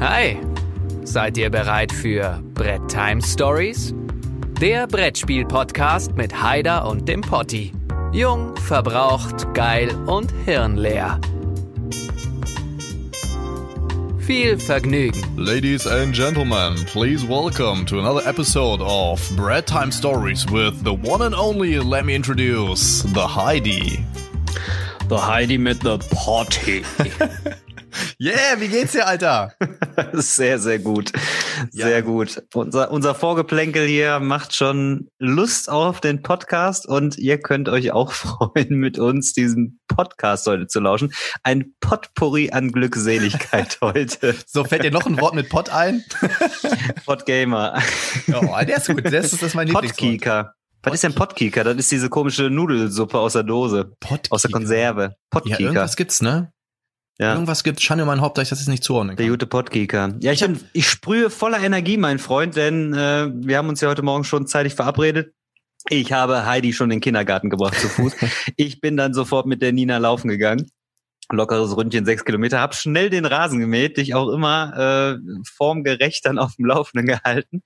Hi, seid ihr bereit für Brett Time Stories? Der Brettspiel-Podcast mit Haider und dem Potti. Jung, verbraucht, geil und hirnleer. Viel Vergnügen. Ladies and gentlemen, please welcome to another episode of Bread Time Stories with the one and only, let me introduce, the Heidi. The Heidi mit the Potty. Yeah, wie geht's dir, Alter? sehr, sehr gut. Sehr ja. gut. Unser, unser Vorgeplänkel hier macht schon Lust auf den Podcast und ihr könnt euch auch freuen, mit uns diesen Podcast heute zu lauschen. Ein Potpourri an Glückseligkeit heute. so, fällt dir noch ein Wort mit Pot ein? Podgamer. Oh, der ist gut. Das ist, das ist mein Podkeeker. Was ist denn Podkeeker? Das ist diese komische Nudelsuppe aus der Dose. Podkeeker. Aus der Konserve. Podkeeker. Ja, irgendwas gibt's, ne? Ja. Irgendwas gibt Schande in meinem Haupt, dass ich das jetzt nicht zuordnen kann. Der gute Podgeeker. Ja, ich, hab, ich sprühe voller Energie, mein Freund, denn äh, wir haben uns ja heute Morgen schon zeitig verabredet. Ich habe Heidi schon in den Kindergarten gebracht zu Fuß. ich bin dann sofort mit der Nina laufen gegangen. Lockeres Ründchen, sechs Kilometer. Hab schnell den Rasen gemäht, dich auch immer äh, formgerecht dann auf dem Laufenden gehalten.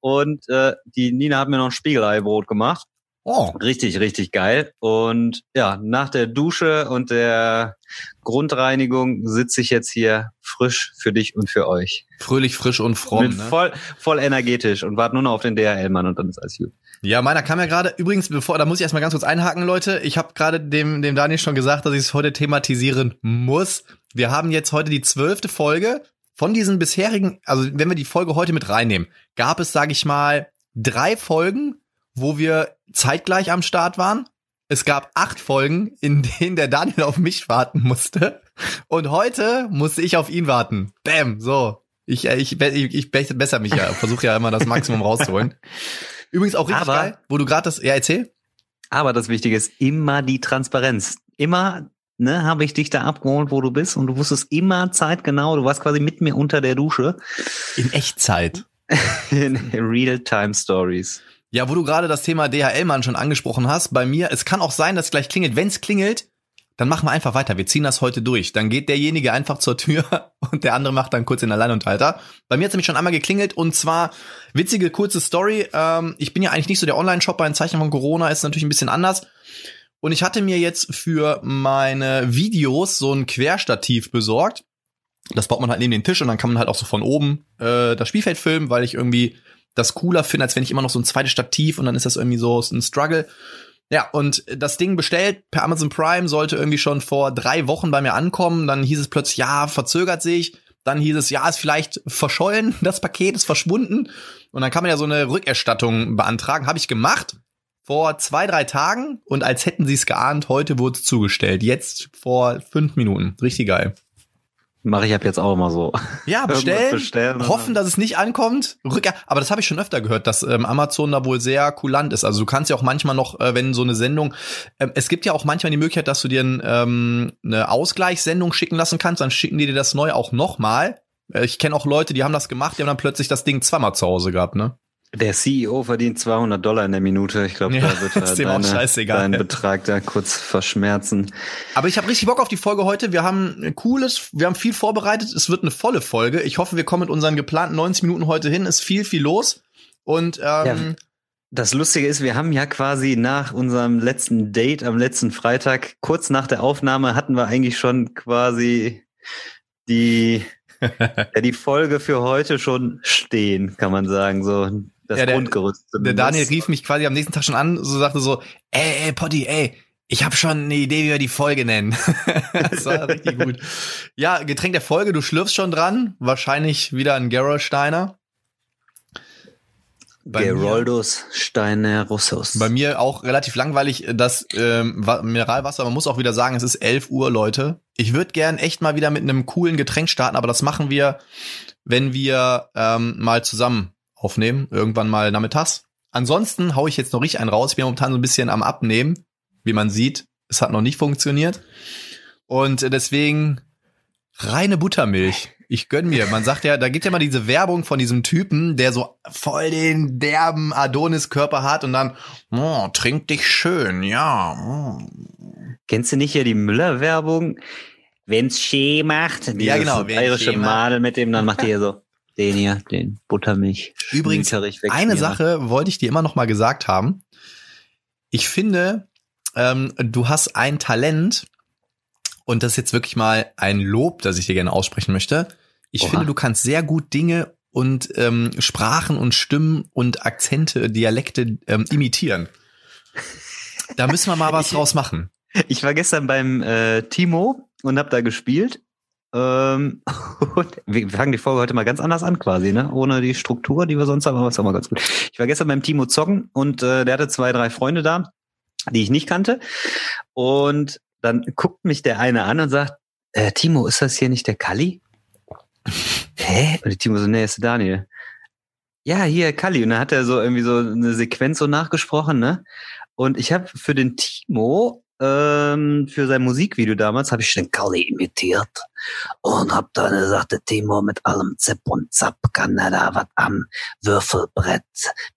Und äh, die Nina hat mir noch ein Spiegeleibrot gemacht. Oh. Richtig, richtig geil. Und ja, nach der Dusche und der Grundreinigung sitze ich jetzt hier frisch für dich und für euch. Fröhlich, frisch und fromm. Mit ne? voll, voll energetisch und warte nur noch auf den DHL-Mann und dann ist alles gut. Ja, meiner kam ja gerade, übrigens, bevor, da muss ich erstmal ganz kurz einhaken, Leute. Ich habe gerade dem, dem Daniel schon gesagt, dass ich es heute thematisieren muss. Wir haben jetzt heute die zwölfte Folge. Von diesen bisherigen, also wenn wir die Folge heute mit reinnehmen, gab es, sage ich mal, drei Folgen, wo wir zeitgleich am Start waren. Es gab acht Folgen, in denen der Daniel auf mich warten musste. Und heute musste ich auf ihn warten. Bam, so. Ich, äh, ich, ich, ich besser mich ja, versuche ja immer das Maximum rauszuholen. Übrigens auch richtig aber, geil, wo du gerade das, ja, erzähl. Aber das Wichtige ist immer die Transparenz. Immer, ne, habe ich dich da abgeholt, wo du bist und du wusstest immer zeitgenau, du warst quasi mit mir unter der Dusche. In Echtzeit. In Real-Time Stories. Ja, wo du gerade das Thema DHL-Mann schon angesprochen hast, bei mir, es kann auch sein, dass es gleich klingelt. Wenn es klingelt, dann machen wir einfach weiter. Wir ziehen das heute durch. Dann geht derjenige einfach zur Tür und der andere macht dann kurz den Alleinunterhalter. Bei mir hat es nämlich schon einmal geklingelt und zwar witzige, kurze Story. Ähm, ich bin ja eigentlich nicht so der Online-Shopper. In Zeichen von Corona ist natürlich ein bisschen anders. Und ich hatte mir jetzt für meine Videos so ein Querstativ besorgt. Das baut man halt neben den Tisch und dann kann man halt auch so von oben äh, das Spielfeld filmen, weil ich irgendwie das cooler finde, als wenn ich immer noch so ein zweites Stativ und dann ist das irgendwie so ein Struggle. Ja, und das Ding bestellt per Amazon Prime sollte irgendwie schon vor drei Wochen bei mir ankommen. Dann hieß es plötzlich, ja, verzögert sich. Dann hieß es, ja, ist vielleicht verschollen, das Paket ist verschwunden. Und dann kann man ja so eine Rückerstattung beantragen. Habe ich gemacht vor zwei, drei Tagen und als hätten sie es geahnt, heute wurde es zugestellt. Jetzt vor fünf Minuten. Richtig geil. Mache ich ab jetzt auch immer so. Ja, bestellen, bestellen hoffen, dass es nicht ankommt. Aber das habe ich schon öfter gehört, dass ähm, Amazon da wohl sehr kulant ist. Also du kannst ja auch manchmal noch, äh, wenn so eine Sendung, ähm, es gibt ja auch manchmal die Möglichkeit, dass du dir ein, ähm, eine Ausgleichssendung schicken lassen kannst, dann schicken die dir das neu auch nochmal. Äh, ich kenne auch Leute, die haben das gemacht, die haben dann plötzlich das Ding zweimal zu Hause gehabt, ne? Der CEO verdient 200 Dollar in der Minute. Ich glaube, ja, da wird er deine, deinen Betrag da kurz verschmerzen. Aber ich habe richtig Bock auf die Folge heute. Wir haben ein cooles, wir haben viel vorbereitet. Es wird eine volle Folge. Ich hoffe, wir kommen mit unseren geplanten 90 Minuten heute hin. Ist viel, viel los. Und ähm, ja, das Lustige ist, wir haben ja quasi nach unserem letzten Date am letzten Freitag, kurz nach der Aufnahme, hatten wir eigentlich schon quasi die ja, die Folge für heute schon stehen, kann man sagen. So das ja, der, Grundgerüst. Der Daniel rief mich quasi am nächsten Tag schon an, so sagte so, ey, ey, Potti, ey, ich habe schon eine Idee, wie wir die Folge nennen. das war richtig gut. Ja, Getränk der Folge, du schlürfst schon dran. Wahrscheinlich wieder ein Gerolsteiner. Geroldos Steiner Russos. Bei mir auch relativ langweilig das ähm, Mineralwasser. Man muss auch wieder sagen, es ist 11 Uhr, Leute. Ich würde gern echt mal wieder mit einem coolen Getränk starten, aber das machen wir, wenn wir ähm, mal zusammen aufnehmen, irgendwann mal nachmittags. Ansonsten hau ich jetzt noch richtig einen raus. Ich bin momentan so ein bisschen am Abnehmen, wie man sieht. Es hat noch nicht funktioniert. Und deswegen reine Buttermilch. Ich gönn mir. Man sagt ja, da gibt ja mal diese Werbung von diesem Typen, der so voll den derben Adonis-Körper hat und dann, oh, trink dich schön, ja. Oh. Kennst du nicht ja die Müller-Werbung? wenn's schee macht, dieses Ja, genau, bayerische. Madel mit dem, dann macht ihr so, den hier, den Buttermilch. Übrigens, Eine. Sache wollte ich dir immer noch mal gesagt haben. Ich finde, ähm, du hast ein Talent und das ist jetzt wirklich mal ein Lob, das ich dir gerne aussprechen möchte. Ich Oha. finde, du kannst sehr gut Dinge und ähm, Sprachen und Stimmen und Akzente, Dialekte ähm, imitieren. Da müssen wir mal was draus machen. Ich war gestern beim äh, Timo und hab da gespielt. Ähm, wir fangen die Folge heute mal ganz anders an quasi, ne? Ohne die Struktur, die wir sonst haben, aber ist auch mal ganz gut. Ich war gestern beim Timo zocken und äh, der hatte zwei, drei Freunde da, die ich nicht kannte. Und dann guckt mich der eine an und sagt, äh, Timo, ist das hier nicht der Kalli? Hä? Und der Timo so, nee, ist der Daniel. Ja, hier, Kalli. Und dann hat er so irgendwie so eine Sequenz so nachgesprochen, ne? Und ich habe für den Timo, ähm, für sein Musikvideo damals, habe ich den Kalli imitiert und hab dann gesagt, der Timo mit allem Zip und Zap kann er da was am Würfelbrett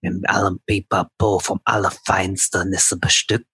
mit allem Pipapo vom Allerfeinsten ist er bestückt.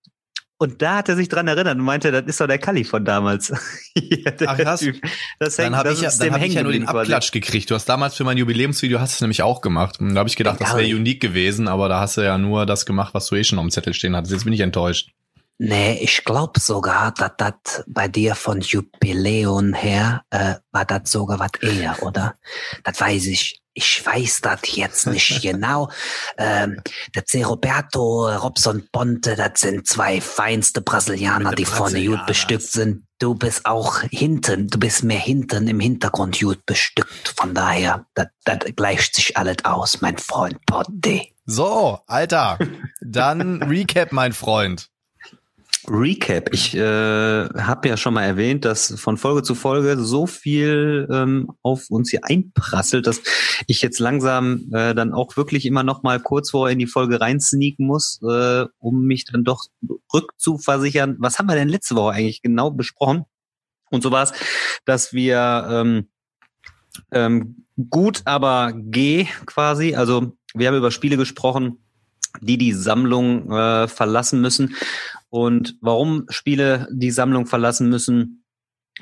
Und da hat er sich dran erinnert und meinte, das ist doch der Kalli von damals. ja, Ach, krass. Typ. Das Dann hängt, habe das ich, ja, dann hab ich ja nur den geblieben quasi. Abklatsch gekriegt. Du hast damals für mein Jubiläumsvideo hast du es nämlich auch gemacht. Und da habe ich gedacht, das wäre unique gewesen, aber da hast du ja nur das gemacht, was du eh schon dem Zettel stehen hattest. Jetzt bin ich enttäuscht. Nee, ich glaub sogar, dass das bei dir von Jubiläum her äh, war das sogar was eher, oder? Das weiß ich. Ich weiß das jetzt nicht genau. Ähm, der C. Roberto, Robson Ponte, das sind zwei feinste Brasilianer, die vorne gut bestückt sind. Du bist auch hinten, du bist mehr hinten im Hintergrund gut bestückt. Von daher, das das gleicht sich alles aus, mein Freund Ponte. So, Alter, dann Recap, mein Freund. Recap. Ich äh, habe ja schon mal erwähnt, dass von Folge zu Folge so viel ähm, auf uns hier einprasselt, dass ich jetzt langsam äh, dann auch wirklich immer noch mal kurz vorher in die Folge reinsneaken muss, äh, um mich dann doch rückzuversichern. Was haben wir denn letzte Woche eigentlich genau besprochen? Und so war es, dass wir ähm, ähm, gut, aber G quasi, also wir haben über Spiele gesprochen, die die Sammlung äh, verlassen müssen und warum Spiele die Sammlung verlassen müssen,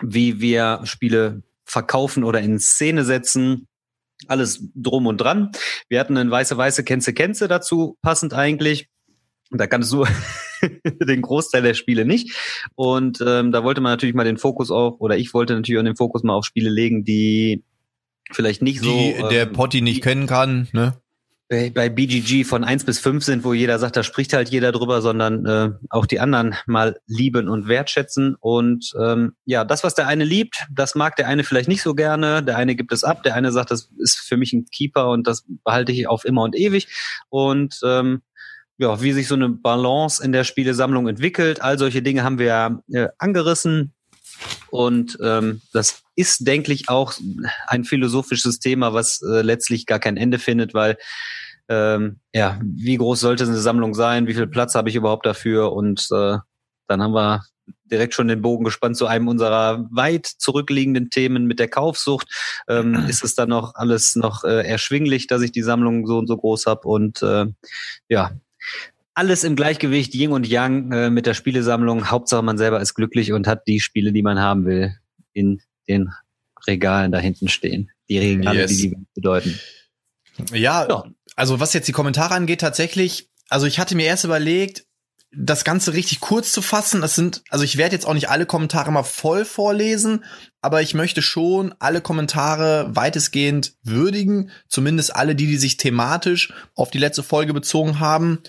wie wir Spiele verkaufen oder in Szene setzen, alles drum und dran. Wir hatten einen weiße weiße Kenze Kenze dazu, passend eigentlich. Da kannst du den Großteil der Spiele nicht. Und ähm, da wollte man natürlich mal den Fokus auch, oder ich wollte natürlich auch den Fokus mal auf Spiele legen, die vielleicht nicht Die so der ähm, Potti nicht kennen kann, ne? Bei, bei BGG von eins bis fünf sind, wo jeder sagt, da spricht halt jeder drüber, sondern äh, auch die anderen mal lieben und wertschätzen. Und ähm, ja, das, was der eine liebt, das mag der eine vielleicht nicht so gerne. Der eine gibt es ab, der eine sagt, das ist für mich ein Keeper und das behalte ich auf immer und ewig. Und ähm, ja, wie sich so eine Balance in der Spielesammlung entwickelt, all solche Dinge haben wir äh, angerissen. Und ähm, das ist, denke ich, auch ein philosophisches Thema, was äh, letztlich gar kein Ende findet, weil ähm, ja, wie groß sollte eine Sammlung sein, wie viel Platz habe ich überhaupt dafür und äh, dann haben wir direkt schon den Bogen gespannt zu einem unserer weit zurückliegenden Themen mit der Kaufsucht. Ähm, ist es dann noch alles noch äh, erschwinglich, dass ich die Sammlung so und so groß habe und äh, ja, alles im Gleichgewicht, Yin und Yang äh, mit der Spielesammlung. Hauptsache man selber ist glücklich und hat die Spiele, die man haben will, in den Regalen da hinten stehen. Die Regale, Yes. die die Welt bedeuten. Ja, Ja. also was jetzt die Kommentare angeht, tatsächlich, also ich hatte mir erst überlegt, das Ganze richtig kurz zu fassen. Das sind, also ich werde jetzt auch nicht alle Kommentare mal voll vorlesen, aber ich möchte schon alle Kommentare weitestgehend würdigen, zumindest alle die, die sich thematisch auf die letzte Folge bezogen haben.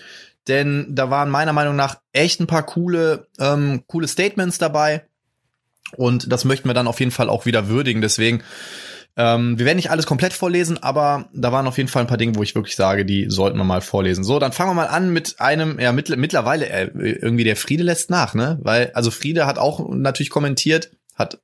Denn da waren meiner Meinung nach echt ein paar coole, ähm, coole Statements dabei. Und das möchten wir dann auf jeden Fall auch wieder würdigen. Deswegen ähm, wir werden nicht alles komplett vorlesen, aber da waren auf jeden Fall ein paar Dinge, wo ich wirklich sage, die sollten wir mal vorlesen. So, dann fangen wir mal an mit einem, ja, mittl mittlerweile äh, irgendwie der Friede lässt nach, ne? Weil, also Friede hat auch natürlich kommentiert, hat,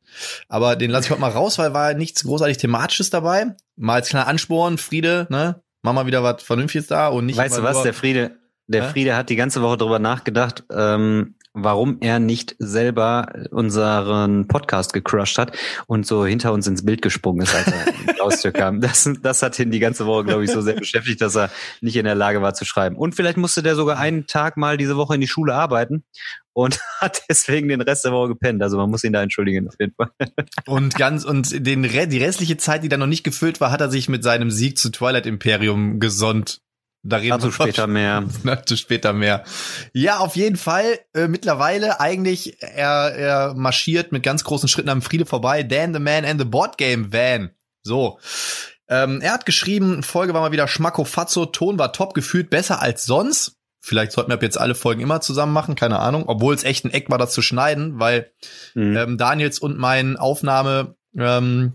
aber den lasse ich heute mal raus, weil war nichts großartig Thematisches dabei. Mal als kleiner Ansporn, Friede, ne? Mach mal wieder was Vernünftiges da und nicht Weißt du was, der Friede, der? Friede hat die ganze Woche drüber nachgedacht, ähm, warum er nicht selber unseren Podcast gecrushed hat und so hinter uns ins Bild gesprungen ist, als er Haustür kam. Das, das hat ihn die ganze Woche, glaube ich, so sehr beschäftigt, dass er nicht in der Lage war zu schreiben. Und vielleicht musste der sogar einen Tag mal diese Woche in die Schule arbeiten und hat deswegen den Rest der Woche gepennt. Also man muss ihn da entschuldigen auf jeden Fall. Und ganz und den die restliche Zeit, die dann noch nicht gefüllt war, hat er sich mit seinem Sieg zu Twilight Imperium gesonnt. Da reden Dazu wir später mehr. Dazu später mehr. Ja, auf jeden Fall. Äh, mittlerweile eigentlich er, er marschiert mit ganz großen Schritten am Friede vorbei. Dan the Man and the Board Game Van. So. Ähm, er hat geschrieben, Folge war mal wieder Schmacko-Fatzo, Ton war top gefühlt, besser als sonst. Vielleicht sollten wir ab jetzt alle Folgen immer zusammen machen, keine Ahnung. Obwohl es echt ein Eck war, das zu schneiden, weil Mhm. ähm, Daniels und mein Aufnahme ähm,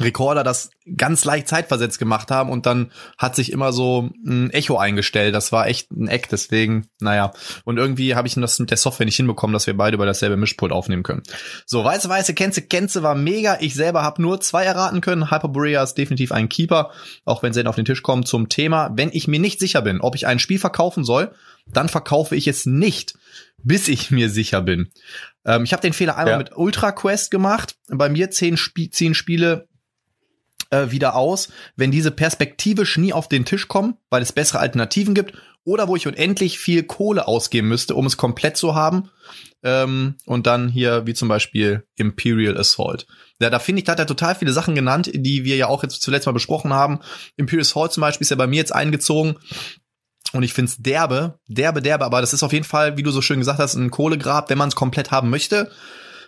Recorder das ganz leicht zeitversetzt gemacht haben und dann hat sich immer so ein Echo eingestellt. Das war echt ein Eck, deswegen, naja. Und irgendwie habe ich das mit der Software nicht hinbekommen, dass wir beide über dasselbe Mischpult aufnehmen können. So, weiße, weiße, Kenze, Kenze war mega. Ich selber habe nur zwei erraten können. Hyperborea ist definitiv ein Keeper, auch wenn Zen auf den Tisch kommt zum Thema. Wenn ich mir nicht sicher bin, ob ich ein Spiel verkaufen soll, dann verkaufe ich es nicht, bis ich mir sicher bin. Ähm, ich habe den Fehler einmal Ja. mit Ultra Quest gemacht. Bei mir zehn, Spie zehn Spiele äh, wieder aus, wenn diese perspektivisch nie auf den Tisch kommen, weil es bessere Alternativen gibt oder wo ich unendlich viel Kohle ausgeben müsste, um es komplett zu haben. Ähm, und dann hier wie zum Beispiel Imperial Assault. Ja, da finde ich, da hat er total viele Sachen genannt, die wir ja auch jetzt zuletzt mal besprochen haben. Imperial Assault zum Beispiel ist ja bei mir jetzt eingezogen. Und ich find's derbe, derbe, derbe, aber das ist auf jeden Fall, wie du so schön gesagt hast, ein Kohlegrab, wenn man es komplett haben möchte.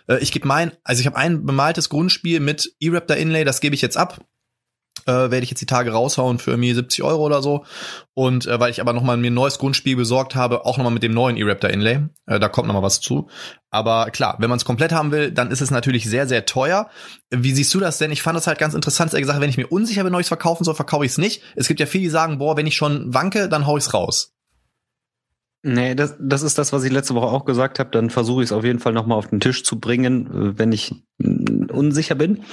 Äh, ich gebe mein, also ich habe ein bemaltes Grundspiel mit E-Raptor Inlay, das gebe ich jetzt ab. Äh, werde ich jetzt die Tage raushauen für irgendwie 70 Euro oder so. Und äh, weil ich aber nochmal mir ein neues Grundspiel besorgt habe, auch nochmal mit dem neuen E-Raptor Inlay. Äh, da kommt nochmal was zu. Aber klar, wenn man es komplett haben will, dann ist es natürlich sehr, sehr teuer. Wie siehst du das denn? Ich fand das halt ganz interessant, dass er gesagt hat, wenn ich mir unsicher bin, ob ich es verkaufen soll, verkaufe ich es nicht. Es gibt ja viele, die sagen, boah, wenn ich schon wanke, dann hau ich's raus. Nee, das, das ist das, was ich letzte Woche auch gesagt habe. Dann versuche ich es auf jeden Fall nochmal auf den Tisch zu bringen, äh, wenn ich mm, unsicher bin,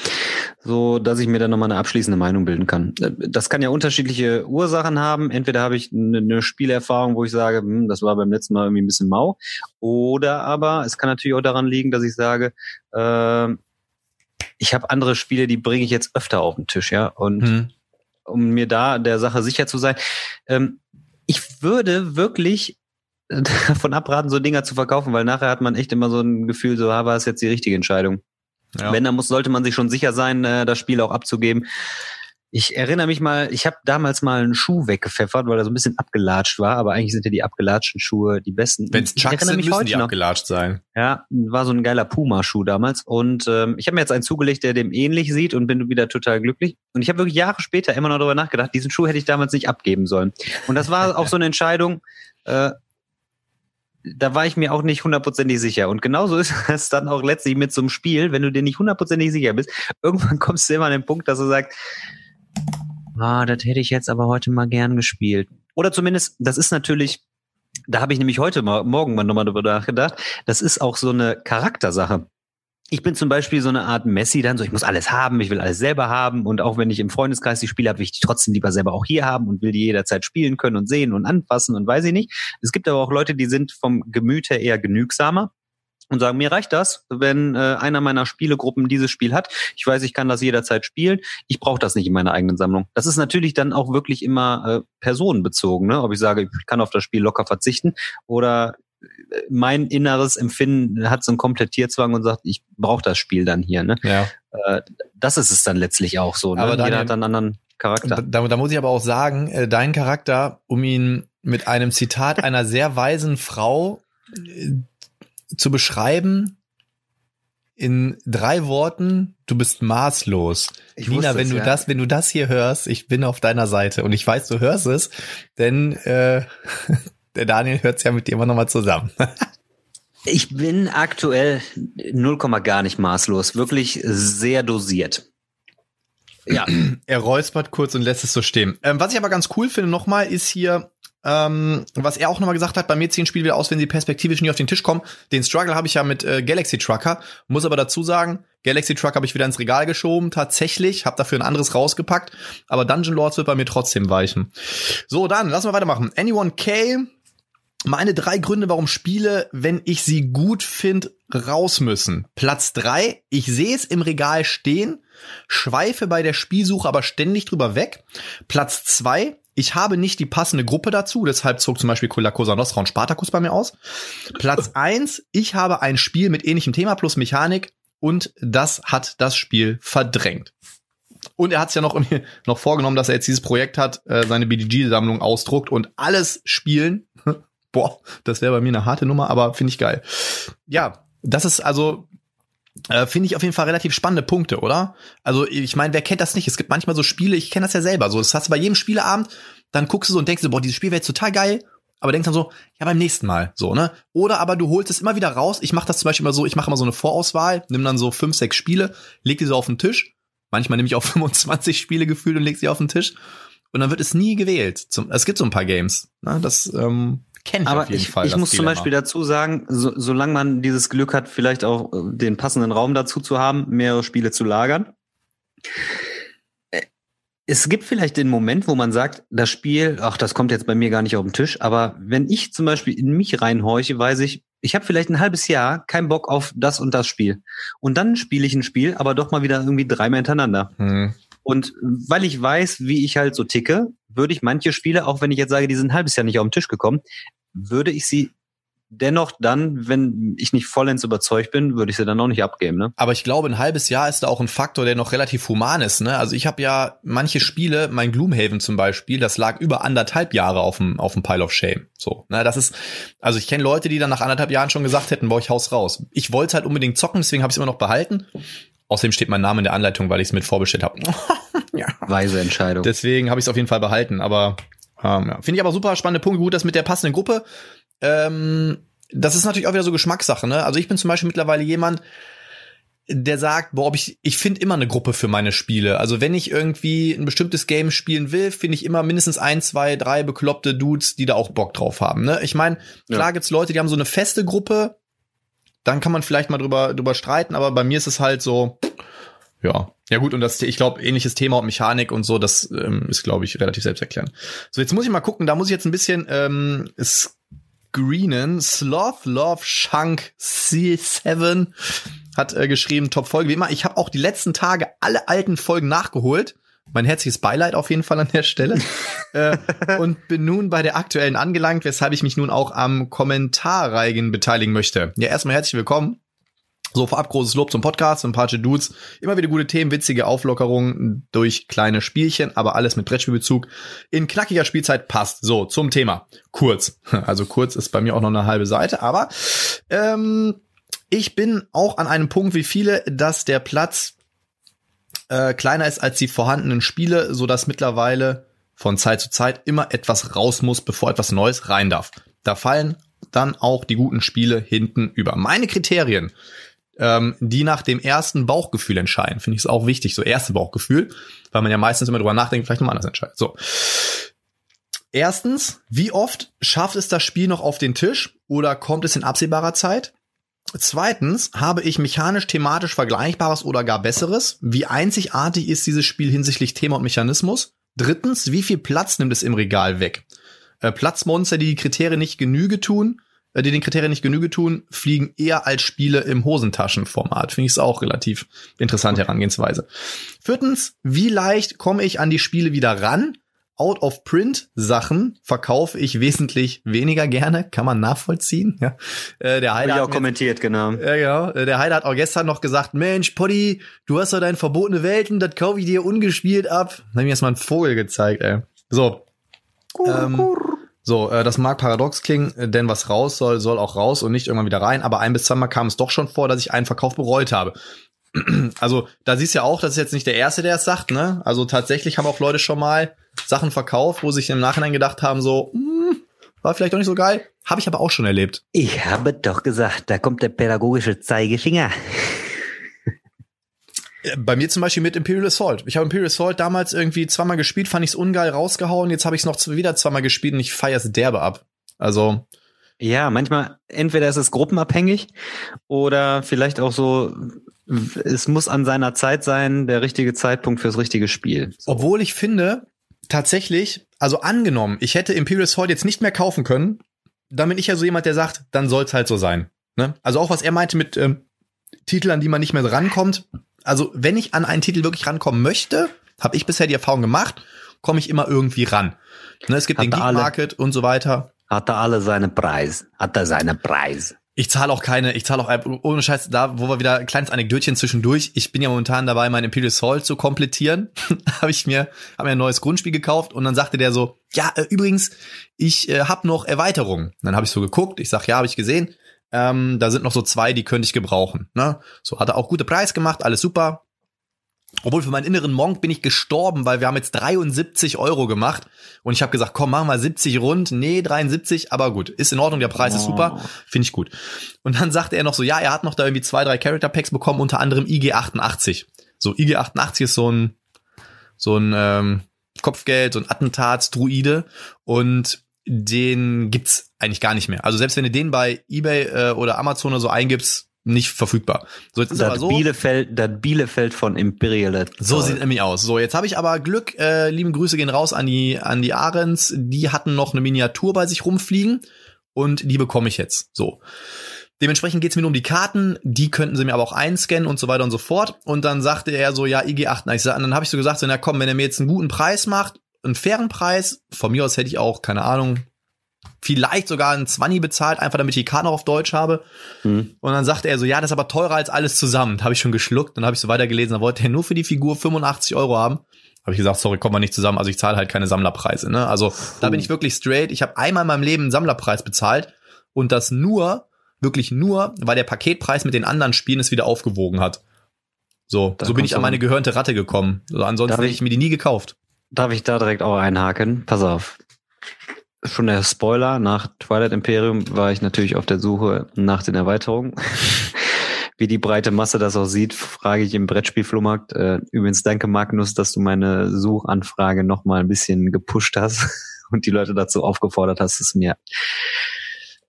so dass ich mir dann nochmal eine abschließende Meinung bilden kann. Äh, Das kann ja unterschiedliche Ursachen haben. Entweder habe ich eine, eine Spielerfahrung, wo ich sage, hm, das war beim letzten Mal irgendwie ein bisschen mau, oder aber es kann natürlich auch daran liegen, dass ich sage, äh, ich habe andere Spiele, die bringe ich jetzt öfter auf den Tisch, ja. Und Hm. um mir da der Sache sicher zu sein. Ähm, ich würde wirklich davon abraten, so Dinger zu verkaufen, weil nachher hat man echt immer so ein Gefühl, so, ah, war es jetzt die richtige Entscheidung. Ja. Wenn, dann muss, sollte man sich schon sicher sein, äh, das Spiel auch abzugeben. Ich erinnere mich mal, ich habe damals mal einen Schuh weggepfeffert, weil er so ein bisschen abgelatscht war, aber eigentlich sind ja die abgelatschten Schuhe die besten. Wenn's Ich Chucks sind, müssen die noch. abgelatscht sein. Ja, war so ein geiler Puma-Schuh damals. Und ähm, ich habe mir jetzt einen zugelegt, der dem ähnlich sieht und bin wieder total glücklich. Und ich habe wirklich Jahre später immer noch darüber nachgedacht, diesen Schuh hätte ich damals nicht abgeben sollen. Und das war auch so eine Entscheidung, äh, da war ich mir auch nicht hundertprozentig sicher. Und genauso ist es dann auch letztlich mit so einem Spiel, wenn du dir nicht hundertprozentig sicher bist, irgendwann kommst du immer an den Punkt, dass du sagst, ah, das hätte ich jetzt aber heute mal gern gespielt. Oder zumindest, das ist natürlich, da habe ich nämlich heute mal, morgen mal nochmal drüber nachgedacht, das ist auch so eine Charaktersache. Ich bin zum Beispiel so eine Art Messi dann so, ich muss alles haben, ich will alles selber haben und auch wenn ich im Freundeskreis die Spiele habe, will ich die trotzdem lieber selber auch hier haben und will die jederzeit spielen können und sehen und anfassen und weiß ich nicht. Es gibt aber auch Leute, die sind vom Gemüt her eher genügsamer und sagen, mir reicht das, wenn äh, einer meiner Spielegruppen dieses Spiel hat. Ich weiß, ich kann das jederzeit spielen. Ich brauche das nicht in meiner eigenen Sammlung. Das ist natürlich dann auch wirklich immer äh, personenbezogen, ne? ob ich sage, ich kann auf das Spiel locker verzichten oder mein inneres Empfinden hat so einen Komplettierzwang und sagt, ich brauche das Spiel dann hier. Ne? Ja. Äh, das ist es dann letztlich auch so. Ne? Aber Jeder Daniel- hat dann einen anderen Charakter. Da, da muss ich aber auch sagen, äh, dein Charakter, um ihn mit einem Zitat einer sehr weisen Frau äh, zu beschreiben, in drei Worten, du bist maßlos. Ich Nina, wenn es, du ja. das, wenn du das hier hörst, ich bin auf deiner Seite und ich weiß, du hörst es, denn äh, der Daniel hört es ja mit dir immer nochmal zusammen. Ich bin aktuell 0, gar nicht maßlos, wirklich sehr dosiert. Ja, Er räuspert kurz und lässt es so stehen. Ähm, was ich aber ganz cool finde nochmal, ist hier, ähm, was er auch nochmal gesagt hat, bei mir ziehen Spiele wieder aus, wenn sie perspektivisch nie auf den Tisch kommen. Den Struggle habe ich ja mit äh, Galaxy Trucker. Muss aber dazu sagen, Galaxy Truck habe ich wieder ins Regal geschoben, tatsächlich. Habe dafür ein anderes rausgepackt. Aber Dungeon Lords wird bei mir trotzdem weichen. So, dann, lassen wir weitermachen. Anyone K meine drei Gründe, warum Spiele, wenn ich sie gut finde, raus müssen. Platz drei, ich sehe es im Regal stehen, schweife bei der Spielsuche aber ständig drüber weg. Platz zwei, ich habe nicht die passende Gruppe dazu, deshalb zog zum Beispiel La Cosa Nostra und Spartacus bei mir aus. Platz eins, ich habe ein Spiel mit ähnlichem Thema plus Mechanik und das hat das Spiel verdrängt. Und er hat es ja noch, noch vorgenommen, dass er jetzt dieses Projekt hat, äh, seine BDG-Sammlung ausdruckt und alles spielen. Boah, das wäre bei mir eine harte Nummer, aber finde ich geil. Ja, das ist also äh, finde ich auf jeden Fall relativ spannende Punkte, oder? Also ich meine, wer kennt das nicht? Es gibt manchmal so Spiele, ich kenne das ja selber. So, das hast du bei jedem Spieleabend, dann guckst du so und denkst du, boah, dieses Spiel wäre jetzt total geil, aber denkst dann so, ja, beim nächsten Mal, so, ne? Oder aber du holst es immer wieder raus. Ich mache das zum Beispiel immer so, ich mache immer so eine Vorauswahl, nimm dann so fünf, sechs Spiele, leg die so auf den Tisch. Manchmal nehme ich auch 25 Spiele gefühlt und leg sie auf den Tisch. Und dann wird es nie gewählt. Zum, es gibt so ein paar Games, ne? Das ähm, kennt Aber auf jeden ich, Fall. ich das muss zum Dilemma. Beispiel dazu sagen, so, solange man dieses Glück hat, vielleicht auch äh, den passenden Raum dazu zu haben, mehrere Spiele zu lagern. äh, Es gibt vielleicht den Moment, wo man sagt, das Spiel, ach, das kommt jetzt bei mir gar nicht auf den Tisch, aber wenn ich zum Beispiel in mich reinhorche, weiß ich, ich habe vielleicht ein halbes Jahr keinen Bock auf das und das Spiel. Und dann spiele ich ein Spiel, aber doch mal wieder irgendwie dreimal hintereinander. Hm. Und weil ich weiß, wie ich halt so ticke, würde ich manche Spiele, auch wenn ich jetzt sage, die sind ein halbes Jahr nicht auf den Tisch gekommen, würde ich sie dennoch dann, wenn ich nicht vollends überzeugt bin, würde ich sie dann auch nicht abgeben. Ne? Aber ich glaube, ein halbes Jahr ist da auch ein Faktor, der noch relativ human ist. Ne? Also ich habe ja manche Spiele, mein Gloomhaven zum Beispiel, das lag über anderthalb Jahre auf dem auf dem Pile of Shame. So, ne, das ist, also ich kenne Leute, die dann nach anderthalb Jahren schon gesagt hätten, boah, ich haus raus. Ich wollte halt unbedingt zocken, deswegen habe ich es immer noch behalten. Außerdem steht mein Name in der Anleitung, weil ich es mit vorbestellt habe. ja. Weise Entscheidung. Deswegen habe ich es auf jeden Fall behalten. Aber ähm, ja. finde ich aber super spannende Punkt. Gut, das mit der passenden Gruppe. Ähm, das ist natürlich auch wieder so Geschmackssache. Ne? Also ich bin zum Beispiel mittlerweile jemand, der sagt, boah, ob ich, ich finde immer eine Gruppe für meine Spiele. Also wenn ich irgendwie ein bestimmtes Game spielen will, finde ich immer mindestens ein, zwei, drei bekloppte Dudes, die da auch Bock drauf haben. Ne? Ich meine, klar Ja. gibt's Leute, die haben so eine feste Gruppe, dann kann man vielleicht mal drüber, drüber streiten, aber bei mir ist es halt so, ja. Ja gut, und das, ich glaube, ähnliches Thema und Mechanik und so, das ähm, ist, glaube ich, relativ selbsterklärend. So, jetzt muss ich mal gucken, da muss ich jetzt ein bisschen ähm, screenen. Sloth Love Shunk C7 hat äh, geschrieben, Top-Folge. Wie immer, ich habe auch die letzten Tage alle alten Folgen nachgeholt. Mein herzliches Beileid auf jeden Fall an der Stelle. äh, und bin nun bei der aktuellen angelangt, weshalb ich mich nun auch am Kommentarreigen beteiligen möchte. Ja, erstmal herzlich willkommen. So, vorab großes Lob zum Podcast, sympathische Dudes, immer wieder gute Themen, witzige Auflockerungen durch kleine Spielchen, aber alles mit Brettspielbezug. In knackiger Spielzeit passt. So, zum Thema. Kurz. Also kurz ist bei mir auch noch eine halbe Seite, aber ähm, ich bin auch an einem Punkt wie viele, dass der Platz äh, kleiner ist als die vorhandenen Spiele, so dass mittlerweile von Zeit zu Zeit immer etwas raus muss, bevor etwas Neues rein darf. Da fallen dann auch die guten Spiele hinten über. Meine Kriterien, ähm, die nach dem ersten Bauchgefühl entscheiden, finde ich es auch wichtig, so erste Bauchgefühl, weil man ja meistens immer drüber nachdenkt, vielleicht nochmal anders entscheidet. So. Erstens, wie oft schafft es das Spiel noch auf den Tisch oder kommt es in absehbarer Zeit? Zweitens, habe ich mechanisch, thematisch Vergleichbares oder gar Besseres? Wie einzigartig ist dieses Spiel hinsichtlich Thema und Mechanismus? Drittens, wie viel Platz nimmt es im Regal weg? Äh, Platzmonster, die die Kriterien nicht Genüge tun, die den Kriterien nicht Genüge tun, fliegen eher als Spiele im Hosentaschenformat. Finde ich es auch relativ interessante Herangehensweise. Viertens, wie leicht komme ich an die Spiele wieder ran? Out-of-Print-Sachen verkaufe ich wesentlich weniger gerne, kann man nachvollziehen. Ja. Äh, der Heiler ich hat auch kommentiert, genau. ja, genau. Äh, Der Heiler hat auch gestern noch gesagt, Mensch, Poddy, du hast doch dein verbotene Welten, das kaufe ich dir ungespielt ab. Dann hab ich mir erstmal einen Vogel gezeigt, ey. So. Ähm, so, äh, das mag paradox klingen, äh, denn was raus soll, soll auch raus und nicht irgendwann wieder rein. Aber ein bis zweimal kam es doch schon vor, dass ich einen Verkauf bereut habe. Also, da siehst du ja auch, das ist jetzt nicht der Erste, der es sagt, ne? Also tatsächlich haben auch Leute schon mal Sachen verkauft, wo sich im Nachhinein gedacht haben, so, hm, war vielleicht doch nicht so geil. Habe ich aber auch schon erlebt. Ich habe doch gesagt, da kommt der pädagogische Zeigefinger. Äh, Bei mir zum Beispiel mit Imperial Assault. Ich habe Imperial Assault damals irgendwie zweimal gespielt, fand ich's ungeil rausgehauen. Jetzt habe ich es noch wieder zweimal gespielt und ich feier's derbe ab. Also, Ja, manchmal, entweder ist es gruppenabhängig oder vielleicht auch so, es muss an seiner Zeit sein, der richtige Zeitpunkt fürs richtige Spiel. So. obwohl ich finde, tatsächlich, also angenommen, ich hätte Imperial Assault jetzt nicht mehr kaufen können, dann bin ich ja so jemand, der sagt, dann soll's halt so sein. Ne? Also auch was er meinte mit ähm, Titeln, an die man nicht mehr rankommt. Also wenn ich an einen Titel wirklich rankommen möchte, habe ich bisher die Erfahrung gemacht, komme ich immer irgendwie ran. Ne, es gibt Hat den Geek alle. Market und so weiter. Hat er alle seine Preise. Hat er seine Preise. Ich zahle auch keine, ich zahle auch ohne Scheiß, da wo wir wieder ein kleines Anekdötchen zwischendurch. Ich bin ja momentan dabei, mein Imperial Soul zu komplettieren. habe ich mir, habe mir ein neues Grundspiel gekauft und dann sagte der so, ja, äh, übrigens, ich äh, habe noch Erweiterungen. Dann habe ich so geguckt, ich sag, ja, habe ich gesehen. Ähm, da sind noch so zwei, die könnte ich gebrauchen. Ne? So hat er auch gute Preis gemacht, alles super. Obwohl für meinen inneren Monk bin ich gestorben, weil wir haben jetzt 73 Euro gemacht und ich habe gesagt, komm, machen wir 70 rund. Nee, 73, aber gut, ist in Ordnung, der Preis ist super, finde ich gut. Und dann sagte er noch so, ja, er hat noch da irgendwie zwei, drei Character Packs bekommen, unter anderem IG88. So IG88 ist so ein so ein ähm, Kopfgeld, so ein Attentatsdruide und den gibt's eigentlich gar nicht mehr. Also selbst wenn du den bei eBay äh, oder Amazon oder so eingibst, nicht verfügbar. So jetzt ist aber Das so. Bielefeld, das Bielefeld von Imperial. So sieht nämlich aus. So, jetzt habe ich aber Glück. Äh, lieben Grüße gehen raus an die an die Ahrens. Die hatten noch eine Miniatur bei sich rumfliegen und die bekomme ich jetzt. So. Dementsprechend geht's mir nur um die Karten, die könnten sie mir aber auch einscannen und so weiter und so fort. Und dann sagte er so, ja, IG8. Ich sag, und dann habe ich so gesagt, so, na komm, wenn er mir jetzt einen guten Preis macht, einen fairen Preis, von mir aus hätte ich auch, keine Ahnung, vielleicht sogar einen 20 bezahlt, einfach damit ich die Karten auch auf Deutsch habe. Hm. Und dann sagte er so, ja, das ist aber teurer als alles zusammen. Da habe ich schon geschluckt, dann habe ich so weitergelesen, da wollte er nur für die Figur 85 Euro haben. Habe ich gesagt, sorry, kommen wir nicht zusammen, also ich zahle halt keine Sammlerpreise. Ne? Also da bin ich wirklich straight. Ich habe einmal in meinem Leben einen Sammlerpreis bezahlt und das nur, wirklich nur, weil der Paketpreis mit den anderen Spielen es wieder aufgewogen hat. So, Da so bin ich an meine gehörnte Ratte gekommen. Also ansonsten hätte ich- ich mir die nie gekauft. Darf ich da direkt auch einhaken? Pass auf. Schon der Spoiler, nach Twilight Imperium war ich natürlich auf der Suche nach den Erweiterungen. Wie die breite Masse das auch sieht, frage ich im Brettspielflohmarkt. Äh, übrigens danke Magnus, dass du meine Suchanfrage noch mal ein bisschen gepusht hast und die Leute dazu aufgefordert hast, es mir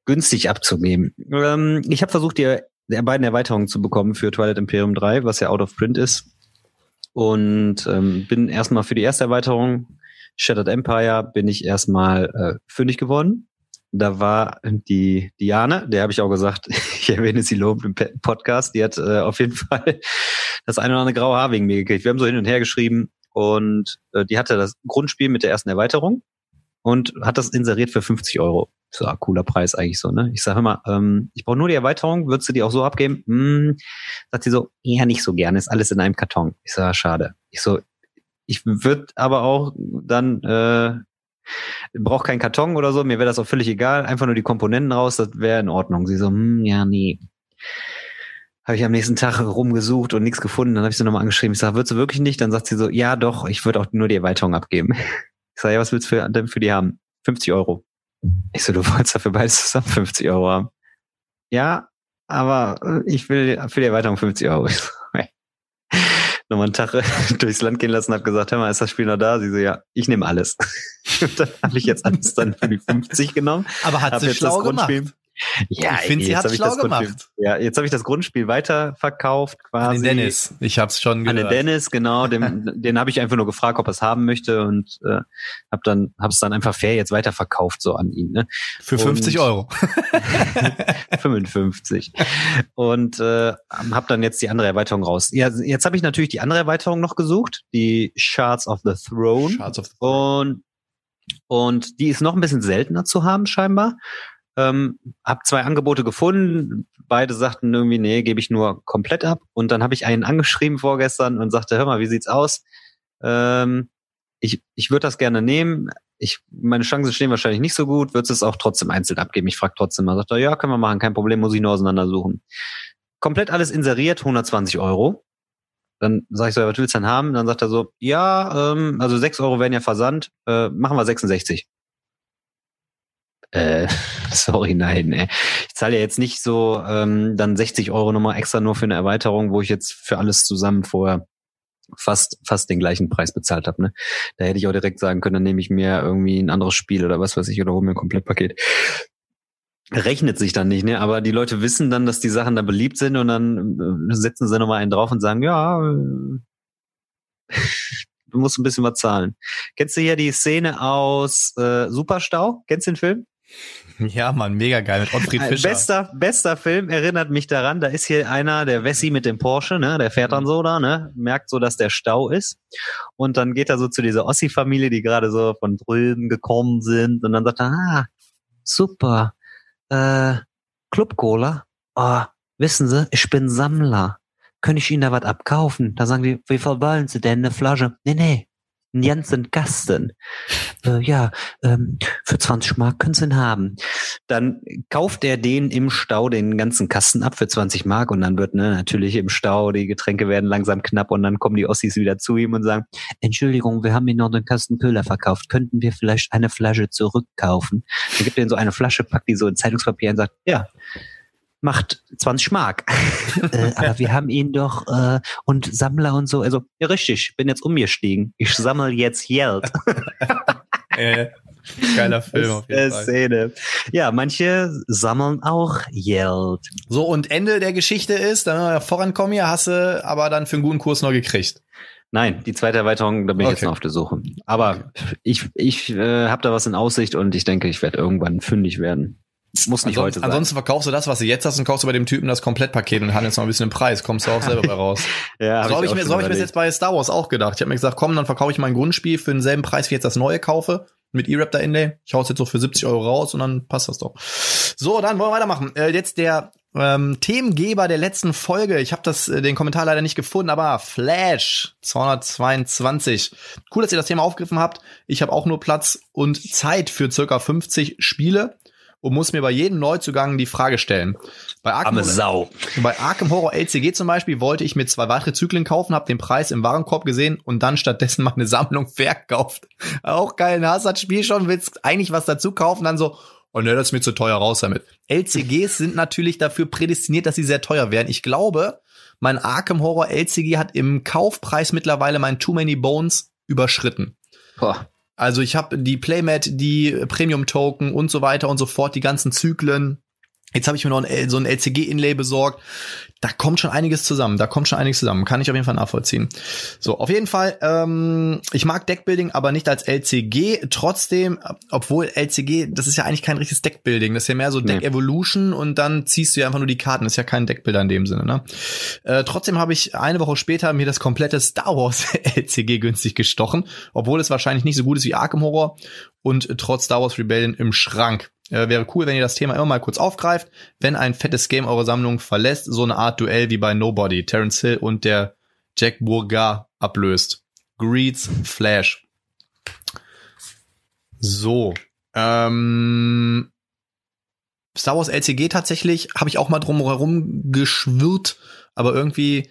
günstig abzugeben. Ähm, ich habe versucht, die beiden Erweiterungen zu bekommen für Twilight Imperium 3, was ja out of print ist. Und ähm, bin erstmal für die erste Erweiterung Shattered Empire bin ich erstmal äh, fündig geworden. Da war die Diane, der habe ich auch gesagt, ich erwähne sie lobend im Podcast, die hat äh, auf jeden Fall das eine oder andere graue Haar wegen mir gekriegt. Wir haben so hin und her geschrieben und äh, die hatte das Grundspiel mit der ersten Erweiterung und hat das inseriert für 50 Euro. So, ah, cooler Preis eigentlich so, ne? Ich sage immer, ähm, ich brauche nur die Erweiterung, würdest du die auch so abgeben? Hm, sagt sie so, eher nicht so gerne, ist alles in einem Karton. Ich sage, schade. Ich so, ich würde aber auch dann, äh, brauche keinen Karton oder so, mir wäre das auch völlig egal, einfach nur die Komponenten raus, das wäre in Ordnung. Sie so, hm, ja, nee. Habe ich am nächsten Tag rumgesucht und nichts gefunden. Dann habe ich sie nochmal angeschrieben. Ich sage, würdest du wirklich nicht? Dann sagt sie so, ja doch, ich würde auch nur die Erweiterung abgeben. Ich sage, ja, was willst du für, denn für die haben? 50 Euro. Ich so, du wolltest dafür beides zusammen 50 Euro haben. Ja, aber ich will für die Erweiterung 50 Euro. Ich so. Nochmal einen Tag durchs Land gehen lassen, hab gesagt, hör mal, ist das Spiel noch da? Sie so, ja, ich nehme alles. Und dann habe ich jetzt alles dann für die 50 genommen. Aber hat sie jetzt schlau das Grundspiel- gemacht. Ja, Ich finde, sie jetzt hat schlau gemacht. Ja, jetzt habe ich das Grundspiel weiterverkauft An quasi. den Dennis. Ich hab's schon An gehört. den Dennis, genau, dem, den habe ich einfach nur gefragt, ob er es haben möchte und äh, habe dann hab's dann einfach fair jetzt weiterverkauft so an ihn, ne? Für 50 Und- Euro. 55 und äh, habe dann jetzt die andere Erweiterung raus. Ja, jetzt habe ich natürlich die andere Erweiterung noch gesucht, die Shards of the Throne Shards of the und und die ist noch ein bisschen seltener zu haben scheinbar. Ähm, hab zwei Angebote gefunden, beide sagten irgendwie, nee, gebe ich nur komplett ab. Und dann habe ich einen angeschrieben vorgestern und sagte, hör mal, wie sieht's aus? Ähm, ich ich würde das gerne nehmen. Ich, meine Chancen stehen wahrscheinlich nicht so gut. Würdest es auch trotzdem einzeln abgeben? Ich frage trotzdem mal. Sagt er, ja, können wir machen, kein Problem, muss ich nur auseinandersuchen. Komplett alles inseriert, 120 Euro. Dann sage ich so, ja, was willst du denn haben? Dann sagt er so, ja, ähm, also 6 Euro wären ja Versand, äh, machen wir 66. Äh, sorry, nein, ey. Ich zahle ja jetzt nicht so ähm, dann 60 Euro nochmal extra nur für eine Erweiterung, wo ich jetzt für alles zusammen vorher fast fast den gleichen Preis bezahlt habe. Ne? Da hätte ich auch direkt sagen können, dann nehme ich mir irgendwie ein anderes Spiel oder was weiß ich oder hole mir ein Komplettpaket. Rechnet sich dann nicht, ne? Aber die Leute wissen dann, dass die Sachen da beliebt sind und dann äh, setzen sie nochmal einen drauf und sagen, ja, äh, du musst ein bisschen was zahlen. Kennst du hier die Szene aus äh, Superstau? Kennst du den Film? Ja, Mann, mega geil mit Ottfried Fischer. Bester, bester Film erinnert mich daran, da ist hier einer, der Wessi mit dem Porsche, ne, der fährt dann so da, ne, merkt so, dass der Stau ist und dann geht er so zu dieser Ossi-Familie, die gerade so von drüben gekommen sind und dann sagt er, ah, super, äh, Club Cola, ah, wissen Sie, ich bin Sammler, könnte ich Ihnen da was abkaufen? Da sagen die, wie viel wollen Sie denn, eine Flasche? Nee, nee, einen ganzen Kasten. Äh, ja, ähm, für 20 Mark können Sie ihn haben. Dann kauft er den im Stau den ganzen Kasten ab für 20 Mark und dann wird ne, natürlich im Stau, die Getränke werden langsam knapp und dann kommen die Ossis wieder zu ihm und sagen, Entschuldigung, wir haben Ihnen noch den Kasten Köhler verkauft. Könnten wir vielleicht eine Flasche zurückkaufen? Dann gibt er ihnen so eine Flasche, packt die so in Zeitungspapier und sagt, ja, macht 20 Mark. äh, aber wir haben ihn doch äh, und Sammler und so. Also, ja richtig, ich bin jetzt umgestiegen. Ich sammle jetzt Geld. Äh, geiler Film auf jeden Fall. Szene. Ja, manche sammeln auch Geld. So, und Ende der Geschichte ist, dann wenn wir vorankommen hier, hast du aber dann für einen guten Kurs noch gekriegt. Nein, die zweite Erweiterung, da bin ich Okay. jetzt noch auf der Suche. Aber ich, ich äh, habe da was in Aussicht und ich denke, ich werde irgendwann fündig werden. Muss nicht heute Ansonsten, sein. ansonsten verkaufst du das, was du jetzt hast, und kaufst du bei dem Typen das Komplettpaket und handelst noch ein bisschen im Preis. Kommst du auch selber bei raus. ja, so habe ich, auch mir, schon so hab ich mir jetzt bei Star Wars auch gedacht. Ich habe mir gesagt, komm, dann verkaufe ich mein Grundspiel für denselben Preis, wie ich jetzt das neue kaufe. Mit E-Raptor Inlay. Ich hau's jetzt so für 70 Euro raus und dann passt das doch. So, dann wollen wir weitermachen. Äh, jetzt der ähm, Themengeber der letzten Folge. Ich habe das äh, den Kommentar leider nicht gefunden, aber Flash 222. Cool, dass ihr das Thema aufgegriffen habt. Ich habe auch nur Platz und Zeit für circa 50 Spiele und muss mir bei jedem Neuzugang die Frage stellen. Bei Arkham, Arme Sau. bei Arkham Horror LCG zum Beispiel wollte ich mir zwei weitere Zyklen kaufen, habe den Preis im Warenkorb gesehen und dann stattdessen meine Sammlung verkauft. Auch geil, ne? hast das Spiel schon, willst eigentlich was dazu kaufen, dann so, oh ne, das ist mir zu teuer, raus damit. LCGs sind natürlich dafür prädestiniert, dass sie sehr teuer werden. Ich glaube, mein Arkham Horror LCG hat im Kaufpreis mittlerweile mein Too Many Bones überschritten. Boah. Also ich habe die Playmat, die Premium-Token und so weiter und so fort, die ganzen Zyklen. Jetzt habe ich mir noch ein, so ein LCG-Inlay besorgt. Da kommt schon einiges zusammen. Da kommt schon einiges zusammen. Kann ich auf jeden Fall nachvollziehen. So, auf jeden Fall. Ähm, ich mag Deckbuilding, aber nicht als LCG. Trotzdem, obwohl LCG, das ist ja eigentlich kein richtiges Deckbuilding. Das ist ja mehr so Nee. Deck Evolution und dann ziehst du ja einfach nur die Karten. Das ist ja kein Deckbuilder in dem Sinne. Ne? Äh, trotzdem habe ich eine Woche später mir das komplette Star Wars LCG günstig gestochen, obwohl es wahrscheinlich nicht so gut ist wie Arkham Horror und äh, trotz Star Wars Rebellion im Schrank. Äh, wäre cool, wenn ihr das Thema immer mal kurz aufgreift, wenn ein fettes Game eure Sammlung verlässt, so eine Art Duell wie bei Nobody, Terence Hill und der Jack Bourga ablöst. Greeds Flash. So. Ähm, Star Wars LCG tatsächlich habe ich auch mal drum herum geschwirrt, aber irgendwie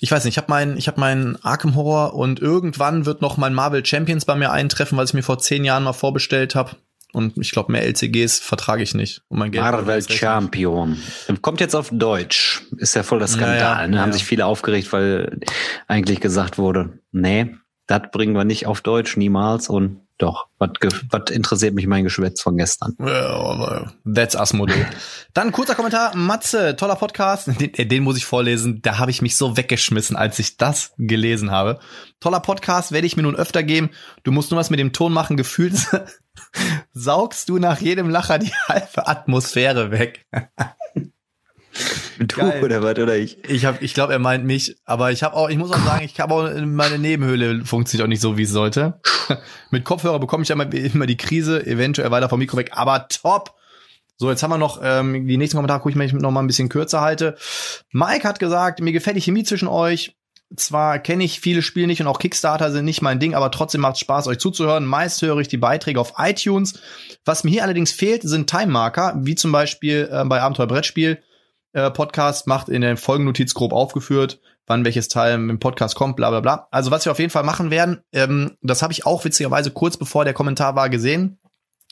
ich weiß nicht, ich habe meinen ich habe meinen Arkham Horror und irgendwann wird noch mein Marvel Champions bei mir eintreffen, weil ich mir vor zehn Jahren mal vorbestellt habe und ich glaube mehr LCGs vertrage ich nicht. Und mein Geld Marvel Champion. Kommt jetzt auf Deutsch. Ist ja voll der Skandal. Ja, ja, ne? Haben ja. sich viele aufgeregt, weil eigentlich gesagt wurde, nee, das bringen wir nicht auf Deutsch, niemals. Und doch, was interessiert mich mein Geschwätz von gestern? That's Asmodee. Dann kurzer Kommentar. Matze, toller Podcast. Den, den muss ich vorlesen. Da habe ich mich so weggeschmissen, als ich das gelesen habe. Toller Podcast, werde ich mir nun öfter geben. Du musst nur was mit dem Ton machen. Gefühlt saugst du nach jedem Lacher die halbe Atmosphäre weg. Du Geil. oder was, oder ich? Ich habe, ich glaube, er meint mich, aber ich habe auch, ich muss auch sagen, ich habe auch meine Nebenhöhle funktioniert auch nicht so, wie es sollte. Mit Kopfhörer bekomme ich ja immer, immer die Krise, eventuell weiter vom Mikro weg, aber top. So, jetzt haben wir noch ähm, die nächsten Kommentare, gucke ich mir noch mal ein bisschen kürzer halte. Mike hat gesagt, mir gefällt die Chemie zwischen euch. Zwar kenne ich viele Spiele nicht und auch Kickstarter sind nicht mein Ding, aber trotzdem macht Spaß, euch zuzuhören. Meist höre ich die Beiträge auf iTunes. Was mir hier allerdings fehlt, sind Time-Marker, wie zum Beispiel äh, bei Abenteuer Brettspiel. Äh, Podcast macht in der Folgennotiz grob aufgeführt, wann welches Teil im Podcast kommt, bla bla bla. Also was wir auf jeden Fall machen werden, ähm, das habe ich auch witzigerweise kurz bevor der Kommentar war gesehen.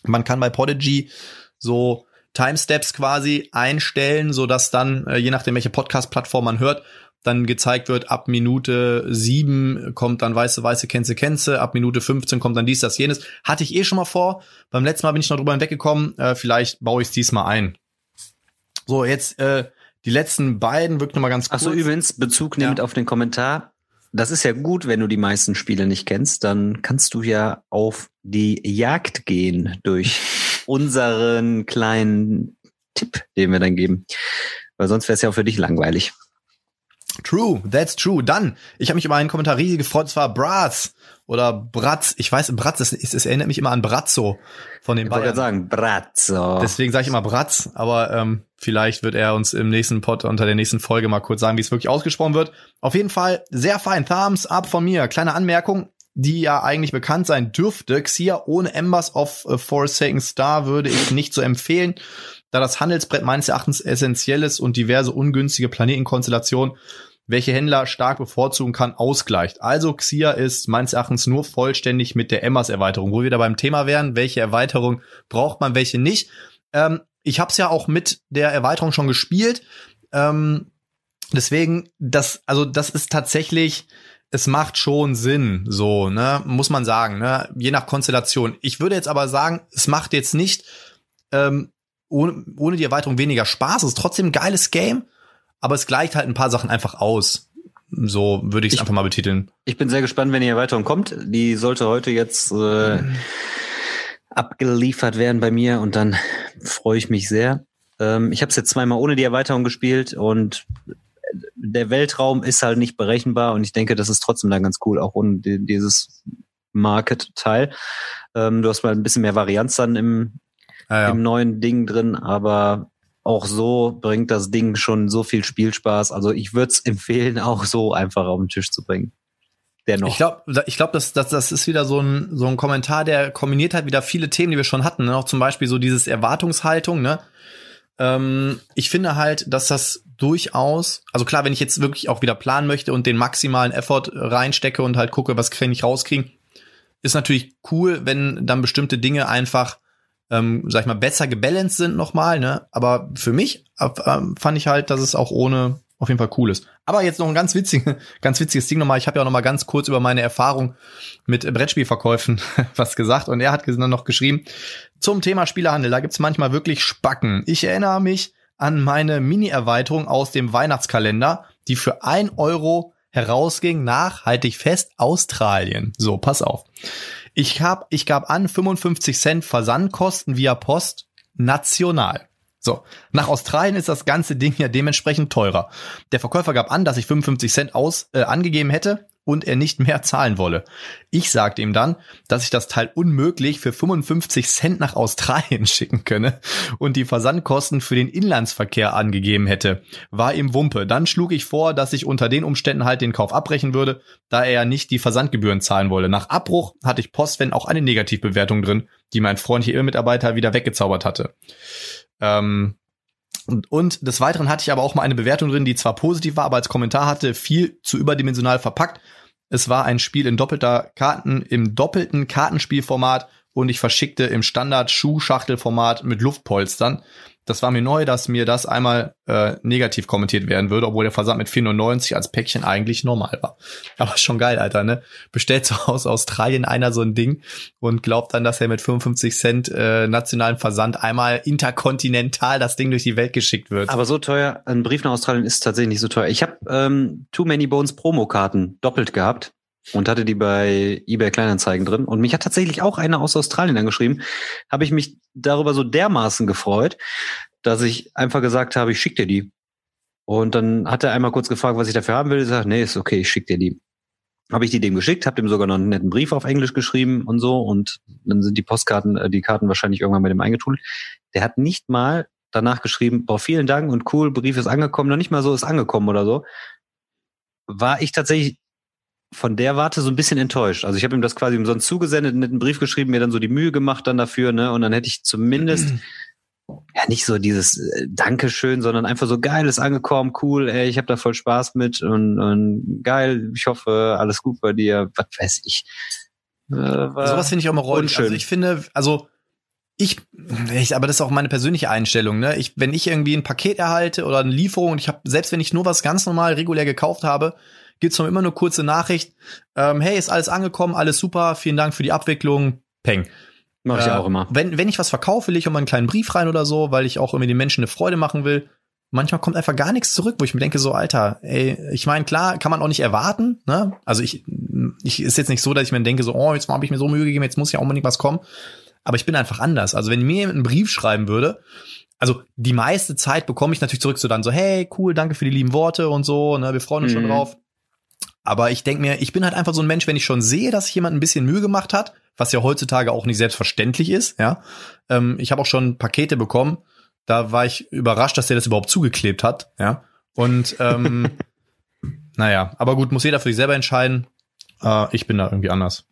Man kann bei Podigy so Timesteps quasi einstellen, so dass dann, äh, je nachdem, welche Podcast-Plattform man hört, dann gezeigt wird, ab Minute sieben kommt dann weiße, weiße, Kenze, Kenze, ab Minute 15 kommt dann dies, das, jenes. Hatte ich eh schon mal vor. Beim letzten Mal bin ich noch drüber hinweggekommen. Äh, vielleicht baue ich es diesmal ein. So, jetzt äh, die letzten beiden, wirklich noch mal ganz kurz. Ach so, übrigens, Bezug nehmend Ja. auf den Kommentar. Das ist ja gut, wenn du die meisten Spiele nicht kennst, dann kannst du ja auf die Jagd gehen durch unseren kleinen Tipp, den wir dann geben. Weil sonst wäre es ja auch für dich langweilig. True, that's true. Dann, ich habe mich über einen Kommentar riesig gefreut, es war Bratz oder Bratz. Ich weiß, Bratz, es, es, es erinnert mich immer an Brazzo von den Ich wollte Bayern. gerade sagen, Brazzo. Deswegen sage ich immer Bratz, aber ähm, vielleicht wird er uns im nächsten Pod unter der nächsten Folge mal kurz sagen, wie es wirklich ausgesprochen wird. Auf jeden Fall sehr fein. Thumbs up von mir. Kleine Anmerkung, die ja eigentlich bekannt sein dürfte. Xia ohne Embers of a Forsaken Star würde ich nicht so empfehlen, da das Handelsbrett meines Erachtens essentiell ist und diverse ungünstige Planetenkonstellationen welche Händler stark bevorzugen kann, ausgleicht. Also Xia ist meines Erachtens nur vollständig mit der Embers-Erweiterung, wo wir da beim Thema wären, welche Erweiterung braucht man, welche nicht. Ähm, ich habe es ja auch mit der Erweiterung schon gespielt. Ähm, deswegen, das, also das ist tatsächlich, es macht schon Sinn, so, ne, muss man sagen, ne, je nach Konstellation. Ich würde jetzt aber sagen, es macht jetzt nicht ähm, ohne, ohne die Erweiterung weniger Spaß. Es ist trotzdem ein geiles Game, aber es gleicht halt ein paar Sachen einfach aus. So würde ich es einfach mal betiteln. Ich bin sehr gespannt, wenn die Erweiterung kommt. Die sollte heute jetzt äh, abgeliefert werden bei mir und dann freue ich mich sehr. Ähm, ich habe es jetzt zweimal ohne die Erweiterung gespielt und der Weltraum ist halt nicht berechenbar und ich denke, das ist trotzdem dann ganz cool, auch ohne die, dieses Market-Teil. Ähm, du hast mal ein bisschen mehr Varianz dann im, Ja, im neuen Ding drin, aber auch so bringt das Ding schon so viel Spielspaß. Also ich würde es empfehlen, auch so einfach auf den Tisch zu bringen. Dennoch. Ich glaube, ich glaub, das, das, das ist wieder so ein, so ein Kommentar, der kombiniert halt wieder viele Themen, die wir schon hatten. Ne? Auch zum Beispiel so dieses Erwartungshaltung. Ne? Ähm, ich finde halt, dass das durchaus, also klar, wenn ich jetzt wirklich auch wieder planen möchte und den maximalen Effort reinstecke und halt gucke, was kann ich rauskriegen, ist natürlich cool, wenn dann bestimmte Dinge einfach, ähm, sag ich mal, besser gebalanced sind nochmal. Ne? Aber für mich äh, ähm, fand ich halt, dass es auch ohne auf jeden Fall cool ist. Aber jetzt noch ein ganz witziges, ganz witziges Ding nochmal. Ich habe ja auch noch mal ganz kurz über meine Erfahrung mit Brettspielverkäufen was gesagt und er hat dann noch geschrieben zum Thema Spielerhandel. Da gibt's manchmal wirklich Spacken. Ich erinnere mich an meine Mini-Erweiterung aus dem Weihnachtskalender, die für ein Euro herausging nach, halte ich fest, Australien. So, pass auf. Ich hab, ich gab an 55 Cent Versandkosten via Post national. So, nach Australien ist das ganze Ding ja dementsprechend teurer. Der Verkäufer gab an, dass ich 55 Cent aus, äh, angegeben hätte und er nicht mehr zahlen wolle. Ich sagte ihm dann, dass ich das Teil unmöglich für 55 Cent nach Australien schicken könne und die Versandkosten für den Inlandsverkehr angegeben hätte. War ihm Wumpe. Dann schlug ich vor, dass ich unter den Umständen halt den Kauf abbrechen würde, da er ja nicht die Versandgebühren zahlen wolle. Nach Abbruch hatte ich Postwend auch eine Negativbewertung drin, die mein freundlicher Mitarbeiter wieder weggezaubert hatte. Ähm, und, und des Weiteren hatte ich aber auch mal eine Bewertung drin, die zwar positiv war, aber als Kommentar hatte, viel zu überdimensional verpackt. Es war ein Spiel in doppelter Karten, im doppelten Kartenspielformat und ich verschickte im Standard Schuhschachtelformat mit Luftpolstern. Das war mir neu, dass mir das einmal äh, negativ kommentiert werden würde, obwohl der Versand mit 4,99 als Päckchen eigentlich normal war. Aber schon geil, Alter, ne? Bestellt so aus Australien einer so ein Ding und glaubt dann, dass er mit 55 Cent äh, nationalen Versand einmal interkontinental das Ding durch die Welt geschickt wird. Aber so teuer, ein Brief nach Australien ist tatsächlich nicht so teuer. Ich habe ähm, Too Many Bones Promokarten doppelt gehabt und hatte die bei eBay Kleinanzeigen drin. Und mich hat tatsächlich auch einer aus Australien angeschrieben. Habe ich mich darüber so dermaßen gefreut, dass ich einfach gesagt habe, ich schick dir die. Und dann hat er einmal kurz gefragt, was ich dafür haben will. Ich sage, nee, ist okay, ich schick dir die. Habe ich die dem geschickt, habe dem sogar noch einen netten Brief auf Englisch geschrieben und so. Und dann sind die Postkarten, äh, die Karten wahrscheinlich irgendwann mit dem eingetudelt. Der hat nicht mal danach geschrieben, boah, vielen Dank und cool, Brief ist angekommen, noch nicht mal so ist angekommen oder so. War ich tatsächlich von der Warte so ein bisschen enttäuscht. Also ich habe ihm das quasi umsonst zugesendet, einen netten Brief geschrieben, mir dann so die Mühe gemacht dann dafür, ne? Und dann hätte ich zumindest ja nicht so dieses äh, Dankeschön, sondern einfach so geil ist angekommen, cool, ey, ich habe da voll Spaß mit und, und geil, ich hoffe, alles gut bei dir, was weiß ich. Äh, Sowas finde ich auch immer räudig. unschön. Also ich finde, also ich, ich, aber das ist auch meine persönliche Einstellung, ne? Ich, wenn ich irgendwie ein Paket erhalte oder eine Lieferung und ich habe, selbst wenn ich nur was ganz normal regulär gekauft habe, gibt's noch immer eine kurze Nachricht, ähm, hey, ist alles angekommen, alles super, vielen Dank für die Abwicklung, peng. Mach ich Äh, auch immer. Wenn, wenn ich was verkaufe, lege ich mal einen kleinen Brief rein oder so, weil ich auch irgendwie den Menschen eine Freude machen will. Manchmal kommt einfach gar nichts zurück, wo ich mir denke, so, Alter, ey, ich meine, klar, kann man auch nicht erwarten, ne? Also ich, ich ist jetzt nicht so, dass ich mir denke, so, oh, jetzt habe ich mir so Mühe gegeben, jetzt muss ja unbedingt was kommen. aber ich bin einfach anders. Also wenn mir jemand einen Brief schreiben würde, also die meiste Zeit bekomme ich natürlich zurück so dann so, hey, cool, danke für die lieben Worte und so, ne, wir freuen uns schon Mhm. drauf. Aber ich denke mir, ich bin halt einfach so ein Mensch, wenn ich schon sehe, dass sich jemand ein bisschen Mühe gemacht hat, was ja heutzutage auch nicht selbstverständlich ist, ja. Ähm, ich habe auch schon Pakete bekommen, da war ich überrascht, dass der das überhaupt zugeklebt hat, ja. Und ähm, naja, aber gut, muss jeder für sich selber entscheiden. Äh, ich bin da irgendwie anders.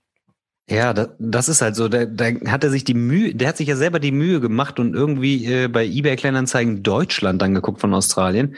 Ja, da, das ist halt so. Da, da hat er sich die Mühe, der hat sich ja selber die Mühe gemacht und irgendwie äh, bei eBay Kleinanzeigen Deutschland angeguckt von Australien.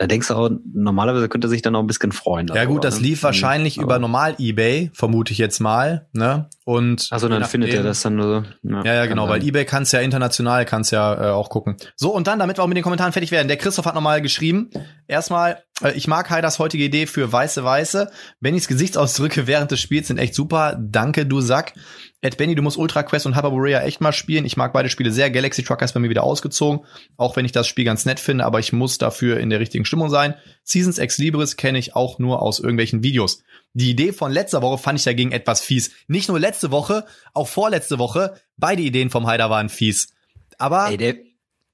Da denkst du auch, normalerweise könnte er sich dann auch ein bisschen freuen. Ja gut, das ne? lief wahrscheinlich Aber- über normal eBay, vermute ich jetzt mal, ne? Und Achso, dann findet er das dann nur so. Ja, ja, kann genau, weil eBay kann's ja international, kann's ja äh, auch gucken. So, und dann, damit wir auch mit den Kommentaren fertig werden, der Christoph hat nochmal geschrieben, erstmal, ich mag Haiders heutige Idee für Weiße Weiße. Bennys Gesichtsausdrücke während des Spiels sind echt super. Danke, du Sack. Ed Benny, du musst Ultra Quest und Hyperborea echt mal spielen. Ich mag beide Spiele sehr. Galaxy Trucker ist bei mir wieder ausgezogen, auch wenn ich das Spiel ganz nett finde, aber ich muss dafür in der richtigen Stimmung sein. Seasons Ex Libris kenne ich auch nur aus irgendwelchen Videos. Die Idee von letzter Woche fand ich dagegen etwas fies. Nicht nur letzte Woche, auch vorletzte Woche. Beide Ideen vom Haider waren fies. Aber Ey,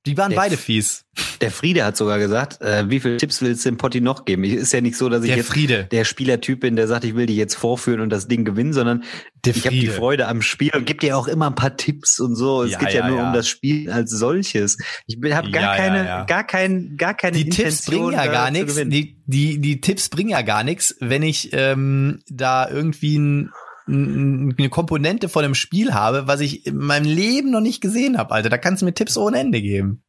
die waren der- beide fies. der Friede hat sogar gesagt, äh, wie viele Tipps willst du dem Potti noch geben? Ist ja nicht so, dass ich Der jetzt Friede. der Spielertyp bin, der sagt, ich will die jetzt vorführen und das Ding gewinnen, sondern Der ich habe die. Freude am Spiel und gebe dir auch immer ein paar Tipps und so. Es Ja, geht ja, ja, nur ja. um das Spiel als solches. Ich habe gar keine, gar kein, gar keine Die Tipps Intention, bringen ja gar nichts. Die, die, die Tipps bringen ja gar nichts, wenn ich ähm, da irgendwie ein, eine Komponente von einem Spiel habe, was ich in meinem Leben noch nicht gesehen habe, Alter. Da kannst du mir Tipps ohne Ende geben.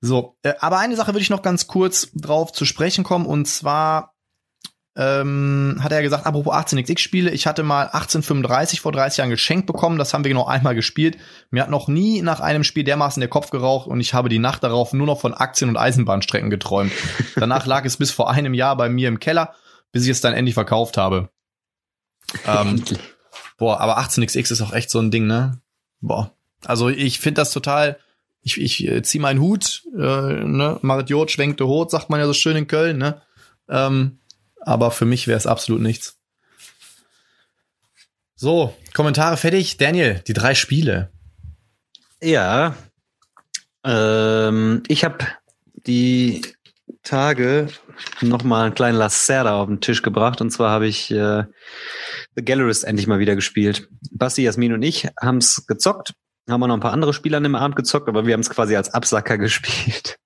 So, äh, aber eine Sache würde ich noch ganz kurz drauf zu sprechen kommen und zwar ähm, hat er gesagt, apropos 18xx-Spiele, ich hatte mal 1835 vor 30 Jahren geschenkt bekommen, das haben wir genau einmal gespielt. Mir hat noch nie nach einem Spiel dermaßen der Kopf geraucht und ich habe die Nacht darauf nur noch von Aktien- und Eisenbahnstrecken geträumt. Danach lag es bis vor einem Jahr bei mir im Keller, bis ich es dann endlich verkauft habe. Ähm, boah, aber 18xx ist auch echt so ein Ding, ne? Boah. Also ich finde das total, ich, ich äh, zieh meinen Hut, äh, ne? Marit Jod schwenkte Hut, sagt man ja so schön in Köln, ne? Ähm, aber für mich wäre es absolut nichts. So, Kommentare fertig. Daniel, die drei Spiele. Ja. Ähm, ich habe die Tage noch mal einen kleinen Lacerda auf den Tisch gebracht. Und zwar habe ich äh, The Gallerist endlich mal wieder gespielt. Basti, Jasmin und ich haben es gezockt. Haben wir noch ein paar andere Spieler an dem Abend gezockt, aber wir haben es quasi als Absacker gespielt.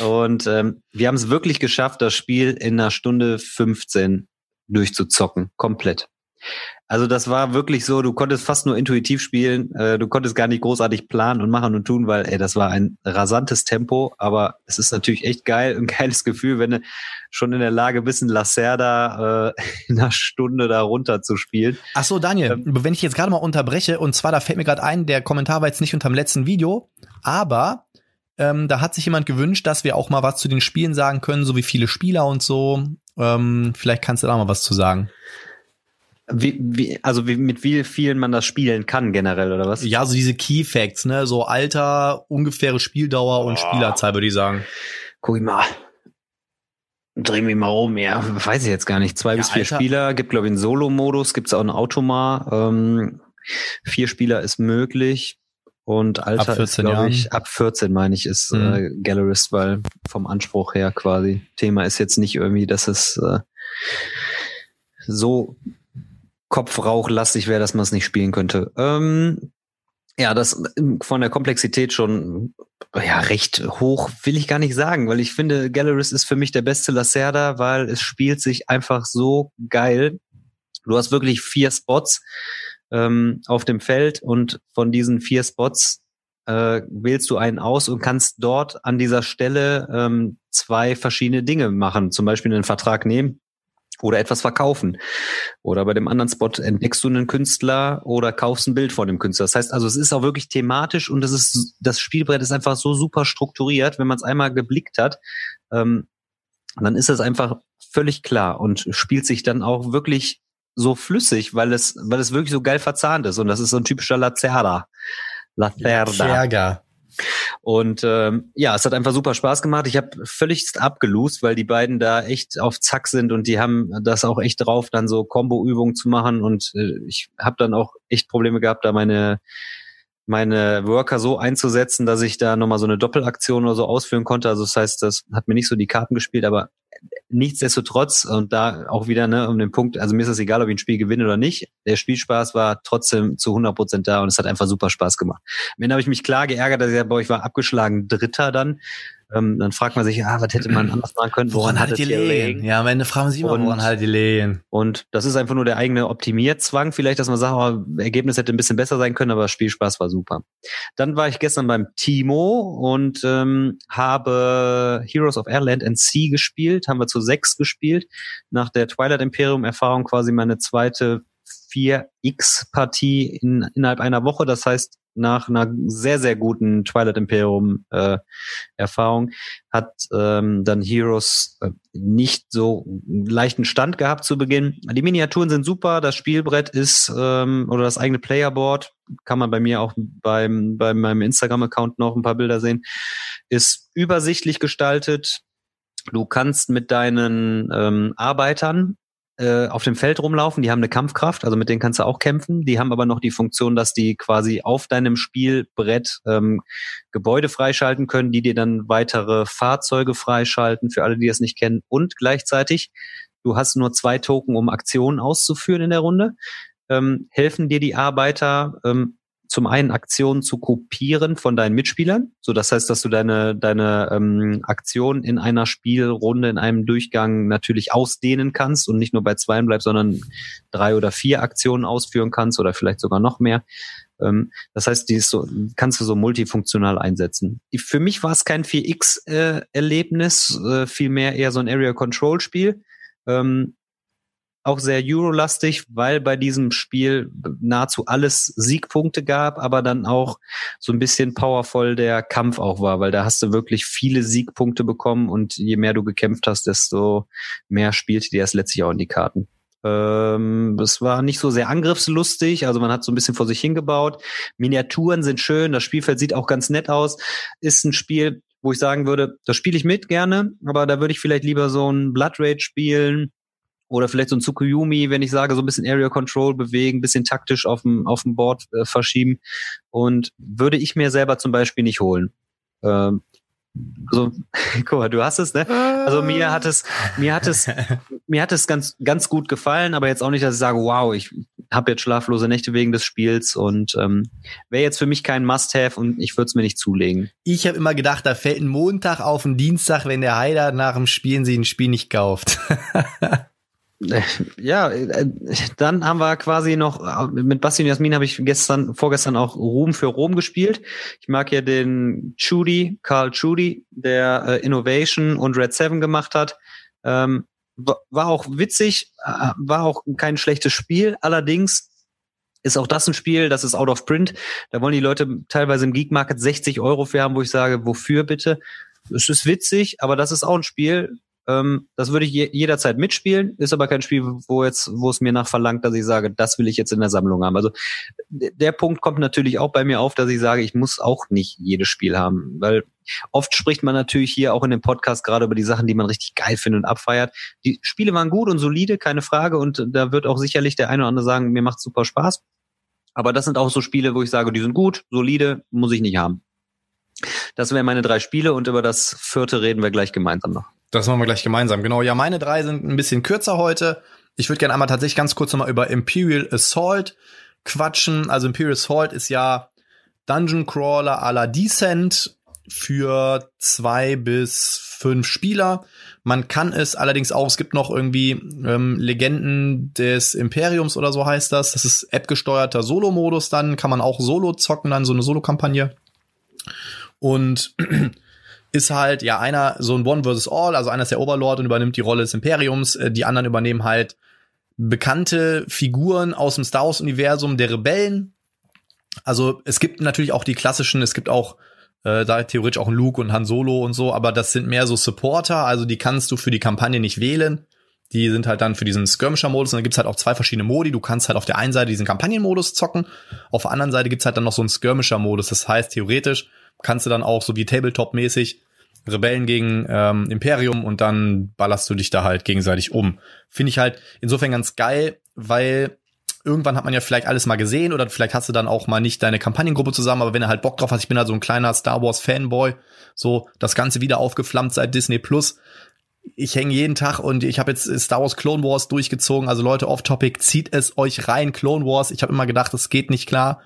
Und ähm, wir haben es wirklich geschafft, das Spiel in einer Stunde 15 durchzuzocken. Komplett. Also das war wirklich so, du konntest fast nur intuitiv spielen, äh, du konntest gar nicht großartig planen und machen und tun, weil ey, das war ein rasantes Tempo, aber es ist natürlich echt geil, ein geiles Gefühl, wenn du schon in der Lage bist, ein Lacerda äh, in einer Stunde da runter zu spielen. Ach so, Daniel, Ähm. wenn ich jetzt gerade mal unterbreche, und zwar, da fällt mir gerade ein, der Kommentar war jetzt nicht unterm letzten Video, aber ähm, da hat sich jemand gewünscht, dass wir auch mal was zu den Spielen sagen können, so wie viele Spieler und so. Ähm, vielleicht kannst du da mal was zu sagen. Wie, wie, also wie, mit wie vielen man das spielen kann generell, oder was? Ja, so diese Key Facts, ne? So Alter, ungefähre Spieldauer und Oh. Spielerzahl, würde ich sagen. Guck ich mal. Dreh mich mal um, ja. Weiß ich jetzt gar nicht. Zwei Ja, bis vier Alter. Spieler, gibt, glaube ich, einen Solo-Modus, gibt's auch einen Automar. Ähm, vier Spieler ist möglich. Und Alter Ab 14 ist, glaube ich, ab 14 meine ich, ist Mhm. äh, Gallerist, weil vom Anspruch her quasi. Thema ist jetzt nicht irgendwie, dass es äh, so kopfrauchlastig wäre, dass man es nicht spielen könnte. Ähm, ja, das ähm, von der Komplexität schon ja recht hoch will ich gar nicht sagen, weil ich finde, Gallerist ist für mich der beste Lacerda, weil es spielt sich einfach so geil. Du hast wirklich vier Spots ähm, auf dem Feld und von diesen vier Spots äh, wählst du einen aus und kannst dort an dieser Stelle ähm, zwei verschiedene Dinge machen. Zum Beispiel einen Vertrag nehmen oder etwas verkaufen. Oder bei dem anderen Spot entdeckst du einen Künstler oder kaufst ein Bild von dem Künstler. Das heißt also, es ist auch wirklich thematisch und es ist, das Spielbrett ist einfach so super strukturiert, wenn man es einmal geblickt hat, ähm, dann ist es einfach völlig klar und spielt sich dann auch wirklich so flüssig, weil es, weil es wirklich so geil verzahnt ist. Und das ist so ein typischer Lacerda. Lacerda. Lacerda. Und ähm, ja, es hat einfach super Spaß gemacht. Ich habe völligst abgelost, weil die beiden da echt auf Zack sind und die haben das auch echt drauf, dann so Combo-Übungen zu machen. Und äh, ich habe dann auch echt Probleme gehabt, da meine meine Worker so einzusetzen, dass ich da nochmal so eine Doppelaktion oder so ausführen konnte. Also das heißt, das hat mir nicht so die Karten gespielt, aber nichtsdestotrotz und da auch wieder ne, um den Punkt, also mir ist es egal, ob ich ein Spiel gewinne oder nicht. Der Spielspaß war trotzdem zu 100 Prozent da und es hat einfach super Spaß gemacht. Am Ende habe ich mich klar geärgert, dass ich, boah, ich war abgeschlagen Dritter dann. Ähm, dann fragt man sich, ah, was hätte man anders machen können? Woran, woran hat die Lehen? Ja, am Ende fragen sie immer, woran hat die Lehen? Und das ist einfach nur der eigene Optimierzwang, vielleicht, dass man sagt, oh, Ergebnis hätte ein bisschen besser sein können, aber Spielspaß war super. Dann war ich gestern beim Timo und ähm, habe Heroes of Airland and Sea gespielt, haben wir zu sechs gespielt. Nach der Twilight Imperium Erfahrung quasi meine zweite 4X-Partie in, innerhalb einer Woche. Das heißt, nach einer sehr, sehr guten Twilight Imperium äh, Erfahrung hat ähm, dann Heroes äh, nicht so leichten Stand gehabt zu Beginn. Die Miniaturen sind super, das Spielbrett ist ähm, oder das eigene Playerboard, kann man bei mir auch beim, bei meinem Instagram-Account noch ein paar Bilder sehen, ist übersichtlich gestaltet. Du kannst mit deinen ähm, Arbeitern äh, auf dem Feld rumlaufen, die haben eine Kampfkraft, also mit denen kannst du auch kämpfen. Die haben aber noch die Funktion, dass die quasi auf deinem Spielbrett ähm, Gebäude freischalten können, die dir dann weitere Fahrzeuge freischalten, für alle, die das nicht kennen. Und gleichzeitig, du hast nur zwei Token, um Aktionen auszuführen in der Runde. Ähm, helfen dir die Arbeiter, ähm, zum einen Aktionen zu kopieren von deinen Mitspielern. So, das heißt, dass du deine, deine ähm, Aktion in einer Spielrunde, in einem Durchgang natürlich ausdehnen kannst und nicht nur bei zwei bleibst, sondern drei oder vier Aktionen ausführen kannst oder vielleicht sogar noch mehr. Ähm, das heißt, die ist so, kannst du so multifunktional einsetzen. Für mich war es kein 4X-Erlebnis, äh, äh, vielmehr eher so ein Area-Control-Spiel. Ähm, auch sehr Euro-lastig, weil bei diesem Spiel nahezu alles Siegpunkte gab, aber dann auch so ein bisschen powervoll der Kampf auch war, weil da hast du wirklich viele Siegpunkte bekommen und je mehr du gekämpft hast, desto mehr spielte dir das letztlich auch in die Karten. Ähm, es war nicht so sehr angriffslustig, also man hat so ein bisschen vor sich hingebaut. Miniaturen sind schön, das Spielfeld sieht auch ganz nett aus. Ist ein Spiel, wo ich sagen würde, das spiele ich mit gerne, aber da würde ich vielleicht lieber so ein Blood Rage spielen oder vielleicht so ein Tsukuyomi, wenn ich sage, so ein bisschen Area Control bewegen, bisschen taktisch auf dem, auf dem Board äh, verschieben. Und würde ich mir selber zum Beispiel nicht holen. Ähm, also, guck mal, du hast es, ne? Also mir hat es, mir hat es, mir hat es ganz, ganz gut gefallen, aber jetzt auch nicht, dass ich sage, wow, ich habe jetzt schlaflose Nächte wegen des Spiels und ähm, wäre jetzt für mich kein Must-Have und ich würde es mir nicht zulegen. Ich habe immer gedacht, da fällt ein Montag auf einen Dienstag, wenn der Heider nach dem Spielen sich ein Spiel nicht kauft. Ja, äh, dann haben wir quasi noch, mit Basti und Jasmin habe ich gestern, vorgestern auch Ruhm für Rom gespielt. Ich mag ja den Chudy, Carl Chudy, der äh, Innovation und Red Seven gemacht hat. Ähm, war auch witzig, äh, war auch kein schlechtes Spiel. Allerdings ist auch das ein Spiel, das ist out of print. Da wollen die Leute teilweise im Geek Market 60 Euro für haben, wo ich sage, wofür bitte? Es ist witzig, aber das ist auch ein Spiel, ähm, das würde ich je jederzeit mitspielen, ist aber kein Spiel, wo jetzt, wo es mir nach verlangt, dass ich sage, das will ich jetzt in der Sammlung haben. Also der Punkt kommt natürlich auch bei mir auf, dass ich sage, ich muss auch nicht jedes Spiel haben, weil oft spricht man natürlich hier auch in dem Podcast gerade über die Sachen, die man richtig geil findet und abfeiert. Die Spiele waren gut und solide, keine Frage, und da wird auch sicherlich der eine oder andere sagen, mir macht super Spaß. Aber das sind auch so Spiele, wo ich sage, die sind gut, solide, muss ich nicht haben. Das wären meine drei Spiele und über das vierte reden wir gleich gemeinsam noch. Das machen wir gleich gemeinsam. Genau, ja, meine drei sind ein bisschen kürzer heute. Ich würde gerne einmal tatsächlich ganz kurz nochmal über Imperial Assault quatschen. Also Imperial Assault ist ja Dungeon Crawler à la Descent für zwei bis fünf Spieler. Man kann es allerdings auch, es gibt noch irgendwie ähm, Legenden des Imperiums oder so heißt das. Das ist App-gesteuerter Solo-Modus dann, kann man auch Solo zocken, dann so eine Solo-Kampagne. Und ist halt ja einer so ein One versus All, also einer ist der Overlord und übernimmt die Rolle des Imperiums, äh, die anderen übernehmen halt bekannte Figuren aus dem Star Wars Universum der Rebellen. Also es gibt natürlich auch die klassischen, es gibt auch äh, da theoretisch auch Luke und Han Solo und so, aber das sind mehr so Supporter, also die kannst du für die Kampagne nicht wählen. Die sind halt dann für diesen Skirmisher-Modus und dann gibt's halt auch zwei verschiedene Modi. Du kannst halt auf der einen Seite diesen Kampagnenmodus zocken, auf der anderen Seite gibt's halt dann noch so einen Skirmisher-Modus. Das heißt, theoretisch kannst du dann auch so wie Tabletop-mäßig Rebellen gegen ähm, Imperium und dann ballerst du dich da halt gegenseitig um. Finde ich halt insofern ganz geil, weil irgendwann hat man ja vielleicht alles mal gesehen oder vielleicht hast du dann auch mal nicht deine Kampagnengruppe zusammen, aber wenn du halt Bock drauf hast, ich bin halt so ein kleiner Star Wars Fanboy, so das Ganze wieder aufgeflammt seit Disney Plus. Ich hänge jeden Tag und ich habe jetzt Star Wars Clone Wars durchgezogen. Also Leute, off-topic, zieht es euch rein, Clone Wars. Ich habe immer gedacht, es geht nicht klar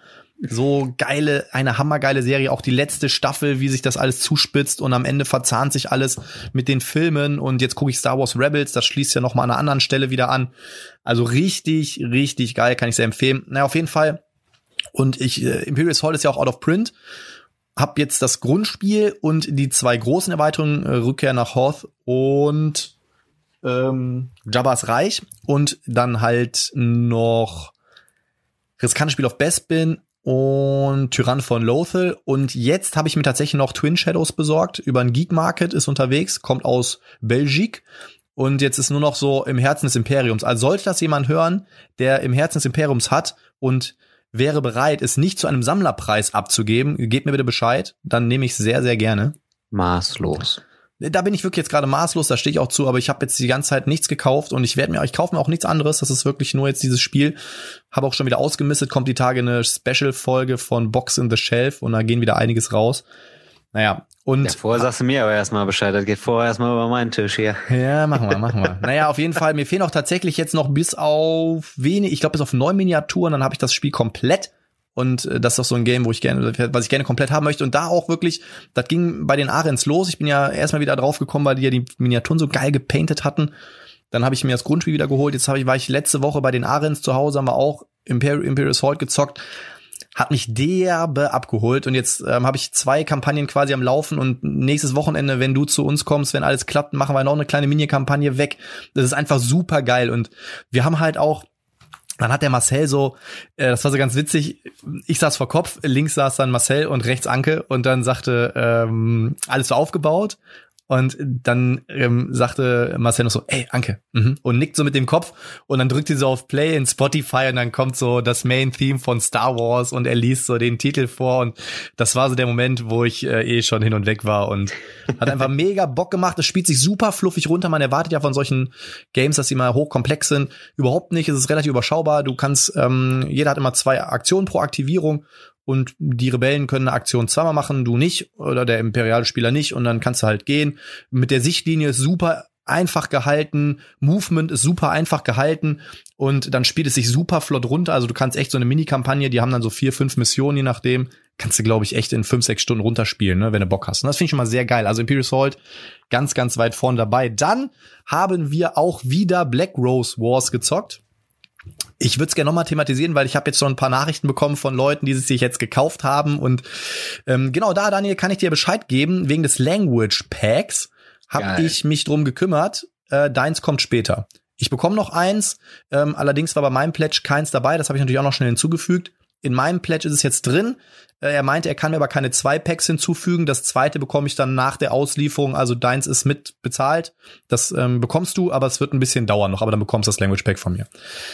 so geile, eine hammergeile Serie, auch die letzte Staffel, wie sich das alles zuspitzt und am Ende verzahnt sich alles mit den Filmen und jetzt gucke ich Star Wars Rebels, das schließt ja noch mal an einer anderen Stelle wieder an. Also richtig, richtig geil, kann ich sehr empfehlen. naja, auf jeden Fall. Und ich, äh, Imperial Hall ist ja auch out of print. Hab jetzt das Grundspiel und die zwei großen Erweiterungen, äh, Rückkehr nach Hoth und ähm, Jabba's Reich und dann halt noch riskantes Spiel auf Bespin und Tyrann von Lothal. Und jetzt habe ich mir tatsächlich noch Twin Shadows besorgt. Über ein Geek Market ist unterwegs, kommt aus Belgik. Und jetzt ist nur noch so im Herzen des Imperiums. Also sollte das jemand hören, der im Herzen des Imperiums hat und wäre bereit, es nicht zu einem Sammlerpreis abzugeben, gebt mir bitte Bescheid. Dann nehme ich sehr, sehr gerne. Maßlos da bin ich wirklich jetzt gerade maßlos, da stehe ich auch zu, aber ich habe jetzt die ganze Zeit nichts gekauft und ich werde mir, ich kaufe mir auch nichts anderes. Das ist wirklich nur jetzt dieses Spiel. Habe auch schon wieder ausgemistet, kommt die Tage eine Special-Folge von Box in the Shelf und da gehen wieder einiges raus. Naja, und. Ja, vorher sagst du mir aber erstmal Bescheid, das geht vorher erstmal über meinen Tisch hier. Ja, machen wir, machen wir. naja, auf jeden Fall, mir fehlen auch tatsächlich jetzt noch bis auf wenig, ich glaube bis auf neun Miniaturen, dann habe ich das Spiel komplett und äh, das ist auch so ein Game, wo ich gerne, was ich gerne komplett haben möchte. Und da auch wirklich, das ging bei den Arens los. Ich bin ja erstmal wieder drauf gekommen, weil die ja die Miniaturen so geil gepainted hatten. Dann habe ich mir das Grundspiel wieder geholt. Jetzt hab ich, war ich letzte Woche bei den Arens zu Hause, haben wir auch Imper Imperial Assault gezockt. Hat mich derbe abgeholt und jetzt ähm, habe ich zwei Kampagnen quasi am Laufen und nächstes Wochenende, wenn du zu uns kommst, wenn alles klappt, machen wir noch eine kleine Mini-Kampagne weg. Das ist einfach super geil und wir haben halt auch dann hat der Marcel so, äh, das war so ganz witzig, ich saß vor Kopf, links saß dann Marcel und rechts Anke und dann sagte, ähm, alles so aufgebaut und dann ähm, sagte Marcel noch so, ey, Anke, mhm. und nickt so mit dem Kopf und dann drückt sie so auf Play in Spotify und dann kommt so das Main-Theme von Star Wars und er liest so den Titel vor und das war so der Moment, wo ich äh, eh schon hin und weg war und hat einfach mega Bock gemacht. Es spielt sich super fluffig runter. Man erwartet ja von solchen Games, dass sie mal hochkomplex sind. Überhaupt nicht. Es ist relativ überschaubar. Du kannst, ähm, jeder hat immer zwei Aktionen pro Aktivierung und die Rebellen können eine Aktion zweimal machen, du nicht oder der imperiale Spieler nicht und dann kannst du halt gehen. Mit der Sichtlinie ist super einfach gehalten, Movement ist super einfach gehalten und dann spielt es sich super flott runter. Also du kannst echt so eine Mini-Kampagne, die haben dann so vier, fünf Missionen, je nachdem, kannst du, glaube ich, echt in fünf, sechs Stunden runterspielen, ne, wenn du Bock hast. Und das finde ich schon mal sehr geil. Also Imperial Salt ganz, ganz weit vorne dabei. Dann haben wir auch wieder Black Rose Wars gezockt. Ich würde es gerne nochmal thematisieren, weil ich habe jetzt schon ein paar Nachrichten bekommen von Leuten, die es sich jetzt gekauft haben. Und ähm, genau da, Daniel, kann ich dir Bescheid geben. Wegen des Language Packs habe ich mich drum gekümmert. Äh, deins kommt später. Ich bekomme noch eins. Ähm, allerdings war bei meinem Pledge keins dabei. Das habe ich natürlich auch noch schnell hinzugefügt. In meinem Pledge ist es jetzt drin. Äh, er meinte, er kann mir aber keine zwei Packs hinzufügen. Das zweite bekomme ich dann nach der Auslieferung. Also deins ist mit bezahlt. Das ähm, bekommst du, aber es wird ein bisschen dauern noch. Aber dann bekommst du das Language Pack von mir.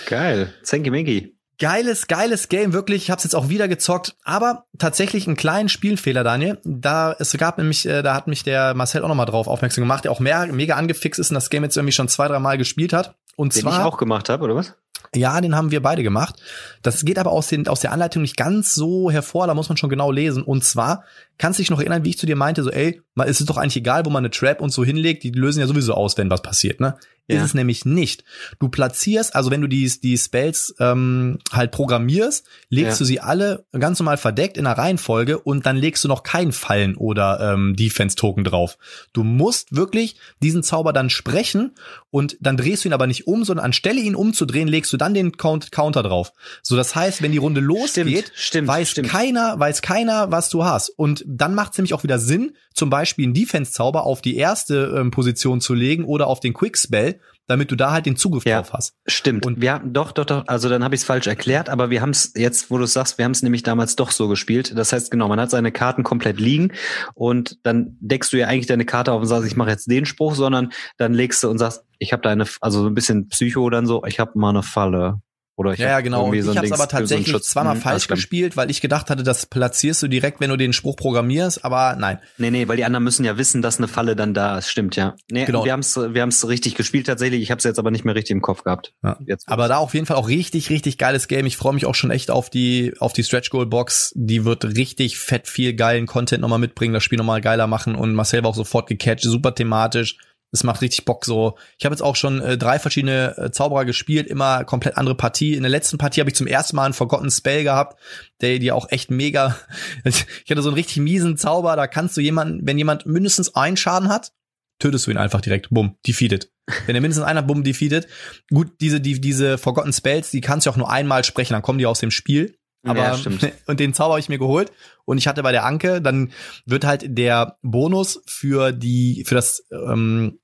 Geil. Zenki Minky. Geiles, geiles Game, wirklich. Ich habe es jetzt auch wieder gezockt, aber tatsächlich einen kleinen Spielfehler, Daniel. Da es gab nämlich, äh, da hat mich der Marcel auch noch mal drauf aufmerksam gemacht, der auch mehr, mega angefixt ist und das Game jetzt irgendwie schon zwei, drei Mal gespielt hat. Und Den zwar ich auch gemacht habe, oder was? Ja, den haben wir beide gemacht. Das geht aber aus, den, aus der Anleitung nicht ganz so hervor, da muss man schon genau lesen. Und zwar, kannst du dich noch erinnern, wie ich zu dir meinte, so, ey, mal ist es doch eigentlich egal, wo man eine Trap und so hinlegt, die lösen ja sowieso aus, wenn was passiert, ne? Ja. Ist es nämlich nicht. Du platzierst, also wenn du die, die Spells ähm, halt programmierst, legst ja. du sie alle ganz normal verdeckt in einer Reihenfolge und dann legst du noch keinen Fallen oder ähm, Defense-Token drauf. Du musst wirklich diesen Zauber dann sprechen und dann drehst du ihn aber nicht um, sondern anstelle ihn umzudrehen, legst du dann den Count Counter drauf. So, das heißt, wenn die Runde losgeht, stimmt, stimmt, weiß stimmt. keiner, weiß keiner, was du hast. Und dann macht es nämlich auch wieder Sinn, zum Beispiel einen Defense-Zauber auf die erste ähm, Position zu legen oder auf den Quick-Spell, damit du da halt den Zugriff ja, drauf hast. Stimmt. Und wir haben doch, doch, doch, also dann habe ich es falsch erklärt, aber wir haben es jetzt, wo du sagst, wir haben es nämlich damals doch so gespielt. Das heißt, genau, man hat seine Karten komplett liegen und dann deckst du ja eigentlich deine Karte auf und sagst, ich mache jetzt den Spruch, sondern dann legst du und sagst, ich habe da eine, also so ein bisschen Psycho dann so, ich habe mal eine Falle Oder ich Ja, ja, genau. Und ich so habe es aber so tatsächlich Schutz. zweimal Hm, falsch gespielt, weil ich gedacht hatte, das platzierst du direkt, wenn du den Spruch programmierst, aber nein. Nee, nee, weil die anderen müssen ja wissen, dass eine Falle dann da ist. Stimmt, ja. Nee, Genau. wir haben's, wir haben's richtig gespielt tatsächlich. Ich habe es jetzt aber nicht mehr richtig im Kopf gehabt. Ja. Jetzt, Aber da auf jeden Fall auch richtig, richtig geiles Game. Ich freue mich auch schon echt auf die, auf die Stretch Goal Box. Die wird richtig fett viel geilen Content nochmal mitbringen, das Spiel nochmal geiler machen und Marcel war auch sofort gecatcht, super thematisch. Es macht richtig Bock so. Ich habe jetzt auch schon äh, drei verschiedene äh, Zauberer gespielt, immer komplett andere Partie. In der letzten Partie habe ich zum ersten Mal einen Forgotten Spell gehabt, der dir auch echt mega. Ich hatte so einen richtig miesen Zauber, da kannst du jemanden, wenn jemand mindestens einen Schaden hat, tötest du ihn einfach direkt. Bumm, defeated. Wenn er mindestens einer bumm defeated. Gut, diese, die, diese Forgotten Spells, die kannst du auch nur einmal sprechen, dann kommen die aus dem Spiel. Aber ja, stimmt. und den Zauber habe ich mir geholt und ich hatte bei der Anke, dann wird halt der Bonus für die für das ähm,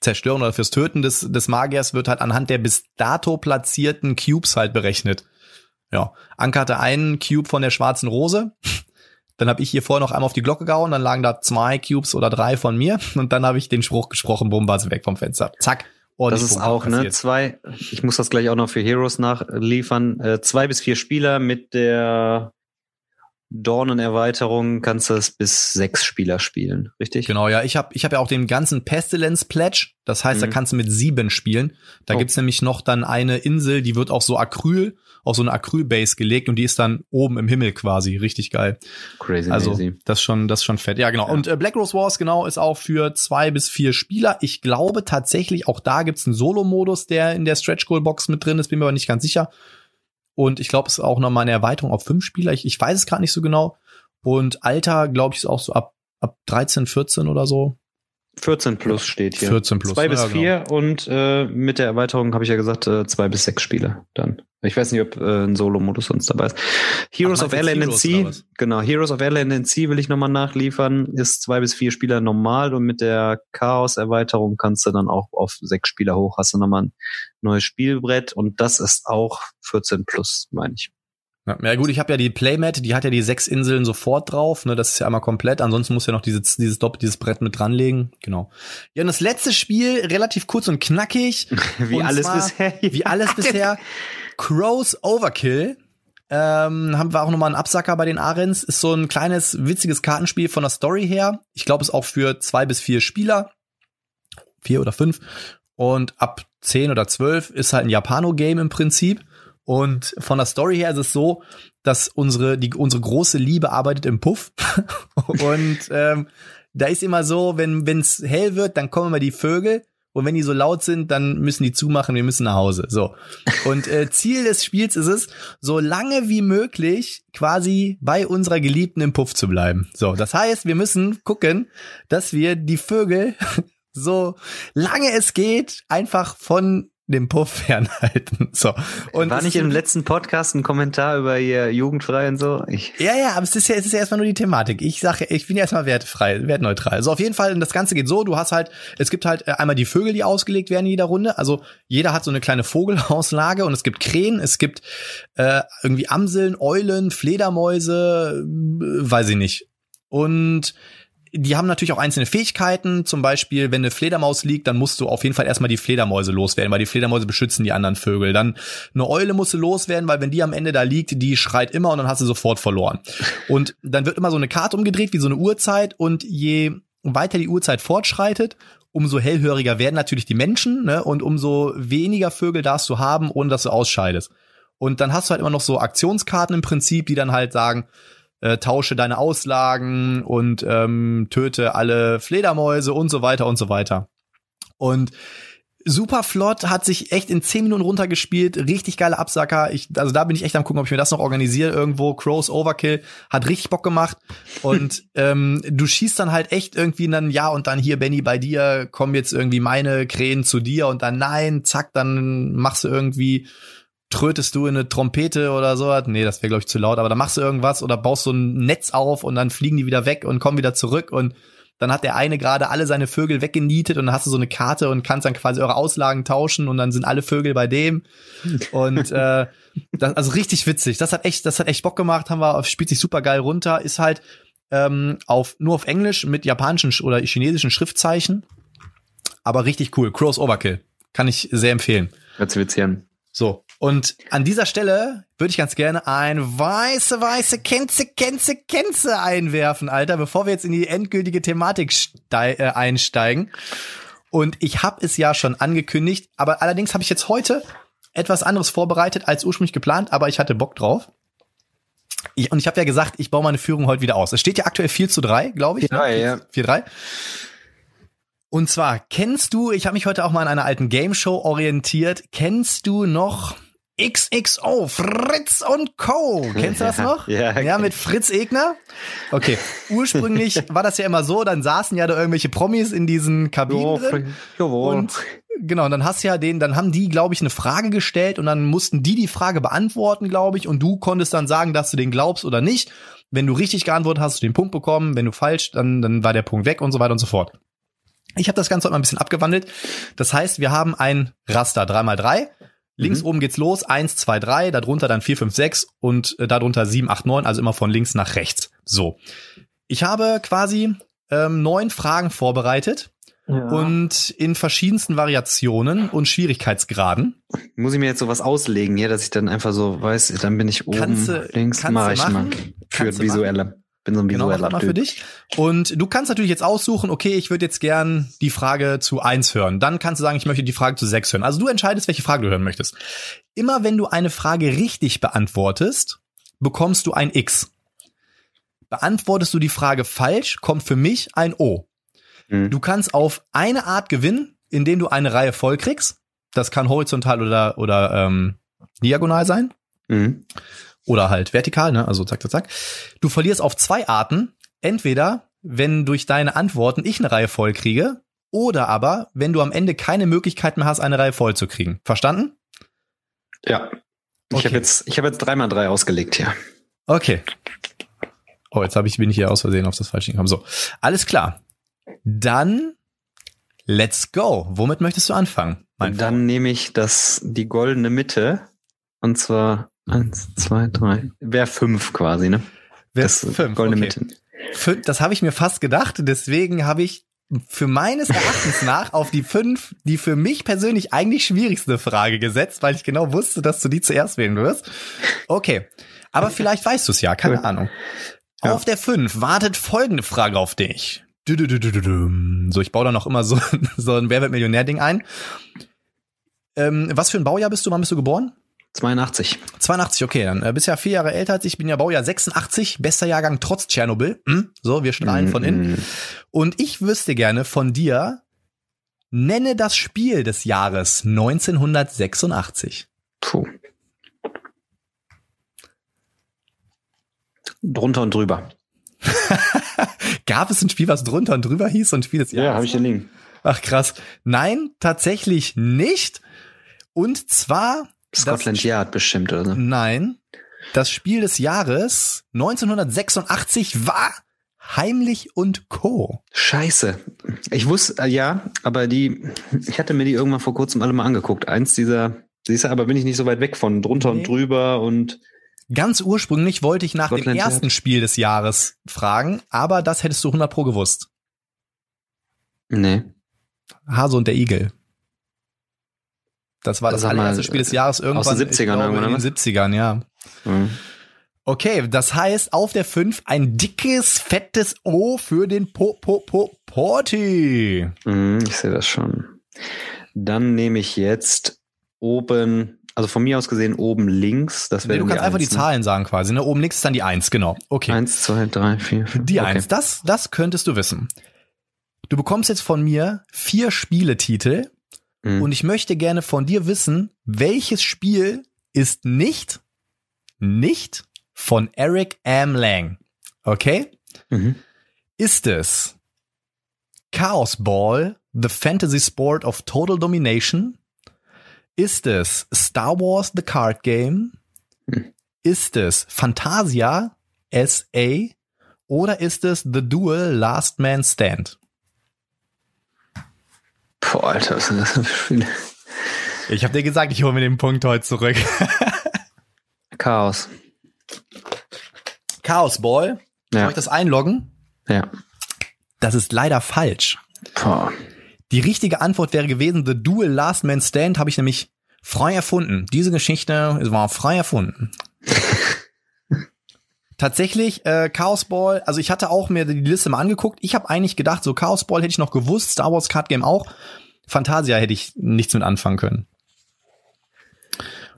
Zerstören oder fürs Töten des des Magiers wird halt anhand der bis dato platzierten Cubes halt berechnet. Ja, Anke hatte einen Cube von der schwarzen Rose. Dann habe ich hier vorher noch einmal auf die Glocke gehauen, dann lagen da zwei Cubes oder drei von mir und dann habe ich den Spruch gesprochen, bumm, war sie weg vom Fenster. Zack. Das ist Punkte auch, ne, zwei, ich muss das gleich auch noch für Heroes nachliefern, äh, zwei bis vier Spieler mit der Dornenerweiterung kannst du es bis sechs Spieler spielen, richtig? Genau, ja, ich habe ich hab ja auch den ganzen Pestilence Pledge, das heißt, da Mhm. kannst du mit sieben spielen. Da Oh. gibt's nämlich noch dann eine Insel, die wird auf so Acryl, auf so eine Acryl-Base gelegt und die ist dann oben im Himmel quasi, richtig geil. Crazy, Also crazy. das ist schon, das schon fett. Ja, genau. Ja. Und äh, Black Rose Wars genau ist auch für zwei bis vier Spieler. Ich glaube tatsächlich, auch da gibt's einen Solo-Modus, der in der Stretch Goal Box mit drin ist. Bin mir aber nicht ganz sicher. Und ich glaube, es ist auch noch mal eine Erweiterung auf fünf Spieler. Ich, ich weiß es gerade nicht so genau. Und Alter, glaube ich, ist auch so ab ab 13, 14 oder so. 14 plus steht hier. 14 plus. Zwei Ja, bis genau. vier und äh, mit der Erweiterung habe ich ja gesagt, äh, zwei bis sechs Spieler dann. Ich weiß nicht, ob äh, ein Solo-Modus sonst dabei ist. Heroes Ach, of was? genau, Heroes of LNC will ich nochmal nachliefern, ist zwei bis vier Spieler normal und mit der Chaos-Erweiterung kannst du dann auch auf sechs Spieler hoch, hast du nochmal ein neues Spielbrett und das ist auch 14 plus, meine ich. Ja, ja gut, ich habe ja die Playmat, die hat ja die sechs Inseln sofort drauf, ne, das ist ja einmal komplett, ansonsten muss ja noch dieses dieses Doppel dieses Brett mit dranlegen, genau. Ja, und das letzte Spiel relativ kurz und knackig, Wie Und alles zwar- bisher. wie alles bisher. Crows Overkill. Ähm, haben wir auch nochmal einen Absacker bei den Arens. Ist so ein kleines, witziges Kartenspiel von der Story her. Ich glaube, ist auch für zwei bis vier Spieler. Vier oder fünf. Und ab zehn oder zwölf ist halt ein Japano-Game im Prinzip. Und von der Story her ist es so, dass unsere, die, unsere große Liebe arbeitet im Puff. Und ähm, da ist immer so, wenn es hell wird, dann kommen immer die Vögel. Und wenn die so laut sind, dann müssen die zumachen, wir müssen nach Hause. So. Und äh, Ziel des Spiels ist es, so lange wie möglich quasi bei unserer Geliebten im Puff zu bleiben. So, das heißt, wir müssen gucken, dass wir die Vögel so lange es geht einfach von dem Puff fernhalten. So. Und War nicht im letzten Podcast ein Kommentar über ihr jugendfrei und so? Ich, ja, ja, aber es ist ja, es ist ja erstmal nur die Thematik. Ich sage, ich bin ja erstmal wertefrei, wertneutral. Also auf jeden Fall, das Ganze geht so, du hast halt, es gibt halt äh, einmal die Vögel, die ausgelegt werden in jeder Runde. Also jeder hat so eine kleine Vogelauslage und es gibt Krähen, es gibt äh, irgendwie Amseln, Eulen, Fledermäuse, äh, weiß ich nicht. Und die haben natürlich auch einzelne Fähigkeiten. Zum Beispiel, wenn eine Fledermaus liegt, dann musst du auf jeden Fall erstmal die Fledermäuse loswerden, weil die Fledermäuse beschützen die anderen Vögel. Dann eine Eule musst du loswerden, weil wenn die am Ende da liegt, die schreit immer und dann hast du sofort verloren. Und dann wird immer so eine Karte umgedreht, wie so eine Uhrzeit. Und je weiter die Uhrzeit fortschreitet, umso hellhöriger werden natürlich die Menschen, ne? Und umso weniger Vögel darfst du haben, ohne dass du ausscheidest. Und dann hast du halt immer noch so Aktionskarten im Prinzip, die dann halt sagen, äh, tausche deine Auslagen und ähm, töte alle Fledermäuse und so weiter und so weiter. Und super flott, hat sich echt in 10 Minuten runtergespielt, richtig geile Absacker. Ich, also da bin ich echt am gucken, ob ich mir das noch organisiere irgendwo. Crows Overkill hat richtig Bock gemacht. Und ähm, du schießt dann halt echt irgendwie dann, ja, und dann hier, Benny, bei dir kommen jetzt irgendwie meine Krähen zu dir und dann nein, zack, dann machst du irgendwie trötest du in eine Trompete oder so. Nee, das wäre, glaube ich, zu laut, aber dann machst du irgendwas oder baust so ein Netz auf und dann fliegen die wieder weg und kommen wieder zurück und dann hat der eine gerade alle seine Vögel weggenietet und dann hast du so eine Karte und kannst dann quasi eure Auslagen tauschen und dann sind alle Vögel bei dem. Und äh, das, also richtig witzig. Das hat echt, das hat echt Bock gemacht, haben wir, spielt sich super geil runter, ist halt ähm, auf nur auf Englisch mit japanischen sch- oder chinesischen Schriftzeichen. Aber richtig cool. Crows Overkill. Kann ich sehr empfehlen. Sich witzig. So, Und an dieser Stelle würde ich ganz gerne ein weiße, weiße Kenze, Kenze, Kenze einwerfen, Alter, bevor wir jetzt in die endgültige Thematik äh, einsteigen. Und ich habe es ja schon angekündigt, aber allerdings habe ich jetzt heute etwas anderes vorbereitet als ursprünglich geplant, aber ich hatte Bock drauf. Ich, und ich habe ja gesagt, ich baue meine Führung heute wieder aus. Es steht ja aktuell 4 zu 3, glaube ich. 4-3, ja. 4-3. Und zwar, kennst du, ich habe mich heute auch mal an einer alten Game Show orientiert, kennst du noch XXO, Fritz und Co. Kennst du das Ja, noch? ja, ja kenn mit Fritz Egner? Okay, ursprünglich war das ja immer so, dann saßen ja da irgendwelche Promis in diesen Kabinen drin. Jawohl. Und genau, dann hast du ja den, dann haben die, glaube ich, eine Frage gestellt und dann mussten die die Frage beantworten, glaube ich, und du konntest dann sagen, dass du den glaubst oder nicht. Wenn du richtig geantwortet hast, hast du den Punkt bekommen. Wenn du falsch, dann, dann war der Punkt weg und so weiter und so fort. Ich habe das Ganze heute mal ein bisschen abgewandelt. Das heißt, wir haben ein Raster 3x3. Links Mhm. oben geht's los, 1, 2, 3, darunter dann 4, 5, 6 und äh, darunter 7, 8, 9, also immer von links nach rechts. So. Ich habe quasi ähm, neun Fragen vorbereitet und in verschiedensten Variationen und Schwierigkeitsgraden. Muss ich mir jetzt sowas auslegen hier, dass ich dann einfach so weiß, dann bin ich oben Kannst du- links, kannst mach du ich machen. mal. Für visuelle. Bin so ein Genau, visueller was mal für dich. Und du kannst natürlich jetzt aussuchen, okay, ich würde jetzt gern die Frage zu eins hören. Dann kannst du sagen, ich möchte die Frage zu sechs hören. Also du entscheidest, welche Frage du hören möchtest. Immer wenn du eine Frage richtig beantwortest, bekommst du ein X. Beantwortest du die Frage falsch, kommt für mich ein O. Mhm. Du kannst auf eine Art gewinnen, indem du eine Reihe voll kriegst. Das kann horizontal oder, oder ähm, diagonal sein. Mhm. Oder halt vertikal, ne? Also zack, zack, zack. Du verlierst auf zwei Arten. Entweder, wenn durch deine Antworten ich eine Reihe voll kriege, oder aber, wenn du am Ende keine Möglichkeit mehr hast, eine Reihe voll zu kriegen. Verstanden? Ja. Ich Okay. habe jetzt, ich habe jetzt dreimal drei ausgelegt hier. Okay. Oh, jetzt habe ich, bin ich hier aus Versehen auf das falsche gekommen. So, alles klar. Dann let's go. Womit möchtest du anfangen? Dann nehme ich das, die goldene Mitte. Und zwar eins, zwei, drei. Wäre fünf quasi, ne? Ist fünf? goldene okay. Mitte. Fün- Das habe ich mir fast gedacht. Deswegen habe ich für meines Erachtens nach auf die fünf, die für mich persönlich eigentlich schwierigste Frage gesetzt, weil ich genau wusste, dass du die zuerst wählen wirst. Okay. Aber vielleicht weißt du es ja, keine Cool. Ahnung. Ja. Auf der fünf wartet folgende Frage auf dich. Du, du, du, du, du, du. So, ich baue da noch immer so, so ein Wer wird Millionär-Ding ein. Ähm, was für ein Baujahr bist du? Wann bist du geboren? 82. 82, okay, dann äh, bist ja vier Jahre älter als ich, bin ja Baujahr 86, bester Jahrgang trotz Tschernobyl. Hm? So, wir strahlen von innen. Mhm. Und ich wüsste gerne von dir, nenne das Spiel des Jahres 1986. Puh. Drunter und drüber. Gab es ein Spiel, was drunter und drüber hieß und Spiel des Jahres? hier liegen. Ach krass. Nein, tatsächlich nicht. Und zwar Scotland Yard bestimmt, oder so. Nein, das Spiel des Jahres 1986 war Heimlich und Co. Scheiße. Ich wusste, äh, ja, aber die, ich hatte mir die irgendwann vor kurzem alle mal angeguckt. Eins dieser, siehst du, aber bin ich nicht so weit weg von drunter Nee. und drüber und Ganz ursprünglich wollte ich nach dem Scotland Yard. ersten Spiel des Jahres fragen, aber das hättest du 100 pro gewusst. nee. Hase und der Igel. Das war das mal, allererste Spiel des Jahres irgendwann. den 70ern ich glaube, irgendwann, in oder den 70ern, ja. Mhm. Okay, das heißt auf der 5 ein dickes, fettes O für den Po Po Po Porti. Mhm, ich sehe das schon. Dann nehme ich jetzt oben, also von mir aus gesehen oben links. Das Nee, du kannst einfach die Eins, ne? Zahlen sagen quasi. Ne? Oben links ist dann die 1, genau. Okay. Eins, zwei, drei, vier, fünf. Die okay. Eins, das, das könntest du wissen. Du bekommst jetzt von mir vier Spieletitel Mhm. und ich möchte gerne von dir wissen, welches Spiel ist nicht, nicht von Eric M. Lang. Okay? Mhm. Ist es Chaos Ball, The Fantasy Sport of Total Domination? Ist es Star Wars The Card Game? Hm. Ist es Fantasia SA? Oder ist es The Duel Last Man Stand? Boah, Alter, was sind das für Spiele? Ich habe dir gesagt, ich hole mir den Punkt heute zurück. Chaos. Chaos Ball. Soll Ja. ich das einloggen? Ja. Das ist leider falsch. Boah. Die richtige Antwort wäre gewesen, The Duel Last Man Stand habe ich nämlich Frei erfunden. Diese Geschichte war frei erfunden. Tatsächlich, äh, Chaos Ball, also ich hatte auch mir die Liste mal angeguckt. Ich habe eigentlich gedacht, so Chaos Ball hätte ich noch gewusst, Star Wars Card Game auch. Fantasia hätte ich nichts mit anfangen können.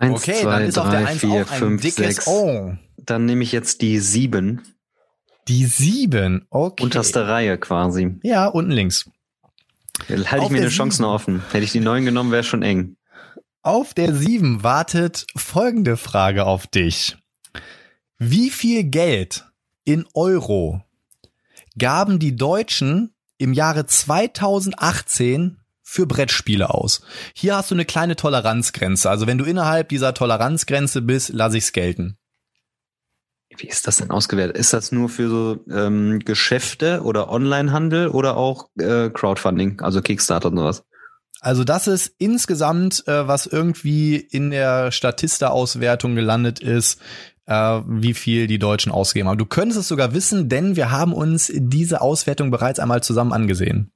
Eins, okay, zwei, dann ist auf der drei, 1 vier, auch ein fünf, dickes sechs. O. Dann nehme ich jetzt die sieben. Die 7, okay. Unterste Reihe quasi. Ja, unten links. Halte Auf ich mir eine Chance noch offen. Hätte ich die neun genommen, wäre schon eng. Auf der 7 wartet folgende Frage auf dich. Wie viel Geld in Euro gaben die Deutschen im Jahre 2018 für Brettspiele aus? Hier hast du eine kleine Toleranzgrenze. Also wenn du innerhalb dieser Toleranzgrenze bist, lass ich's gelten. Wie ist das denn ausgewertet? Ist das nur für so ähm, Geschäfte oder Onlinehandel oder auch äh, Crowdfunding, also Kickstarter und sowas? Also das ist insgesamt, äh, was irgendwie in der Statista-Auswertung gelandet ist, äh, wie viel die Deutschen ausgeben haben. Du könntest es sogar wissen, denn wir haben uns diese Auswertung bereits einmal zusammen angesehen.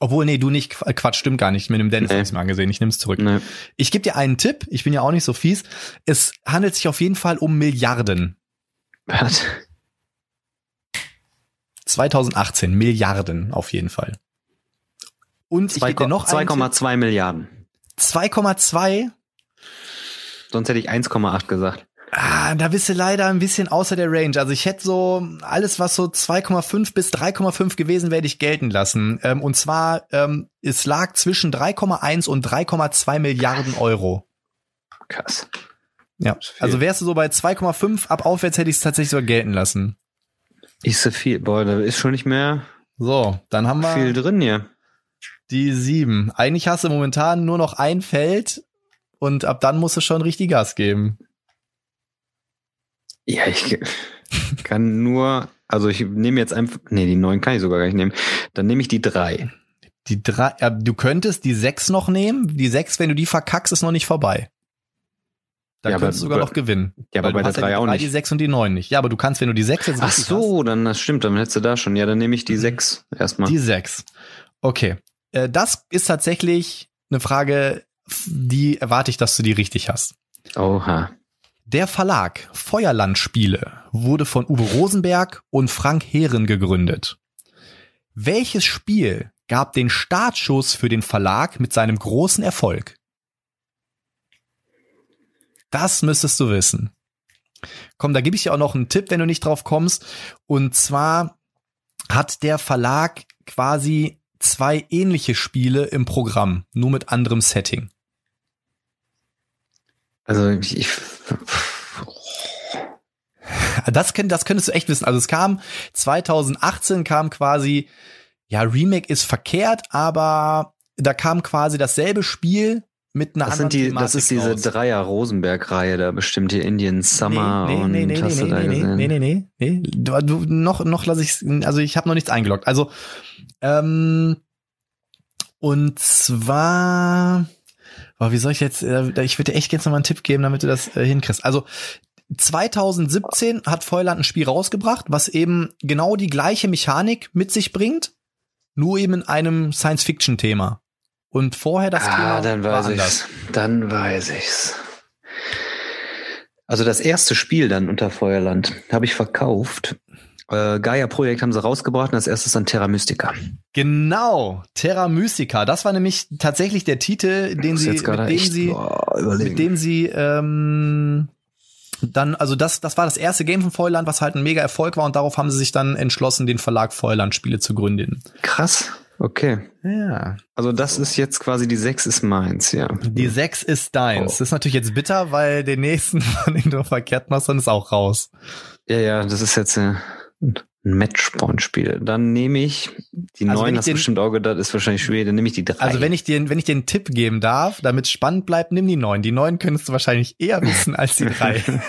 Obwohl, nee, du nicht, Qu- Quatsch, stimmt gar nicht. Mit dem Dennis Nee. nee. ich mal angesehen. Ich nehme es zurück. Ne. Ich gebe dir einen Tipp. Ich bin ja auch nicht so fies. Es handelt sich auf jeden Fall um Milliarden. Was? 2018 Milliarden auf jeden Fall. Und ich gebe dir noch einen Tipp. 2,2 Milliarden. 2,2 Sonst hätte ich 1,8 gesagt. Ah, da bist du leider ein bisschen außer der Range. Also ich hätte so alles, was so 2,5 bis 3,5 gewesen, werde ich gelten lassen. Ähm, und zwar, ähm, es lag zwischen 3,1 und 3,2 Milliarden Euro. Krass. Ja. Also wärst du so bei 2,5 ab aufwärts, hätte ich es tatsächlich sogar gelten lassen. Ist so viel. Boah, da ist schon nicht mehr So, dann haben wir viel drin hier. die 7. Eigentlich hast du momentan nur noch ein Feld und ab dann musst du schon richtig Gas geben. Ja, ich kann nur, also ich nehme jetzt einfach, nee, die neun kann ich sogar gar nicht nehmen. Dann nehme ich die drei. Die drei, ja, du könntest die 6 noch nehmen. Die 6, wenn du die verkackst, ist noch nicht vorbei. Da Ja, aber- könntest du sogar noch gewinnen. Ja, aber bei der hast ja drei die auch nicht. Die 6 und die 9 nicht. Ja, aber du kannst, wenn du die 6 jetzt Ach so, dann das stimmt, dann hättest du da schon. Ja, dann nehme ich die Mhm. sechs hast, erstmal. die 6. Okay. Äh, das ist tatsächlich eine Frage, die erwarte ich, dass du die richtig hast. Oha. Der Verlag Feuerland Spiele wurde von Uwe Rosenberg und Frank Heeren gegründet. Welches Spiel gab den Startschuss für den Verlag mit seinem großen Erfolg? Das müsstest du wissen. Komm, da gebe ich dir auch noch einen Tipp, wenn du nicht drauf kommst. Und zwar hat der Verlag quasi zwei ähnliche Spiele im Programm, nur mit anderem Setting. Also ich, ich Das, könnt, das könntest du echt wissen. Also es kam 2018 kam quasi, ja, Remake ist verkehrt, aber da kam quasi dasselbe Spiel mit einer das anderen sind die, Thematik das ist diese raus. Dreier Rosenberg-Reihe, da bestimmt hier Indian Summer nee, und nee, nee, hast nee, du da nee, nee, gesehen? nee, nee, nee, nee. Du, du, noch, noch lass ich, also ich habe noch nichts eingeloggt. Also, ähm, und zwar, oh, wie soll ich jetzt, äh, ich würde dir echt jetzt noch mal einen Tipp geben, damit du das äh, hinkriegst. Also, 2017 hat Feuerland ein Spiel rausgebracht, was eben genau die gleiche Mechanik mit sich bringt, nur eben in einem Science-Fiction-Thema. Und vorher das Thema ah, dann weiß ich's. Dann weiß ich's. Also das erste Spiel dann unter Feuerland habe ich verkauft. Äh, Gaia Projekt haben sie rausgebracht und das erste ist dann Terra Mystica. Genau, Terra Mystica. Das war nämlich tatsächlich der Titel, den sie, mit dem echt, sie, boah, mit dem sie ähm, dann, also das, das war das erste Game von Feuerland, was halt ein mega Erfolg war und darauf haben sie sich dann entschlossen, den Verlag Feuerland Spiele zu gründen. Krass. Okay. Ja. Also das ist jetzt quasi die sechs ist meins, ja. Die 6 ist deins. Oh. Das ist natürlich jetzt bitter, weil den nächsten, von den du verkehrt machst, dann ist auch raus. Ja, ja, das ist jetzt äh, ein Matchpoint-Spiel. Dann nehme ich die Also wenn neun, ich hast du bestimmt auch gedacht, ist wahrscheinlich schwer, dann nehme ich die drei. Also wenn ich dir, wenn ich dir einen Tipp geben darf, damit es spannend bleibt, nimm die 9. Die 9 könntest du wahrscheinlich eher wissen als die 3.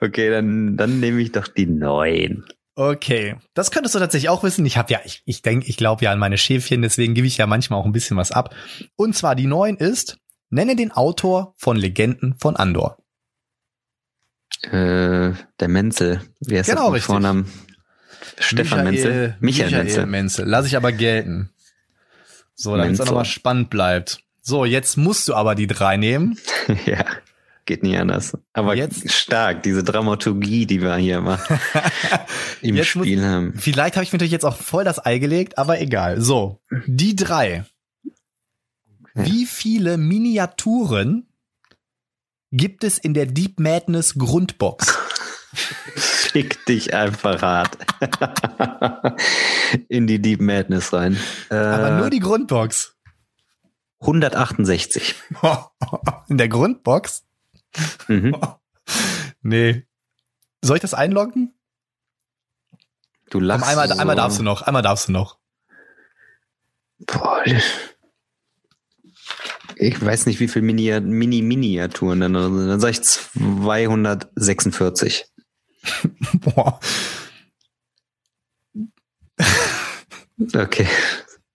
okay, dann, dann nehme ich doch die neun. Okay, das könntest du tatsächlich auch wissen. Ich habe ja, ich, ich denke, ich glaube ja an meine Schäfchen, deswegen gebe ich ja manchmal auch ein bisschen was ab. Und zwar die neun ist, nenne den Autor von Legenden von Andor. Äh, der Menzel. Wie heißt Genau, richtig. Vornamen? Stefan Menzel. Michael, Michael Menzel. Menzel. Lass ich aber gelten. So, damit es dann Menzel. nochmal spannend bleibt. So, jetzt musst du aber die drei nehmen. ja, geht nie anders. Aber Jetzt- stark, diese Dramaturgie, die wir hier mal im Jetzt muss- Spiel haben. Vielleicht habe ich mir natürlich jetzt auch voll das Ei gelegt, aber egal. So, die drei. Wie viele Miniaturen gibt es in der Deep Madness Grundbox? Fick dich einfach hart. In die Deep Madness rein. Äh, Aber nur die Grundbox. 168. In der Grundbox? Mhm. Nee. Soll ich das einloggen? Du Komm, lachst einmal, so. einmal darfst du noch, einmal darfst du noch. Boah, ich weiß nicht, wie viel Mini- Mini-Miniaturen dann drin sind. Dann sage ich 246. Boah. Okay,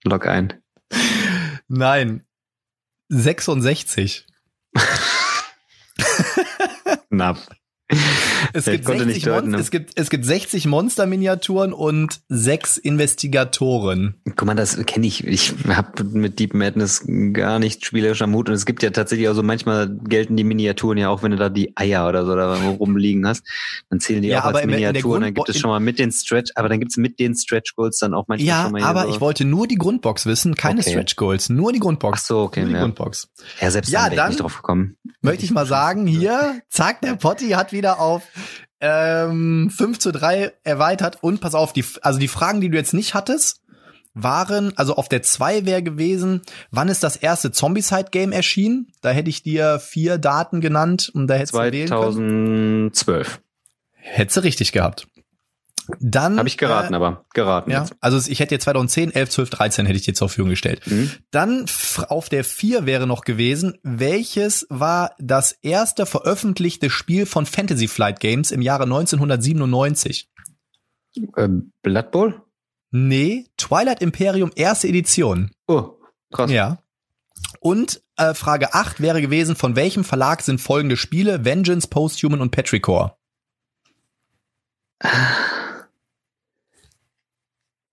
log ein. Nein. 66. Knapp. Es gibt, konnte 60 nicht deuten, ne? es, gibt, es gibt 60 Monster-Miniaturen und sechs Investigatoren. Guck mal, das kenne ich. Ich habe mit Deep Madness gar nicht spielerisch am Hut. Und es gibt ja tatsächlich auch so, manchmal gelten die Miniaturen ja auch, wenn du da die Eier oder so da rumliegen hast, dann zählen die Ja, auch als Miniaturen. Dann gibt es schon mal mit den Stretch, aber dann gibt es mit den Stretch Goals dann auch manchmal Ja, schon mal hier aber so. ich wollte nur die Grundbox wissen, keine Okay. Stretch Goals, nur die Grundbox. Ach so, okay, nur die ja. Grundbox. Ja, selbst Ja, dann wäre ich dann- nicht drauf gekommen. Möchte ich mal sagen, hier, zack, der Potti hat wieder auf ähm, 5 zu 3 erweitert. Und pass auf, die, also die Fragen, die du jetzt nicht hattest, waren, also auf der 2 wäre gewesen, wann ist das erste Zombicide-Game erschienen? Da hätte ich dir vier Daten genannt und da hättest du wählen können. 2012. Hättest du richtig gehabt. Dann Habe ich geraten, äh, aber geraten Ja, jetzt. also ich hätte dir 2010, 11, 12, 13 hätte ich dir zur Verfügung gestellt. Mhm. Dann auf der 4 wäre noch gewesen, welches war das erste veröffentlichte Spiel von Fantasy Flight Games im Jahre 1997? Äh, Blood Bowl? Nee, Twilight Imperium erste Edition. Oh, krass. Ja. Und äh, Frage 8 wäre gewesen, von welchem Verlag sind folgende Spiele? Vengeance, Posthuman und Petrichor.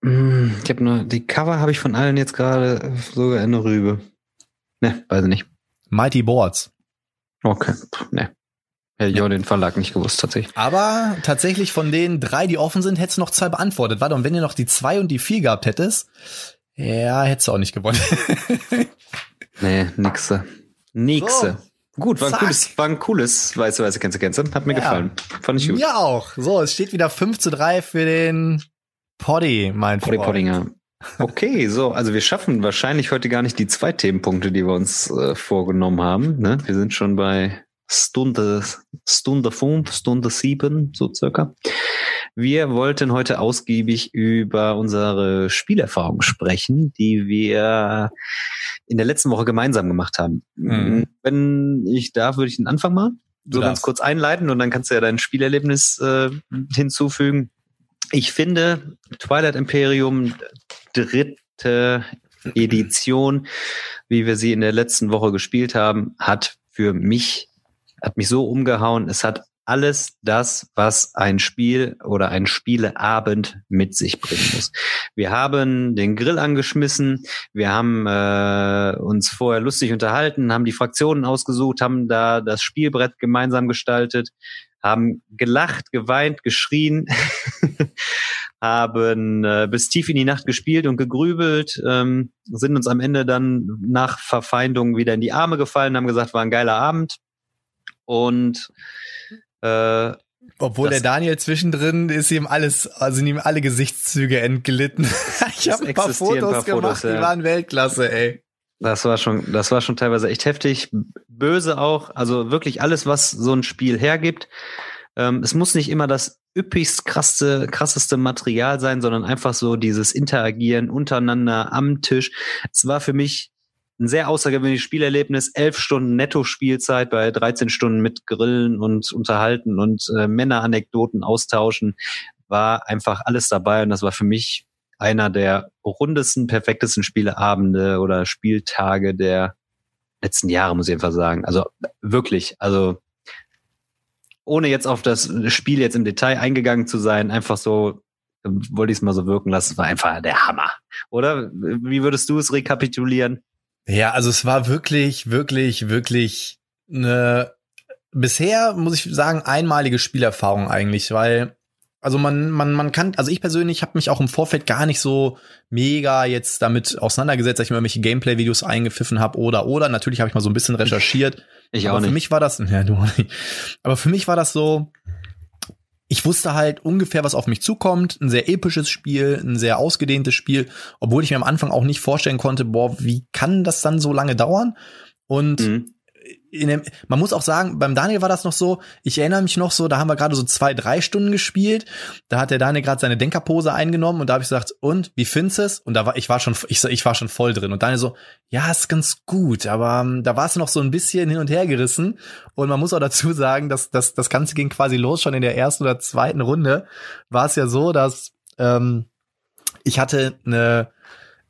Mm, Ich habe nur, die Cover habe ich von allen jetzt gerade sogar in der Rübe. Ne, weiß ich nicht. Mighty Boards. Okay, ne. Hätte ich auch den Verlag nicht gewusst, tatsächlich. Aber tatsächlich von den drei, die offen sind, hättest du noch zwei beantwortet. Warte, und wenn ihr noch die zwei und die vier gehabt hättest, ja, hättest du auch nicht gewonnen. Nee, nixe. Nixe. Gut, war ein cooles, war ein cooles, kennst du, kennst du. Hat mir Ja. gefallen. Fand ich gut. Mir auch. So, es steht wieder 5 zu 3 für den Poddy, mein Potty Freund. Pottinger. Okay, so, also wir schaffen wahrscheinlich heute gar nicht die zwei Themenpunkte, die wir uns äh, vorgenommen haben. Ne? Wir sind schon bei Stunde, Stunde fünf, Stunde sieben, so circa. Wir wollten heute ausgiebig über unsere Spielerfahrung sprechen, die wir in der letzten Woche gemeinsam gemacht haben. Mhm. Wenn ich darf, würde ich den Anfang mal Du so ganz kurz einleiten und dann kannst du ja dein Spielerlebnis äh, hinzufügen. Ich finde, Twilight Imperium, dritte Edition, wie wir sie in der letzten Woche gespielt haben, hat für mich, hat mich so umgehauen. Es hat alles das, was ein Spiel oder ein Spieleabend mit sich bringen muss. Wir haben den Grill angeschmissen, wir haben äh, uns vorher lustig unterhalten, haben die Fraktionen ausgesucht, haben da das Spielbrett gemeinsam gestaltet, haben gelacht, geweint, geschrien, haben äh, bis tief in die Nacht gespielt und gegrübelt, ähm, sind uns am Ende dann nach Verfeindung wieder in die Arme gefallen, haben gesagt, war ein geiler Abend. Und äh, Obwohl Das- der Daniel zwischendrin ist ihm alles, also sind ihm alle Gesichtszüge entglitten. ich habe ein paar Fotos ein paar gemacht, Fotos, ja. die waren Weltklasse, ey. Das war schon, das war schon teilweise echt heftig. Böse auch. Also wirklich alles, was so ein Spiel hergibt. Ähm, es muss nicht immer das üppigst krasse, krasseste Material sein, sondern einfach so dieses Interagieren untereinander am Tisch. Es war für mich ein sehr außergewöhnliches Spielerlebnis. Elf Stunden Netto-Spielzeit bei 13 Stunden mit Grillen und Unterhalten und äh, Männeranekdoten austauschen. War einfach alles dabei und das war für mich einer der rundesten, perfektesten Spieleabende oder Spieltage der letzten Jahre, muss ich einfach sagen. Also wirklich, also ohne jetzt auf das Spiel jetzt im Detail eingegangen zu sein, einfach so wollte ich es mal so wirken lassen, war einfach der Hammer. Oder wie würdest du es rekapitulieren? Ja, also es war wirklich, wirklich, wirklich eine bisher, muss ich sagen, einmalige Spielerfahrung eigentlich, weil also man, man, man kann, also ich persönlich habe mich auch im Vorfeld gar nicht so mega jetzt damit auseinandergesetzt, dass ich mir irgendwelche Gameplay-Videos eingepfiffen habe oder oder. Natürlich habe ich mal so ein bisschen recherchiert. Ich aber auch für nicht. mich war das, ja, du auch nicht. Aber für mich war das so, ich wusste halt ungefähr, was auf mich zukommt. Ein sehr episches Spiel, ein sehr ausgedehntes Spiel, obwohl ich mir am Anfang auch nicht vorstellen konnte, boah, wie kann das dann so lange dauern? Und Mhm. Dem, man muss auch sagen, beim Daniel war das noch so, ich erinnere mich noch so, da haben wir gerade so zwei, drei Stunden gespielt, da hat der Daniel gerade seine Denkerpose eingenommen und da habe ich gesagt, und, wie findest es? Und da war, ich war schon, ich, ich war schon voll drin. Und Daniel so, ja, ist ganz gut, aber ähm, da war es noch so ein bisschen hin und her gerissen. Und man muss auch dazu sagen, dass, dass das Ganze ging quasi los schon in der ersten oder zweiten Runde, war es ja so, dass ähm, ich hatte eine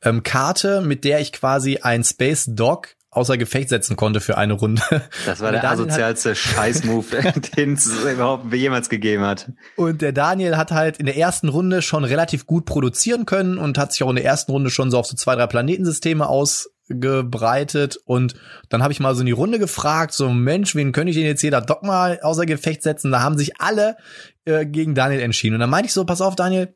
ähm, Karte, mit der ich quasi ein Space Dog außer Gefecht setzen konnte für eine Runde. Das war der asozialste Scheißmove, den es überhaupt jemals gegeben hat. Und der Daniel hat halt in der ersten Runde schon relativ gut produzieren können und hat sich auch in der ersten Runde schon so auf so zwei, drei Planetensysteme ausgebreitet. Und dann habe ich mal so in die Runde gefragt, so Mensch, wen könnte ich denn jetzt jeder Doc mal außer Gefecht setzen? Da haben sich alle äh, gegen Daniel entschieden. Und dann meinte ich so, pass auf, Daniel,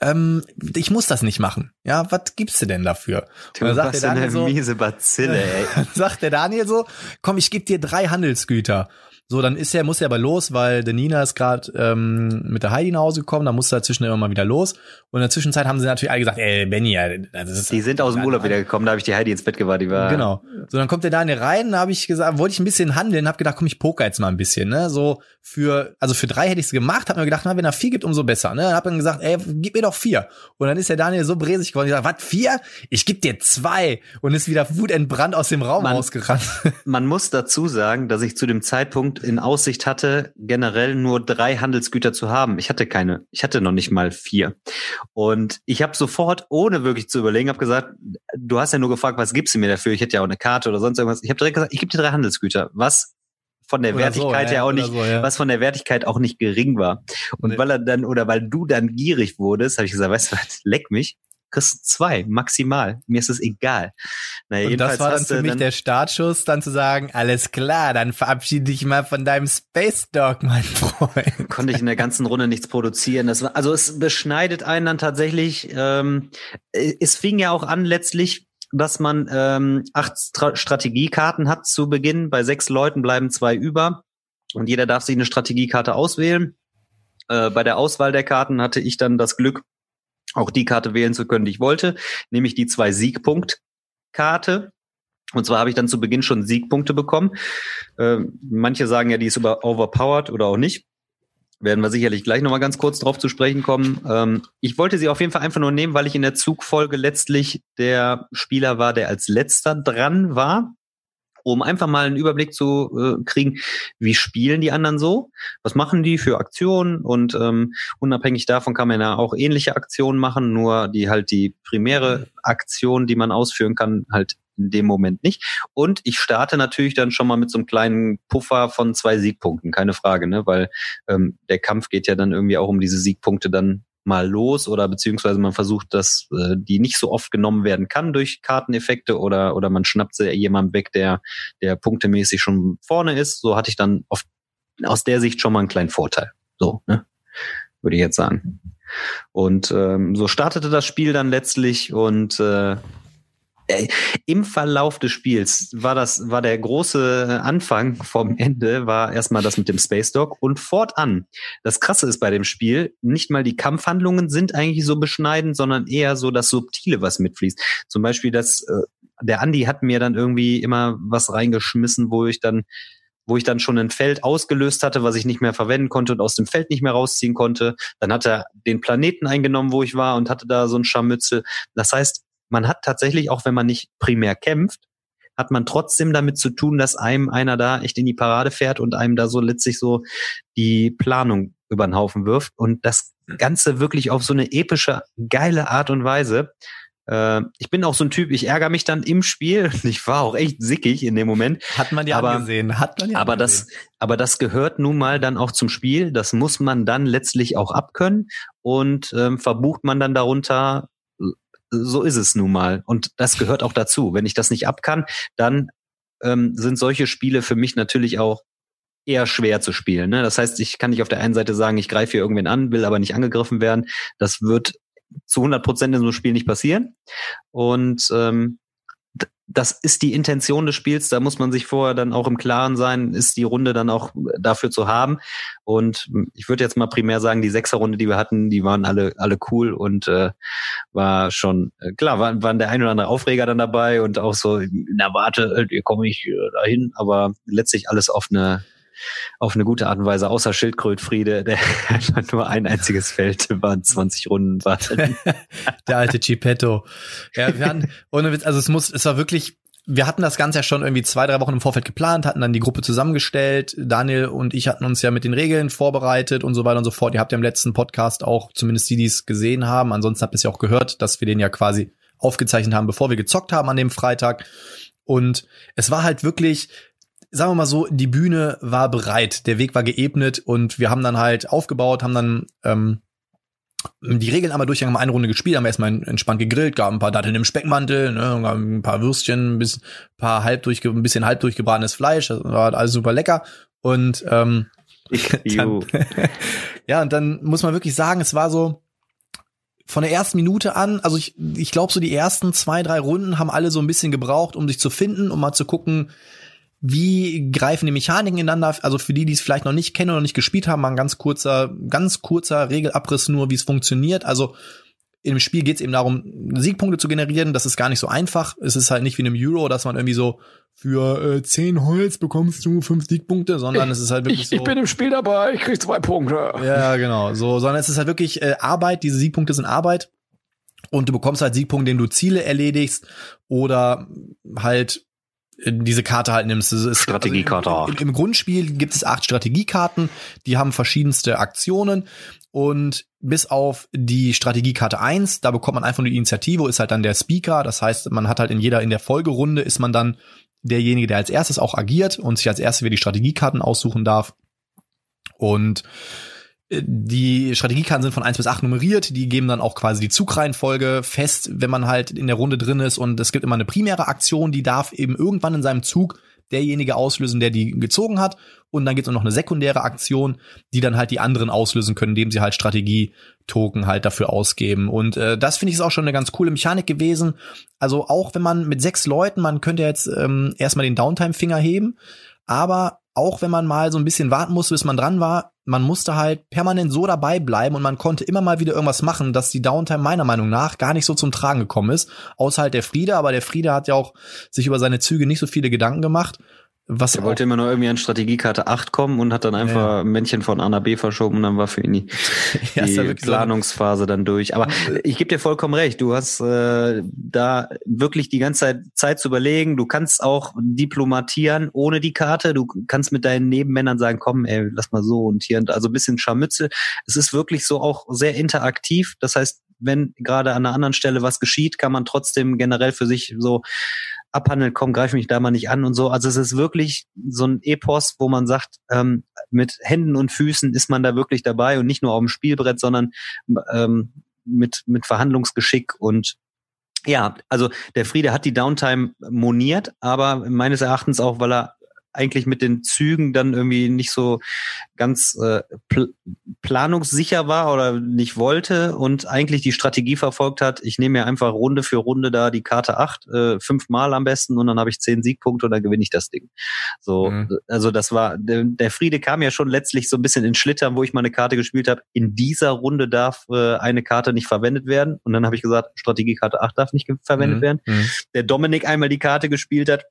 ähm, ich muss das nicht machen. Ja, was gibst du denn dafür? Du Und dann sagt der Daniel so, miese Bazille, ey. dann sagt der Daniel so, komm, ich gebe dir drei Handelsgüter. So, dann ist er, muss er aber los, weil der Nina ist gerade ähm, mit der Heidi nach Hause gekommen, da musste er zwischendurch immer mal wieder los. Und in der Zwischenzeit haben sie natürlich alle gesagt, ey, Benny, ja, das ist Die sind aus dem Urlaub wiedergekommen, da habe ich die Heidi ins Bett gewartet, die war. Genau. So, dann kommt der Daniel rein, da habe ich gesagt, wollte ich ein bisschen handeln, habe gedacht, komm, ich poker jetzt mal ein bisschen, ne? So für, also für drei hätte ich es gemacht, habe mir gedacht, na, wenn er vier gibt, umso besser, ne? Hab dann gesagt, ey, gib mir doch vier. Und dann ist der Daniel so bresig geworden, ich sag, was, vier? Ich geb dir zwei. Und ist wieder wutentbrannt aus dem Raum Mann. rausgerannt. Man muss dazu sagen, dass ich zu dem Zeitpunkt in Aussicht hatte, generell nur drei Handelsgüter zu haben. Ich hatte keine, ich hatte noch nicht mal vier. Und ich habe sofort, ohne wirklich zu überlegen, habe gesagt, du hast ja nur gefragt, was gibst du mir dafür? Ich hätte ja auch eine Karte oder sonst irgendwas. Ich habe direkt gesagt, ich gebe dir drei Handelsgüter, was von der Oder so, Wertigkeit ja, ja auch nicht, so, ja. was von der Wertigkeit auch nicht gering war. Und Nee. weil er dann oder weil du dann gierig wurdest, habe ich gesagt, weißt du was, leck mich, kriegst zwei maximal. Mir ist es egal. Naja, Und das war dann für mich der Startschuss, dann zu sagen, alles klar, dann verabschiede dich mal von deinem Space Dog, mein Freund. konnte ich in der ganzen Runde nichts produzieren. Das war, also es beschneidet einen dann tatsächlich. Ähm, es fing ja auch an letztlich, dass man ähm, acht Stra Strategiekarten hat zu Beginn. Bei sechs Leuten bleiben zwei über und jeder darf sich eine Strategiekarte auswählen. Äh, bei der Auswahl der Karten hatte ich dann das Glück, auch die Karte wählen zu können, die ich wollte, nämlich die zwei Siegpunkt-Karte. Und zwar habe ich dann zu Beginn schon Siegpunkte bekommen. Ähm, manche sagen ja, die ist über overpowered oder auch nicht. Werden wir sicherlich gleich nochmal ganz kurz drauf zu sprechen kommen. Ähm, ich wollte sie auf jeden Fall einfach nur nehmen, weil ich in der Zugfolge letztlich der Spieler war, der als letzter dran war, um einfach mal einen Überblick zu äh, kriegen, wie spielen die anderen so, was machen die für Aktionen und ähm, unabhängig davon kann man ja auch ähnliche Aktionen machen, nur die halt die primäre Aktion, die man ausführen kann, halt in dem Moment nicht. Und ich starte natürlich dann schon mal mit so einem kleinen Puffer von zwei Siegpunkten, keine Frage, ne? Weil ähm, der Kampf geht ja dann irgendwie auch um diese Siegpunkte dann mal los oder beziehungsweise man versucht, dass äh, die nicht so oft genommen werden kann durch Karteneffekte oder oder man schnappt sie jemandem weg, der der punktemäßig schon vorne ist. So hatte ich dann oft aus der Sicht schon mal einen kleinen Vorteil. So, ne? Würde ich jetzt sagen. Und ähm, so startete das Spiel dann letztlich und äh, im Verlauf des Spiels war das, war der große Anfang vom Ende, war erstmal das mit dem Space Dog und fortan. Das Krasse ist bei dem Spiel, nicht mal die Kampfhandlungen sind eigentlich so beschneidend, sondern eher so das Subtile, was mitfließt. Zum Beispiel das, äh, der Andi hat mir dann irgendwie immer was reingeschmissen, wo ich dann wo ich dann schon ein Feld ausgelöst hatte, was ich nicht mehr verwenden konnte und aus dem Feld nicht mehr rausziehen konnte. Dann hat er den Planeten eingenommen, wo ich war und hatte da so ein Scharmützel. Das heißt, man hat tatsächlich, auch wenn man nicht primär kämpft, hat man trotzdem damit zu tun, dass einem einer da echt in die Parade fährt und einem da so letztlich so die Planung über den Haufen wirft und das Ganze wirklich auf so eine epische, geile Art und Weise. Äh, ich bin auch so ein Typ, ich ärgere mich dann im Spiel. Ich war auch echt sickig in dem Moment. Hat man dir Aber- angesehen, hat man dir Aber das, angesehen. aber das gehört nun mal dann auch zum Spiel. Das muss man dann letztlich auch abkönnen und ähm, verbucht man dann darunter so ist es nun mal. Und das gehört auch dazu. Wenn ich das nicht ab kann, dann ähm, sind solche Spiele für mich natürlich auch eher schwer zu spielen. Ne? Das heißt, ich kann nicht auf der einen Seite sagen, ich greife hier irgendwen an, will aber nicht angegriffen werden. Das wird zu 100 Prozent in so einem Spiel nicht passieren. Und ähm, das ist die Intention des Spiels. Da muss man sich vorher dann auch im Klaren sein, ist die Runde dann auch dafür zu haben. Und ich würde jetzt mal primär sagen, die Sechserrunde, die wir hatten, die waren alle alle cool und äh, war schon äh, klar, waren, waren der ein oder andere Aufreger dann dabei und auch so, na warte, wie komme ich äh, dahin? Aber letztlich alles auf eine auf eine gute Art und Weise, außer Schildkrötfriede, der einfach nur ein einziges Feld waren 20 Runden war. der alte Chipetto. Ja, wir hatten, ohne Witz, also es muss, es war wirklich, wir hatten das Ganze ja schon irgendwie zwei, drei Wochen im Vorfeld geplant, hatten dann die Gruppe zusammengestellt. Daniel und ich hatten uns ja mit den Regeln vorbereitet und so weiter und so fort. Ihr habt ja im letzten Podcast auch, zumindest die, die es gesehen haben, ansonsten habt ihr es ja auch gehört, dass wir den ja quasi aufgezeichnet haben, bevor wir gezockt haben an dem Freitag. Und es war halt wirklich, sagen wir mal so, die Bühne war bereit, der Weg war geebnet und wir haben dann halt aufgebaut, haben dann ähm, die Regeln einmal durchgegangen, haben eine Runde gespielt, haben erstmal entspannt gegrillt, gab ein paar Datteln im Speckmantel, ne, ein paar Würstchen, ein bisschen, paar halb durch, ein bisschen halb durchgebratenes Fleisch, das war alles super lecker. Und ähm, dann, ja, und dann muss man wirklich sagen, es war so, von der ersten Minute an, also ich, ich glaube so die ersten zwei, drei Runden haben alle so ein bisschen gebraucht, um sich zu finden, um mal zu gucken, wie greifen die Mechaniken ineinander? Also für die, die es vielleicht noch nicht kennen oder nicht gespielt haben, mal ein ganz kurzer, ganz kurzer Regelabriss nur, wie es funktioniert. Also im Spiel geht es eben darum, Siegpunkte zu generieren. Das ist gar nicht so einfach. Es ist halt nicht wie in einem Euro, dass man irgendwie so für äh, zehn Holz bekommst du fünf Siegpunkte, sondern es ist halt wirklich ich, so. Ich bin im Spiel dabei, ich krieg zwei Punkte. Ja, genau. So, sondern es ist halt wirklich äh, Arbeit. Diese Siegpunkte sind Arbeit. Und du bekommst halt Siegpunkte, indem du Ziele erledigst oder halt diese Karte halt nimmst. Strategiekarte also im, im, Grundspiel gibt es acht Strategiekarten, die haben verschiedenste Aktionen und bis auf die Strategiekarte eins, da bekommt man einfach nur die Initiative, ist halt dann der Speaker, das heißt, man hat halt in jeder, in der Folgerunde ist man dann derjenige, der als erstes auch agiert und sich als erstes wieder die Strategiekarten aussuchen darf. Und die Strategiekarten sind von eins bis acht nummeriert, die geben dann auch quasi die Zugreihenfolge fest, wenn man halt in der Runde drin ist. Und es gibt immer eine primäre Aktion, die darf eben irgendwann in seinem Zug derjenige auslösen, der die gezogen hat. Und dann gibt es noch eine sekundäre Aktion, die dann halt die anderen auslösen können, indem sie halt Strategie-Token halt dafür ausgeben. Und äh, das finde ich ist auch schon eine ganz coole Mechanik gewesen, also auch wenn man mit sechs Leuten, man könnte jetzt ähm, erstmal den Downtime-Finger heben, aber auch wenn man mal so ein bisschen warten musste, bis man dran war, man musste halt permanent so dabei bleiben und man konnte immer mal wieder irgendwas machen, dass die Downtime meiner Meinung nach gar nicht so zum Tragen gekommen ist. Außer halt der Friede, aber der Friede hat ja auch sich über seine Züge nicht so viele Gedanken gemacht was er wollte immer nur irgendwie an Strategiekarte 8 kommen und hat dann einfach ja. ein Männchen von A nach B verschoben und dann war für ihn die, ja, die Planungsphase dann durch. Aber ich gebe dir vollkommen recht, du hast äh, da wirklich die ganze Zeit Zeit zu überlegen. Du kannst auch diplomatieren ohne die Karte. Du kannst mit deinen Nebenmännern sagen, komm, ey, lass mal so und hier. Also ein bisschen Scharmützel. Es ist wirklich so auch sehr interaktiv. Das heißt, wenn gerade an einer anderen Stelle was geschieht, kann man trotzdem generell für sich so abhandeln, komm, greif mich da mal nicht an und so. Also es ist wirklich so ein Epos, wo man sagt, ähm, mit Händen und Füßen ist man da wirklich dabei und nicht nur auf dem Spielbrett, sondern ähm, mit, mit Verhandlungsgeschick und ja, also der Friede hat die Downtime moniert, aber meines Erachtens auch, weil er eigentlich mit den Zügen dann irgendwie nicht so ganz äh, pl planungssicher war oder nicht wollte und eigentlich die Strategie verfolgt hat, ich nehme mir einfach Runde für Runde da die Karte 8, äh, fünfmal am besten und dann habe ich zehn Siegpunkte und dann gewinne ich das Ding. So, mhm. also das war, der, der Friede kam ja schon letztlich so ein bisschen in Schlittern, wo ich mal eine Karte gespielt habe. In dieser Runde darf äh, eine Karte nicht verwendet werden. Und dann habe ich gesagt, Strategiekarte 8 darf nicht verwendet mhm. werden. Mhm. Der Dominik einmal die Karte gespielt hat,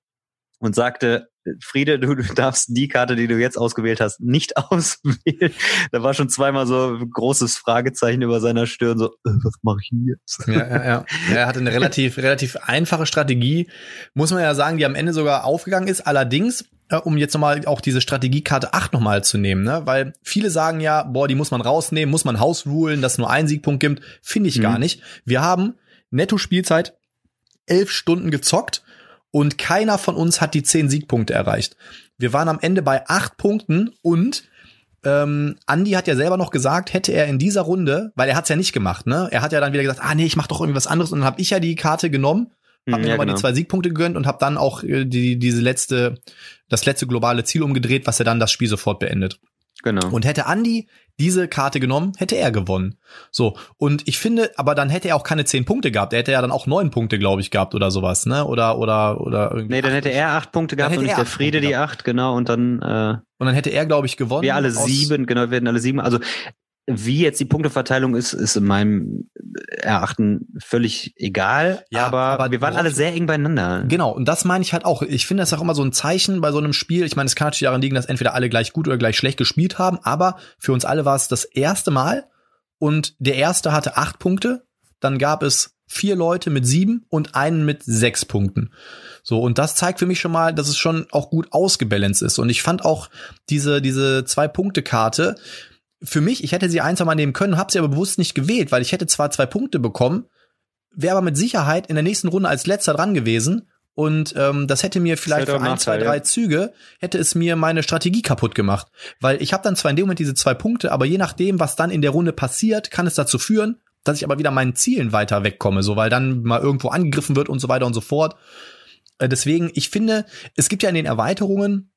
und sagte, Friede, du, du darfst die Karte, die du jetzt ausgewählt hast, nicht auswählen. Da war schon zweimal so ein großes Fragezeichen über seiner Stirn, so, äh, was mache ich denn jetzt? Ja, ja, ja. Er hatte eine relativ, relativ einfache Strategie, muss man ja sagen, die am Ende sogar aufgegangen ist. Allerdings, äh, um jetzt nochmal auch diese Strategiekarte 8 nochmal zu nehmen, ne? weil viele sagen ja, boah, die muss man rausnehmen, muss man Haus rulen, dass nur einen Siegpunkt gibt. Finde ich mhm. gar nicht. Wir haben Netto-Spielzeit elf Stunden gezockt und keiner von uns hat die zehn Siegpunkte erreicht. Wir waren am Ende bei acht Punkten und ähm, Andy hat ja selber noch gesagt, hätte er in dieser Runde, weil er hat's ja nicht gemacht, ne? Er hat ja dann wieder gesagt, ah nee, ich mach doch irgendwie was anderes und dann habe ich ja die Karte genommen, habe Hm, mir ja, nochmal genau. die zwei Siegpunkte gegönnt und habe dann auch äh, die diese letzte das letzte globale Ziel umgedreht, was er dann das Spiel sofort beendet. Genau. Und hätte Andy diese Karte genommen, hätte er gewonnen. So, und ich finde, aber dann hätte er auch keine zehn Punkte gehabt. Er hätte ja dann auch neun Punkte, glaube ich, gehabt oder sowas, ne? Oder, oder, oder irgendwie. nee, dann hätte er acht Punkte gehabt und nicht er der Friede die acht, genau. Und dann äh, Und dann hätte er, glaube ich, gewonnen. wir alle sieben, genau, wir werden alle sieben. Also wie jetzt die Punkteverteilung ist, ist in meinem Erachten völlig egal. Ja, aber, aber wir waren alle sehr eng beieinander. Genau, und das meine ich halt auch. Ich finde das auch immer so ein Zeichen bei so einem Spiel. Ich meine, es kann natürlich daran liegen, dass entweder alle gleich gut oder gleich schlecht gespielt haben, aber für uns alle war es das erste Mal und der erste hatte acht Punkte. Dann gab es vier Leute mit sieben und einen mit sechs Punkten. So, und das zeigt für mich schon mal, dass es schon auch gut ausgebalanced ist. Und ich fand auch diese, diese Zwei-Punkte-Karte, für mich, ich hätte sie ein, zwei Mal nehmen können, habe sie aber bewusst nicht gewählt, weil ich hätte zwar zwei Punkte bekommen, wäre aber mit Sicherheit in der nächsten Runde als letzter dran gewesen. Und ähm, das hätte mir vielleicht für ein, zwei, drei ja. Züge, hätte es mir meine Strategie kaputt gemacht. Weil ich habe dann zwar in dem Moment diese zwei Punkte, aber je nachdem, was dann in der Runde passiert, kann es dazu führen, dass ich aber wieder meinen Zielen weiter wegkomme, so weil dann mal irgendwo angegriffen wird und so weiter und so fort. Äh, deswegen, ich finde, es gibt ja in den Erweiterungen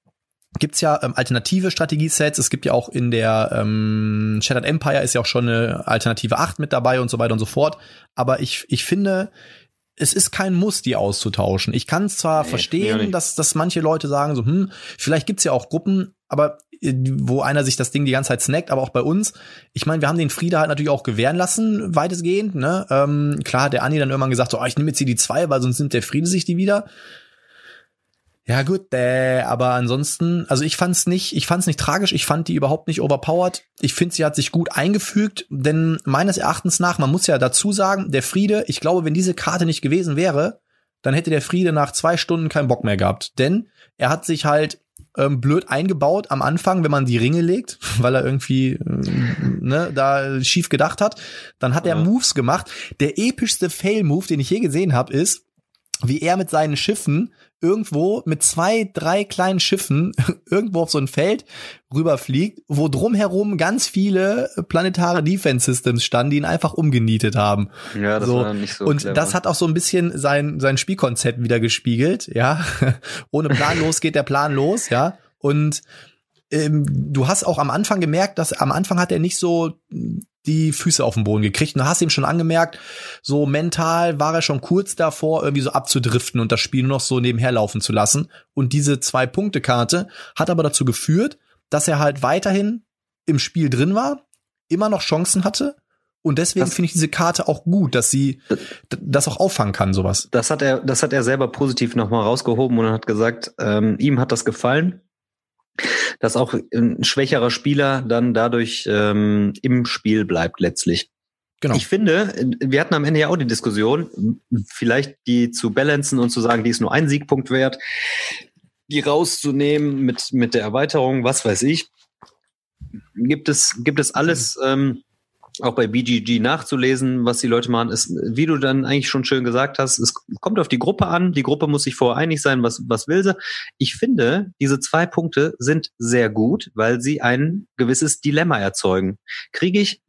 gibt's ja ähm, alternative Strategiesets. Es gibt ja auch in der ähm, Shattered Empire ist ja auch schon eine alternative 8 mit dabei und so weiter und so fort. Aber ich, ich finde, es ist kein Muss, die auszutauschen. Ich kann es zwar Nee, verstehen, dass, dass manche Leute sagen so, hm, vielleicht gibt's ja auch Gruppen, aber äh, wo einer sich das Ding die ganze Zeit snackt, aber auch bei uns. Ich meine, wir haben den Friede halt natürlich auch gewähren lassen, weitestgehend. Ne? Ähm, klar hat der Anni dann irgendwann gesagt, so, oh, ich nehme jetzt hier die zwei, weil sonst nimmt der Friede sich die wieder. Ja gut, äh, aber ansonsten, also ich fand's nicht, ich fand's nicht tragisch, ich fand die überhaupt nicht overpowered. Ich finde, sie hat sich gut eingefügt, denn meines Erachtens nach, man muss ja dazu sagen, der Friede, ich glaube, wenn diese Karte nicht gewesen wäre, dann hätte der Friede nach zwei Stunden keinen Bock mehr gehabt, denn er hat sich halt ähm, blöd eingebaut am Anfang, wenn man die Ringe legt, weil er irgendwie ähm, ne, da schief gedacht hat. Dann hat er Ja. Moves gemacht. Der epischste Fail-Move, den ich je gesehen habe, ist, wie er mit seinen Schiffen irgendwo mit zwei, drei kleinen Schiffen irgendwo auf so ein Feld rüberfliegt, wo drumherum ganz viele planetare Defense Systems standen, die ihn einfach umgenietet haben. Ja, das So, war nicht so Und clever. das hat auch so ein bisschen sein, sein Spielkonzept wieder gespiegelt, ja. Ohne Plan los geht der Plan los, ja. Und ähm, du hast auch am Anfang gemerkt, dass am Anfang hat er nicht so die Füße auf den Boden gekriegt. Und du hast ihm schon angemerkt, so mental war er schon kurz davor, irgendwie so abzudriften und das Spiel nur noch so nebenher laufen zu lassen. Und diese Zwei-Punkte-Karte hat aber dazu geführt, dass er halt weiterhin im Spiel drin war, immer noch Chancen hatte. Und deswegen finde ich diese Karte auch gut, dass sie das auch auffangen kann, sowas. das hat er, das hat er selber positiv nochmal rausgehoben und hat gesagt, ähm, ihm hat das gefallen, dass auch ein schwächerer Spieler dann dadurch ähm, im Spiel bleibt letztlich. Genau. Ich finde, wir hatten am Ende ja auch die Diskussion, vielleicht die zu balancen und zu sagen, die ist nur ein Siegpunkt wert, die rauszunehmen mit, mit der Erweiterung, was weiß ich. Gibt es, gibt es alles, ähm, auch bei BGG nachzulesen, was die Leute machen, ist, wie du dann eigentlich schon schön gesagt hast, es kommt auf die Gruppe an. Die Gruppe muss sich vorher einig sein, was, was will sie. Ich finde, diese zwei Punkte sind sehr gut, weil sie ein gewisses Dilemma erzeugen. Kriege ich,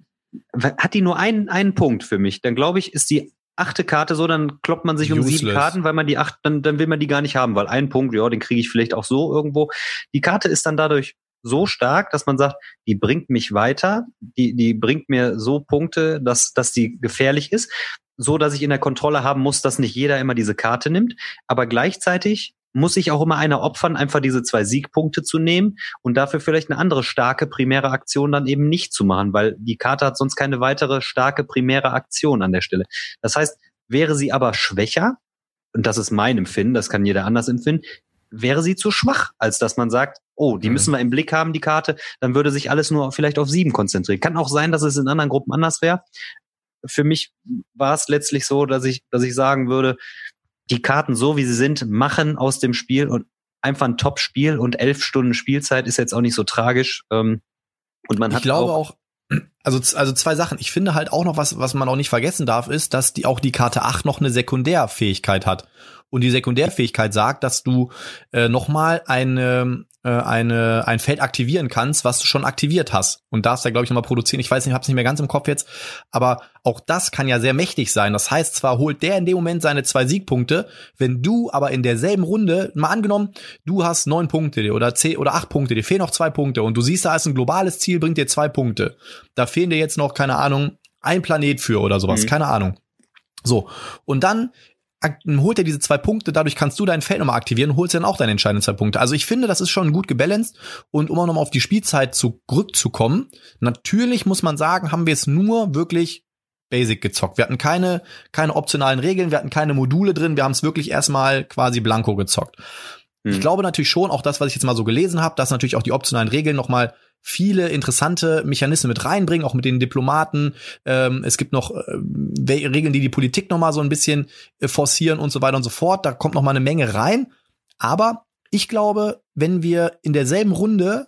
hat die nur einen, einen Punkt für mich, dann glaube ich, ist die achte Karte so, dann kloppt man sich um sieben. Karten, weil man die acht, dann, dann will man die gar nicht haben, weil ein Punkt, ja, den kriege ich vielleicht auch so irgendwo. Die Karte ist dann dadurch so stark, dass man sagt, die bringt mich weiter, die, die bringt mir so Punkte, dass, dass die gefährlich ist, so dass ich in der Kontrolle haben muss, dass nicht jeder immer diese Karte nimmt, aber gleichzeitig muss ich auch immer einer opfern, einfach diese zwei Siegpunkte zu nehmen und dafür vielleicht eine andere starke primäre Aktion dann eben nicht zu machen, weil die Karte hat sonst keine weitere starke primäre Aktion an der Stelle. Das heißt, wäre sie aber schwächer, und das ist mein Empfinden, das kann jeder anders empfinden, wäre sie zu schwach, als dass man sagt, oh, die Mhm. müssen wir im Blick haben, die Karte, dann würde sich alles nur vielleicht auf sieben konzentrieren. Kann auch sein, dass es in anderen Gruppen anders wäre. Für mich war es letztlich so, dass ich, dass ich sagen würde, die Karten so wie sie sind, machen aus dem Spiel und einfach ein Top-Spiel und elf Stunden Spielzeit ist jetzt auch nicht so tragisch. Ähm, und man ich hat glaube auch, auch, Also, also zwei Sachen. Ich finde halt auch noch was, was man auch nicht vergessen darf, ist, dass die auch die Karte 8 noch eine Sekundärfähigkeit hat. Und die Sekundärfähigkeit sagt, dass du äh, nochmal eine, äh, eine, ein Feld aktivieren kannst, was du schon aktiviert hast. Und darfst da, glaube ich, nochmal produzieren. Ich weiß nicht, ich habe es nicht mehr ganz im Kopf jetzt. Aber auch das kann ja sehr mächtig sein. Das heißt, zwar holt der in dem Moment seine zwei Siegpunkte, wenn du aber in derselben Runde, mal angenommen, du hast neun Punkte oder zehn oder acht Punkte, dir fehlen noch zwei Punkte und du siehst, da ist ein globales Ziel, bringt dir zwei Punkte. Da fehlen dir jetzt noch, keine Ahnung, ein Planet für oder sowas, Mhm. keine Ahnung. So, und dann holt er diese zwei Punkte, dadurch kannst du dein Feld nochmal aktivieren und holst dann auch deine entscheidenden zwei Punkte. Also ich finde, das ist schon gut gebalanced und um auch nochmal auf die Spielzeit zurückzukommen, natürlich muss man sagen, haben wir es nur wirklich basic gezockt. Wir hatten keine, keine optionalen Regeln, wir hatten keine Module drin, wir haben es wirklich erstmal quasi blanko gezockt. Ich Hm. glaube natürlich schon, auch das, was ich jetzt mal so gelesen habe, dass natürlich auch die optionalen Regeln nochmal viele interessante Mechanismen mit reinbringen, auch mit den Diplomaten. Ähm, es gibt noch äh, Regeln, die die Politik nochmal so ein bisschen äh, forcieren und so weiter und so fort. Da kommt nochmal eine Menge rein. Aber ich glaube, wenn wir in derselben Runde,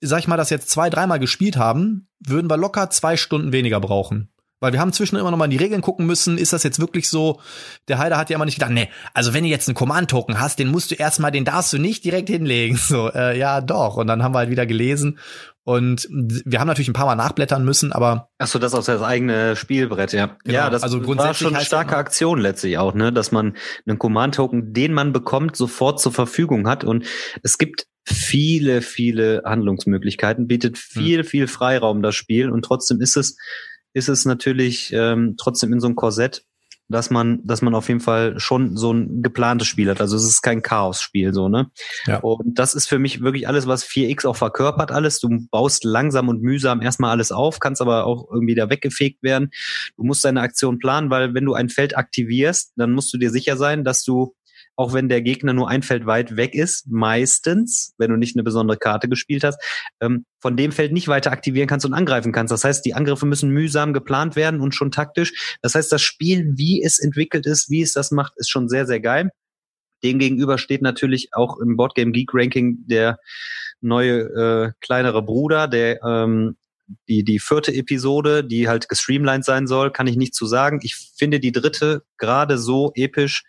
sag ich mal, das jetzt zwei, dreimal gespielt haben, würden wir locker zwei Stunden weniger brauchen. Weil wir haben zwischendurch immer noch mal in die Regeln gucken müssen. Ist das jetzt wirklich so? Der Heider hat ja immer nicht gedacht, nee, also wenn du jetzt einen Command-Token hast, den musst du erstmal, den darfst du nicht direkt hinlegen. So, äh, ja, doch. Und dann haben wir halt wieder gelesen. Und wir haben natürlich ein paar Mal nachblättern müssen, aber Ach so, das aus das eigene Spielbrett, ja. Genau, Ja, das also war grundsätzlich schon eine starke Aktion letztlich auch, ne, dass man einen Command-Token, den man bekommt, sofort zur Verfügung hat und es gibt viele, viele Handlungsmöglichkeiten, bietet viel, viel Freiraum das Spiel und trotzdem ist es, ist es natürlich ähm, trotzdem in so einem Korsett, dass man, dass man auf jeden Fall schon so ein geplantes Spiel hat. Also es ist kein Chaos-Spiel, so, ne? Ja. Und das ist für mich wirklich alles, was 4X auch verkörpert, alles. Du baust langsam und mühsam erstmal alles auf, kannst aber auch irgendwie da weggefegt werden. Du musst deine Aktion planen, weil wenn du ein Feld aktivierst, dann musst du dir sicher sein, dass du, auch wenn der Gegner nur ein Feld weit weg ist, meistens, wenn du nicht eine besondere Karte gespielt hast, ähm, von dem Feld nicht weiter aktivieren kannst und angreifen kannst. Das heißt, die Angriffe müssen mühsam geplant werden und schon taktisch. Das heißt, das Spiel, wie es entwickelt ist, wie es das macht, ist schon sehr, sehr geil. Demgegenüber steht natürlich auch im Boardgame Geek Ranking der neue äh, kleinere Bruder, der ähm, die die vierte Episode, die halt gestreamlined sein soll, kann ich nicht zu sagen. Ich finde die dritte gerade so episch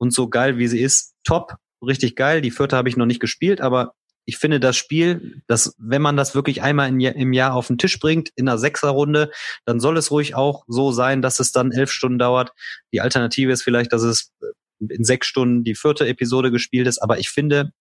und so geil, wie sie ist, top, richtig geil. Die vierte habe ich noch nicht gespielt, aber ich finde das Spiel, dass wenn man das wirklich einmal im Jahr, im Jahr auf den Tisch bringt, in einer Sechserrunde, dann soll es ruhig auch so sein, dass es dann elf Stunden dauert. Die Alternative ist vielleicht, dass es in sechs Stunden die vierte Episode gespielt ist, aber ich finde,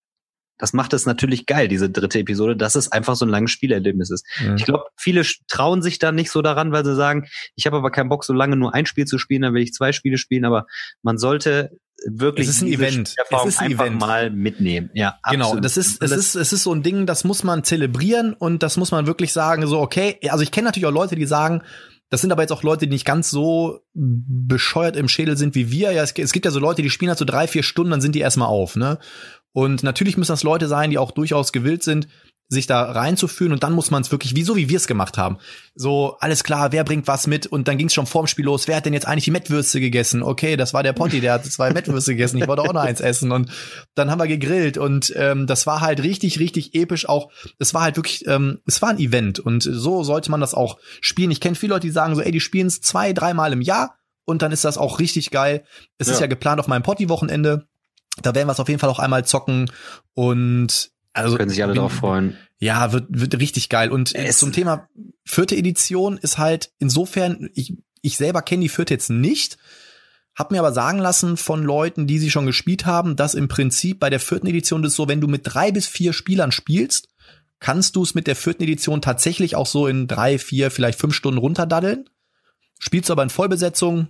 das macht es natürlich geil, diese dritte Episode, dass es einfach so ein langes Spielerlebnis ist. Ich glaube, viele trauen sich da nicht so daran, weil sie sagen, ich habe aber keinen Bock, so lange nur ein Spiel zu spielen, dann will ich zwei Spiele spielen, aber man sollte wirklich Es ist ein Event. Erfahrung Es ist ein einfach Event. mal mitnehmen. Ja, Genau, absolut. das ist, es ist, es ist so ein Ding, das muss man zelebrieren und das muss man wirklich sagen, so, okay, also ich kenne natürlich auch Leute, die sagen, das sind aber jetzt auch Leute, die nicht ganz so bescheuert im Schädel sind wie wir. Ja, es, es gibt ja so Leute, die spielen halt so drei, vier Stunden, dann sind die erstmal auf, ne? Und natürlich müssen das Leute sein, die auch durchaus gewillt sind, sich da reinzufühlen und dann muss man es wirklich, wie so wie wir es gemacht haben. So, alles klar, wer bringt was mit und dann ging es schon vorm Spiel los, wer hat denn jetzt eigentlich die Mettwürste gegessen? Okay, das war der Potti, der hat zwei Mettwürste gegessen, ich wollte auch noch eins essen und dann haben wir gegrillt und ähm, das war halt richtig, richtig episch auch. Es war halt wirklich, ähm, es war ein Event und so sollte man das auch spielen. Ich kenne viele Leute, die sagen so, ey, die spielen es zwei, dreimal im Jahr und dann ist das auch richtig geil. Es ist Ja. ja geplant auf meinem Potti-Wochenende. Da werden wir es auf jeden Fall auch einmal zocken und also können sich alle darauf freuen. ja, wird, wird richtig geil. Und äh, Es- zum Thema vierte Edition ist halt insofern, ich, ich selber kenne die vierte jetzt nicht, hab mir aber sagen lassen von Leuten, die sie schon gespielt haben, dass im Prinzip bei der vierten Edition das so, wenn du mit drei bis vier Spielern spielst, kannst du es mit der vierten Edition tatsächlich auch so in drei, vier, vielleicht fünf Stunden runterdaddeln. Spielst du aber in Vollbesetzung,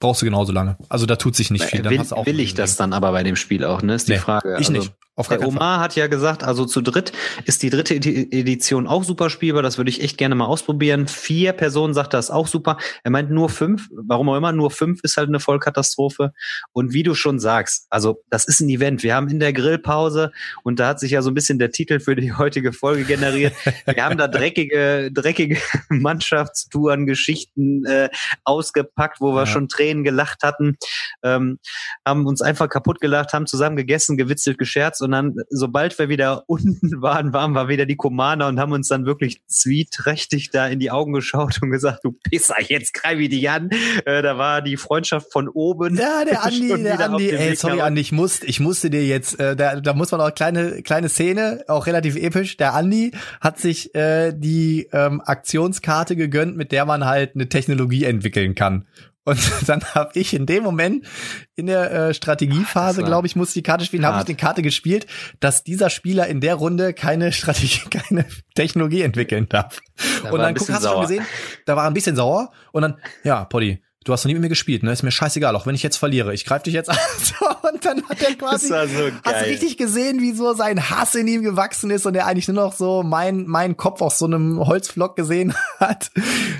brauchst du genauso lange. Also da tut sich nicht viel. Dann will hast du auch will ich das dann aber bei dem Spiel auch, ne? Ist die Nee, Frage. Ich Also, nicht. Auf Der keinen Fall. Omar hat ja gesagt, also zu dritt ist die dritte Edi- Edition auch super spielbar. Das würde ich echt gerne mal ausprobieren. Vier Personen sagt das auch super. Er meint nur fünf. Warum auch immer, nur fünf ist halt eine Vollkatastrophe. Und wie du schon sagst, also das ist ein Event. Wir haben in der Grillpause und da hat sich ja so ein bisschen der Titel für die heutige Folge generiert. Wir haben da dreckige, dreckige Mannschaftstouren, Geschichten äh, ausgepackt, wo wir Ja. schon Tränen gelacht hatten, ähm, haben uns einfach kaputt gelacht, haben zusammen gegessen, gewitzelt, gescherzt und dann, sobald wir wieder unten waren, waren wir wieder die Commander und haben uns dann wirklich zwieträchtig da in die Augen geschaut und gesagt, du Pisser, jetzt greif ich dich an. Äh, da war die Freundschaft von oben. Ja, der Andi, der Andi, ey, Weg sorry Andi, ich musste, ich musste dir jetzt, äh, da, da muss man auch kleine, kleine Szene, auch relativ episch. Der Andi hat sich äh, die ähm, Aktionskarte gegönnt, mit der man halt eine Technologie entwickeln kann. Und dann habe ich in dem Moment in der äh, Strategiephase, war glaube ich, musste die Karte spielen, habe ich die Karte gespielt, dass dieser Spieler in der Runde keine Strategie, keine Technologie entwickeln darf. Da und dann guck, hast du schon gesehen, da war er ein bisschen sauer. Und dann, ja, Poddy, du hast noch nie mit mir gespielt, ne? Ist mir scheißegal, auch wenn ich jetzt verliere. Ich greife dich jetzt an. Und dann hat er quasi, Das war so hast du richtig gesehen, wie so sein Hass in ihm gewachsen ist und er eigentlich nur noch so mein, mein Kopf aus so einem Holzflock gesehen hat.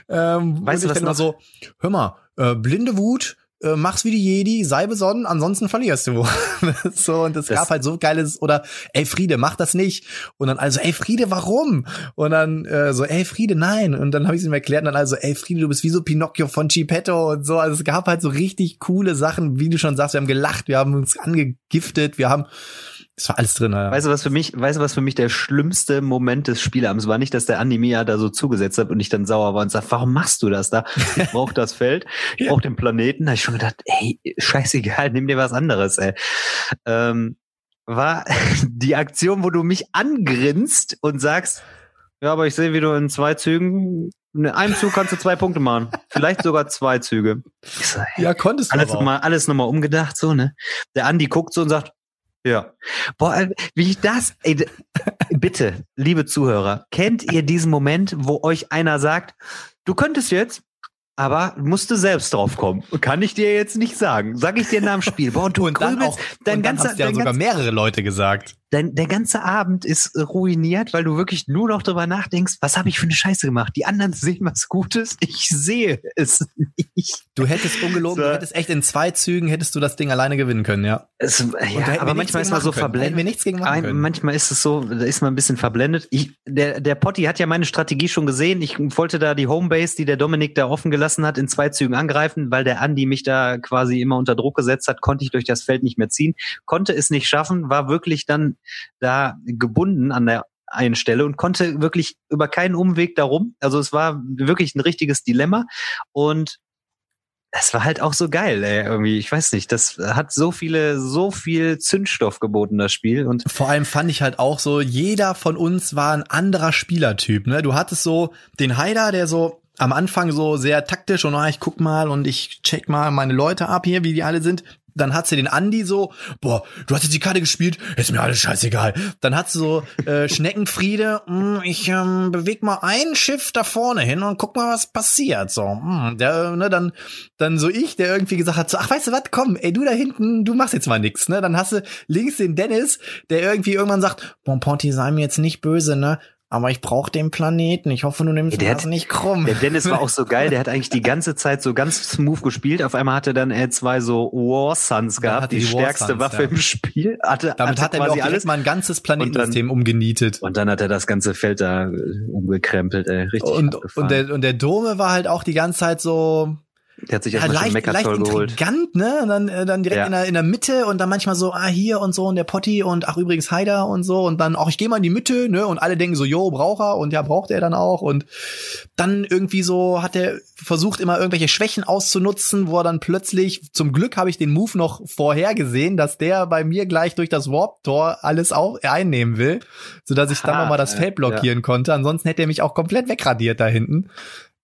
Ähm, Weißt du, ich was noch- so, hör mal, äh, blinde Wut, äh, mach's wie die Jedi, sei besonnen, ansonsten verlierst du. so, und es gab halt so geiles, oder, ey Friede, mach das nicht. Und dann also, ey Friede, warum? Und dann äh, so, ey Friede, nein. Und dann habe ich es ihm erklärt und dann also, ey Friede, du bist wie so Pinocchio von Geppetto und so. Also es gab halt so richtig coole Sachen, wie du schon sagst, wir haben gelacht, wir haben uns angegiftet, wir haben, es war alles drin. Ja. Weißt du, was für mich, weißt du, was für mich der schlimmste Moment des Spielabends war? Nicht, dass der Andi mir da so zugesetzt hat und ich dann sauer war und sagt, warum machst du das da? Ich brauch das Feld, ich brauch den Planeten. Da hab ich schon gedacht, ey, scheißegal, nimm dir was anderes, ey. Ähm, war die Aktion, wo du mich angrinst und sagst, ja, aber ich sehe, wie du in zwei Zügen, in einem Zug kannst du zwei Punkte machen. Vielleicht sogar zwei Züge. So, ja, konntest du alles nochmal, alles nochmal umgedacht, so, ne? Der Andi guckt so und sagt, ja. Boah, äh, wie ich das, ey, bitte, liebe Zuhörer, kennt ihr diesen Moment, wo euch einer sagt, du könntest jetzt, aber musst du selbst drauf kommen. Kann ich dir jetzt nicht sagen. Sag ich dir nach dem Spiel. Boah, und du Und dann grübelst, auch, dein und dann ganzer, hast ja dein, sogar ganz, mehrere Leute gesagt. dein, der ganze Abend ist ruiniert, weil du wirklich nur noch drüber nachdenkst, was habe ich für eine Scheiße gemacht? Die anderen sehen was Gutes, ich sehe es nicht. Du hättest ungelogen, So. du hättest echt in zwei Zügen hättest du das Ding alleine gewinnen können, ja. Es, da ja, aber manchmal ist man so können. Hätten wir verblendet. nichts gegen machen können. manchmal ist es so, da ist man ein bisschen verblendet. Ich, der, der Potti hat ja meine Strategie schon gesehen. Ich wollte da die Homebase, die der Dominik da offen gelassen hat, in zwei Zügen angreifen, weil der Andi mich da quasi immer unter Druck gesetzt hat, konnte ich durch das Feld nicht mehr ziehen, konnte es nicht schaffen, war wirklich dann da gebunden an der einen Stelle und konnte wirklich über keinen Umweg darum. Also es war wirklich ein richtiges Dilemma und es war halt auch so geil, ey, irgendwie. Ich weiß nicht, das hat so viele, so viel Zündstoff geboten, das Spiel. Und Vor allem fand ich halt auch so, jeder von uns war ein anderer Spielertyp. Ne? Du hattest so den Haider, der so am Anfang so sehr taktisch und ah, ich guck mal und ich check mal meine Leute ab hier, wie die alle sind. Dann hat sie den Andi so, boah, du hast jetzt die Karte gespielt, ist mir alles scheißegal. Dann hat sie so äh, Schneckenfriede, hm, ich ähm, beweg mal ein Schiff da vorne hin und guck mal, was passiert. So, hm, der, ne, dann, dann so ich, der irgendwie gesagt hat, so, ach, weißt du was, komm, ey, du da hinten, du machst jetzt mal nix, ne? Dann hast du links den Dennis, der irgendwie irgendwann sagt, Bon Ponti, sei mir jetzt nicht böse, ne? Aber ich brauch den Planeten. Ich hoffe, du nimmst Ja, das hat- nicht krumm. der Dennis war auch so geil, der hat eigentlich die ganze Zeit so ganz smooth gespielt. Auf einmal hatte dann er zwei so War Suns gehabt, die, die stärkste Suns, Waffe ja. im Spiel. Hatte, Damit hat hatte er mir alles. mal ein ganzes Planetensystem umgenietet. Und dann hat er das ganze Feld da äh, umgekrempelt, ey. Richtig Und, abgefahren. und, der, und der Dome war halt auch die ganze Zeit so der hat sich ja, erstmal schon leicht, leicht Meckerzoll geholt. intrigant, ne? Und dann, äh, dann direkt Ja. in, der, in der Mitte und dann manchmal so, ah, hier und so und der Potti und ach, übrigens Haider und so und dann auch, ich gehe mal in die Mitte, ne? Und alle denken so, jo, braucht er und ja, braucht er dann auch und dann irgendwie so hat er versucht, immer irgendwelche Schwächen auszunutzen, wo er dann plötzlich, zum Glück habe ich den Move noch vorher gesehen, dass der bei mir gleich durch das Warp-Tor alles auch einnehmen will, sodass ich dann Aha, nochmal das ja, Feld blockieren konnte. Ansonsten hätte er mich auch komplett wegradiert da hinten.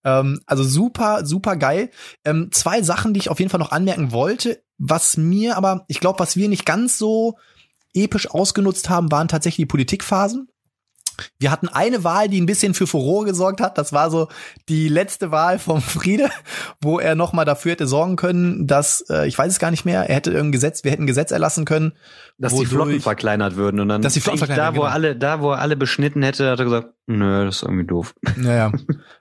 Ähm, also super, super geil. Ähm, zwei Sachen, die ich auf jeden Fall noch anmerken wollte, was mir aber, ich glaube, was wir nicht ganz so episch ausgenutzt haben, waren tatsächlich die Politikphasen. Wir hatten eine Wahl, die ein bisschen für Furore gesorgt hat. Das war so die letzte Wahl vom Friede, wo er noch mal dafür hätte sorgen können, dass äh, ich weiß es gar nicht mehr. Er hätte irgendein Gesetz, wir hätten ein Gesetz erlassen können, dass die Flotten verkleinert würden und dann Dass die Flotten verkleinert da, wo er alle, da, wo er alle beschnitten hätte, hat er gesagt, nö, das ist irgendwie doof. Naja.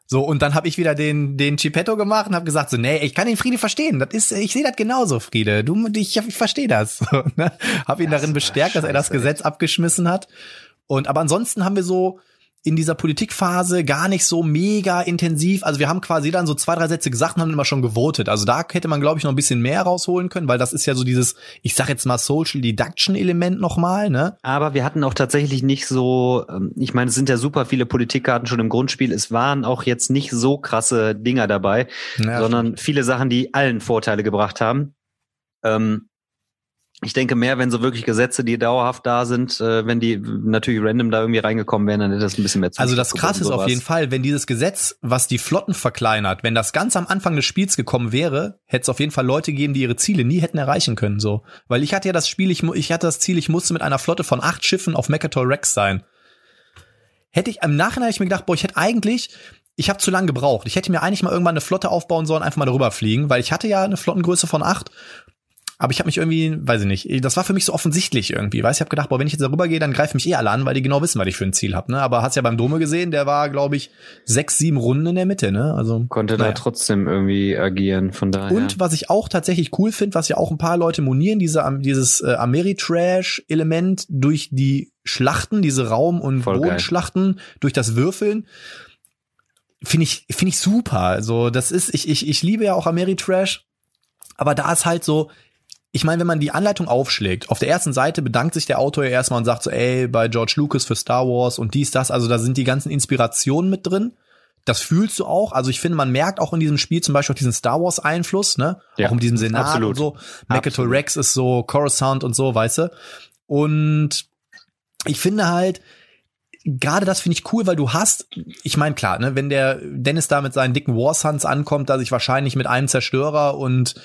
So, und dann habe ich wieder den, den Chipetto gemacht und habe gesagt, so, nee, ich kann den Friede verstehen. Das ist, ich sehe das genauso, Friede. Du, ich, ich verstehe das. So, ne? Hab ihn Das darin bestärkt, dass er das. Gesetz abgeschmissen hat. Und aber ansonsten haben wir so, in dieser Politikphase gar nicht so mega intensiv. Also wir haben quasi dann so zwei, drei Sätze gesagt und haben immer schon gewotet. Also da hätte man, glaube ich, noch ein bisschen mehr rausholen können, weil das ist ja so dieses, ich sag jetzt mal Social Deduction Element nochmal, ne? Aber wir hatten auch tatsächlich nicht so, ähm, ich meine, es sind ja super viele Politikkarten schon im Grundspiel. Es waren auch jetzt nicht so krasse Dinger dabei, Ja, sondern viele Sachen, die allen Vorteile gebracht haben. Ähm, ich denke mehr, wenn so wirklich Gesetze, die dauerhaft da sind, äh, wenn die natürlich random da irgendwie reingekommen wären, dann hätte das ein bisschen mehr Also das krasse ist auf jeden. Fall, wenn dieses Gesetz, was die Flotten verkleinert, wenn das ganz am Anfang des Spiels gekommen wäre, hätte es auf jeden Fall Leute gegeben, die ihre Ziele nie hätten erreichen können, so. Weil ich hatte ja das Spiel, ich, ich hatte das Ziel, ich musste mit einer Flotte von acht Schiffen auf Mechatol Rex sein. Hätte ich, im Nachhinein hätte ich mir gedacht, boah, ich hätte eigentlich, ich habe zu lange gebraucht. Ich hätte mir eigentlich mal irgendwann eine Flotte aufbauen sollen, einfach mal darüber fliegen, weil ich hatte ja eine Flottengröße von acht. Aber ich habe mich irgendwie, weiß ich nicht, das war für mich so offensichtlich irgendwie. Weiß ich habe gedacht, boah, wenn ich jetzt darüber gehe, dann greifen mich eh alle an, weil die genau wissen, was ich für ein Ziel habe. Ne? Aber hast ja beim Dome gesehen, der war, glaube ich, sechs, sieben Runden in der Mitte. Ne? Also Konnte da naja. trotzdem irgendwie agieren, von daher. Und was ich auch tatsächlich cool finde, was ja auch ein paar Leute monieren, diese, dieses äh, Ameritrash-Element durch die Schlachten, diese Raum- und Voll geil. Bodenschlachten, durch das Würfeln, finde ich, finde ich super. Also das ist, ich, ich, ich liebe ja auch Ameritrash, aber da ist halt so, ich meine, wenn man die Anleitung aufschlägt, auf der ersten Seite bedankt sich der Autor ja erstmal und sagt so, ey, bei George Lucas für Star Wars und dies, das, also da sind die ganzen Inspirationen mit drin. Das fühlst du auch. Also ich finde, man merkt auch in diesem Spiel zum Beispiel auch diesen Star Wars Einfluss, ne? Ja, auch in diesem Senat absolut. und so. Mechatol. Rex ist so Coruscant und so, weißt du? Und ich finde halt, gerade das finde ich cool, weil du hast, ich meine klar, ne, wenn der Dennis da mit seinen dicken War Suns ankommt, dass ich wahrscheinlich mit einem Zerstörer und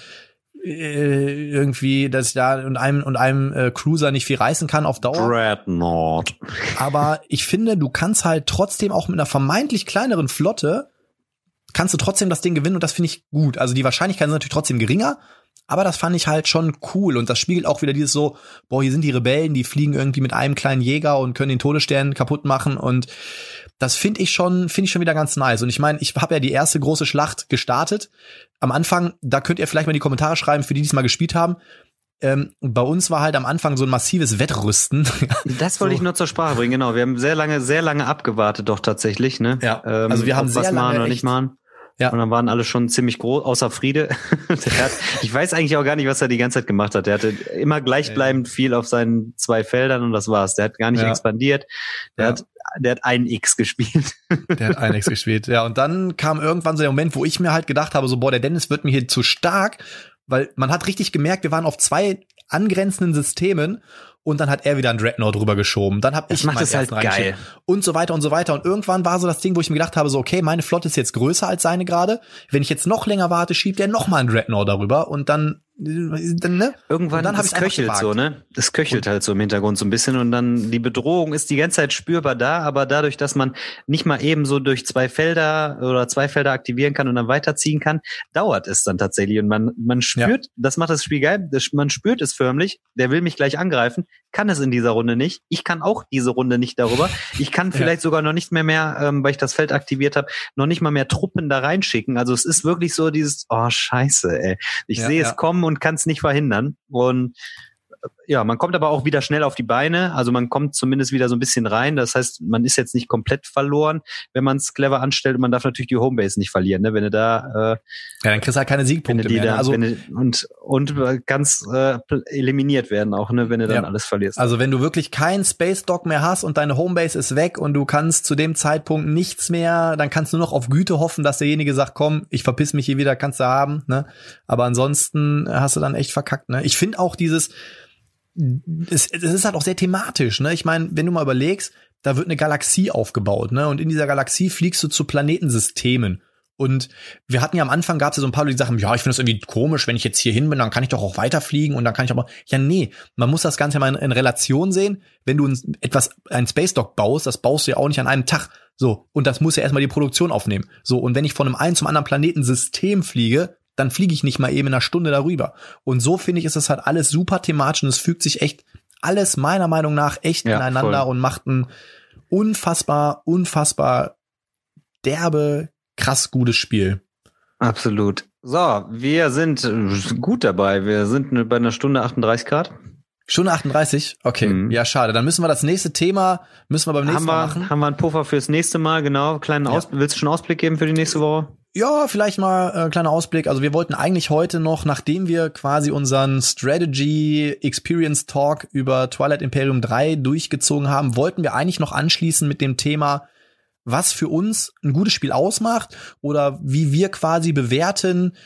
äh, irgendwie, dass ich da und einem und einem äh, Cruiser nicht viel reißen kann auf Dauer. Dreadnought. Aber ich finde, du kannst halt trotzdem auch mit einer vermeintlich kleineren Flotte kannst du trotzdem das Ding gewinnen und das finde ich gut. Also die Wahrscheinlichkeiten sind natürlich trotzdem geringer, aber das fand ich halt schon cool und das spiegelt auch wieder dieses so, boah, hier sind die Rebellen, die fliegen irgendwie mit einem kleinen Jäger und können den Todesstern kaputt machen und das finde ich schon, finde ich schon wieder ganz nice. Und ich meine, ich habe ja die erste große Schlacht gestartet. Am Anfang, da könnt ihr vielleicht mal in die Kommentare schreiben, für die, die es mal gespielt haben. Ähm, bei uns war halt am Anfang so ein massives Wettrüsten. Das wollte So. ich nur zur Sprache bringen, genau. Wir haben sehr lange, sehr lange abgewartet, doch tatsächlich, ne? Ja. Also wir haben ob was sehr lange machen oder nicht machen. Ja. Und dann waren alle schon ziemlich groß, außer Friede. hat, ich weiß eigentlich auch gar nicht, was er die ganze Zeit gemacht hat. Der hatte immer gleichbleibend viel auf seinen zwei Feldern und das war's. Der hat gar nicht Ja. expandiert. Der Ja. hat, der hat ein X gespielt. Der hat Einex gespielt. Ja, und dann kam irgendwann so der Moment, wo ich mir halt gedacht habe, so, boah, der Dennis wird mir hier zu stark, weil man hat richtig gemerkt, wir waren auf zwei angrenzenden Systemen und dann hat er wieder einen Dreadnought drüber geschoben. Dann hab Das ich meinen halt ersten reingeschickt. geil. Und so weiter und so weiter. Und irgendwann war so das Ding, wo ich mir gedacht habe, so, okay, meine Flotte ist jetzt größer als seine gerade. Wenn ich jetzt noch länger warte, schiebt er noch mal einen Dreadnought darüber und dann, dann ne? Irgendwann Und dann es einfach köchelt so, ne? Es köchelt halt so im Hintergrund so ein bisschen und dann die Bedrohung ist die ganze Zeit spürbar da, aber dadurch, dass man nicht mal eben so durch zwei Felder oder zwei Felder aktivieren kann und dann weiterziehen kann, dauert es dann tatsächlich und man man spürt, das macht das Spiel geil, das, man spürt es förmlich, der will mich gleich angreifen, kann es in dieser Runde nicht. Ich kann auch diese Runde nicht darüber. Ich kann vielleicht sogar noch nicht mehr mehr, ähm, weil ich das Feld aktiviert habe, noch nicht mal mehr Truppen da reinschicken. Also es ist wirklich so dieses, oh Scheiße, ey. Ich Ja, sehe ja. es kommen und kann es nicht verhindern. Und ja, man kommt aber auch wieder schnell auf die Beine. Also man kommt zumindest wieder so ein bisschen rein. Das heißt, man ist jetzt nicht komplett verloren, wenn man es clever anstellt. Und man darf natürlich die Homebase nicht verlieren, ne? Wenn du da, äh, Ja, dann kriegst du halt keine Siegpunkte mehr. da, ne? Also, wenn du, und und ganz äh, eliminiert werden auch, ne? Wenn du dann Ja. alles verlierst. Also wenn du wirklich keinen Space Dock mehr hast und deine Homebase ist weg und du kannst zu dem Zeitpunkt nichts mehr, dann kannst du nur noch auf Güte hoffen, dass derjenige sagt, komm, ich verpiss mich hier wieder, kannst du haben, ne? Aber ansonsten hast du dann echt verkackt, ne? Ich finde auch dieses es, es ist halt auch sehr thematisch, ne? Ich meine, wenn du mal überlegst, da wird eine Galaxie aufgebaut, ne? Und in dieser Galaxie fliegst du zu Planetensystemen. Und wir hatten ja am Anfang gab es ja so ein paar Leute, die sagen, ja, ich finde das irgendwie komisch, wenn ich jetzt hier hin bin, dann kann ich doch auch weiterfliegen und dann kann ich aber, ja, nee, man muss das Ganze mal in, in Relation sehen. Wenn du ein, etwas, ein Space Dock baust, das baust du ja auch nicht an einem Tag. So. Und das muss ja erstmal die Produktion aufnehmen. So. Und wenn ich von einem einen zum anderen Planetensystem fliege, dann fliege ich nicht mal eben in einer Stunde darüber. Und so finde ich, ist das halt alles super thematisch und es fügt sich echt alles meiner Meinung nach echt Ja, ineinander voll. und macht ein unfassbar, unfassbar derbe, krass gutes Spiel. Absolut. So, wir sind äh, gut dabei. Wir sind bei einer Stunde 38 Grad. Stunde 38? Okay, Mhm. ja, schade. Dann müssen wir das nächste Thema, müssen wir beim nächsten Haben Mal wir, machen. haben wir einen Puffer fürs nächste Mal, genau. Kleinen Aus Willst du schon Ausblick geben für die nächste Woche? Ja, vielleicht mal äh, kleiner Ausblick. Also wir wollten eigentlich heute noch, nachdem wir quasi unseren Strategy Experience Talk über Twilight Imperium 3 durchgezogen haben, wollten wir eigentlich noch anschließen mit dem Thema, was für uns ein gutes Spiel ausmacht oder wie wir quasi bewerten,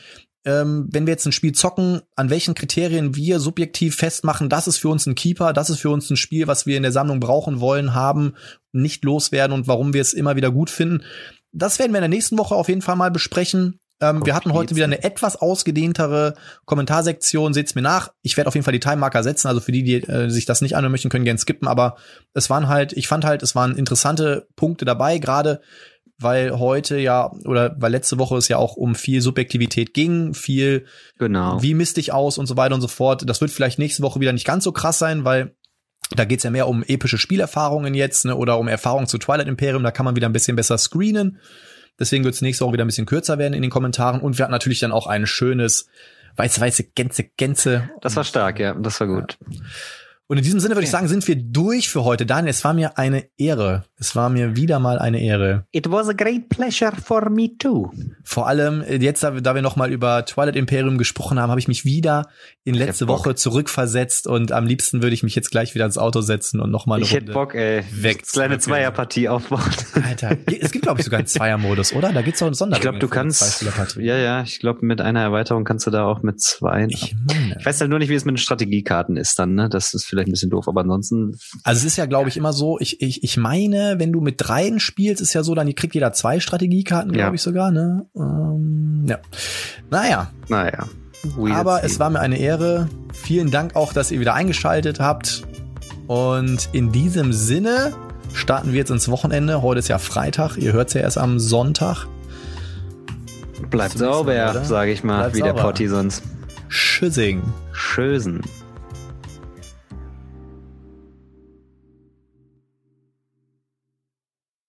ähm, wenn wir jetzt ein Spiel zocken, an welchen Kriterien wir subjektiv festmachen, das ist für uns ein Keeper, das ist für uns ein Spiel, was wir in der Sammlung brauchen wollen, haben, nicht loswerden und warum wir es immer wieder gut finden. Das werden wir in der nächsten Woche auf jeden Fall mal besprechen. Ähm, wir hatten heute wieder eine etwas ausgedehntere Kommentarsektion. Seht's mir nach. Ich werde auf jeden Fall die Time-Marker setzen. Also für die, die äh, sich das nicht anhören möchten, können gerne skippen. Aber es waren halt, ich fand halt, es waren interessante Punkte dabei, gerade weil heute ja, oder weil letzte Woche es ja auch um viel Subjektivität ging, viel Genau. wie misst ich aus und so weiter und so fort. Das wird vielleicht nächste Woche wieder nicht ganz so krass sein, weil da geht's ja mehr um epische Spielerfahrungen jetzt, ne, oder um Erfahrungen zu Twilight Imperium, da kann man wieder ein bisschen besser screenen. Deswegen wird's nächste Woche wieder ein bisschen kürzer werden in den Kommentaren. Und wir hatten natürlich dann auch ein schönes weiße, weiße Gänse, Gänse. Das war stark, ja. Das war gut. Und in diesem Sinne würde ich sagen, sind wir durch für heute. Daniel, es war mir eine Ehre. Es war mir wieder mal eine Ehre. It was a great pleasure for me too. Vor allem äh, jetzt, da wir, da wir noch mal über Twilight Imperium gesprochen haben, habe ich mich wieder in Ich letzte. Woche zurückversetzt und am liebsten würde ich mich jetzt gleich wieder ins Auto setzen und noch mal eine Ich hätte Runde. Bock, ey. weg. Kleine Zweierpartie aufbauen. Alter, es gibt glaube ich sogar einen Zweiermodus, oder? Da gibt's auch einen Ich Sonderregelung. glaube, du kannst. Ja, ja. Ich glaube, mit einer Erweiterung kannst du da auch mit zwei. Ich. Ich weiß halt nur nicht, wie es mit den Strategiekarten ist dann, ne? Das ist vielleicht ein bisschen doof, aber ansonsten. Also es ist ja, glaube ich, immer so, ich, ich, ich meine, wenn du mit dreien spielst, ist ja so, dann kriegt jeder zwei Strategiekarten, glaube Ja. ich sogar, ne? Ähm, ja. Naja, Naja. We'll aber es war mir eine Ehre. Vielen Dank auch, dass ihr wieder eingeschaltet habt. Und in diesem Sinne starten wir jetzt ins Wochenende. Heute ist ja Freitag. Ihr hört's ja erst am Sonntag. Bleibt sauber, sage ich mal, Bleibt wie der sauber. Potti sonst. Tschüssing. Schösen.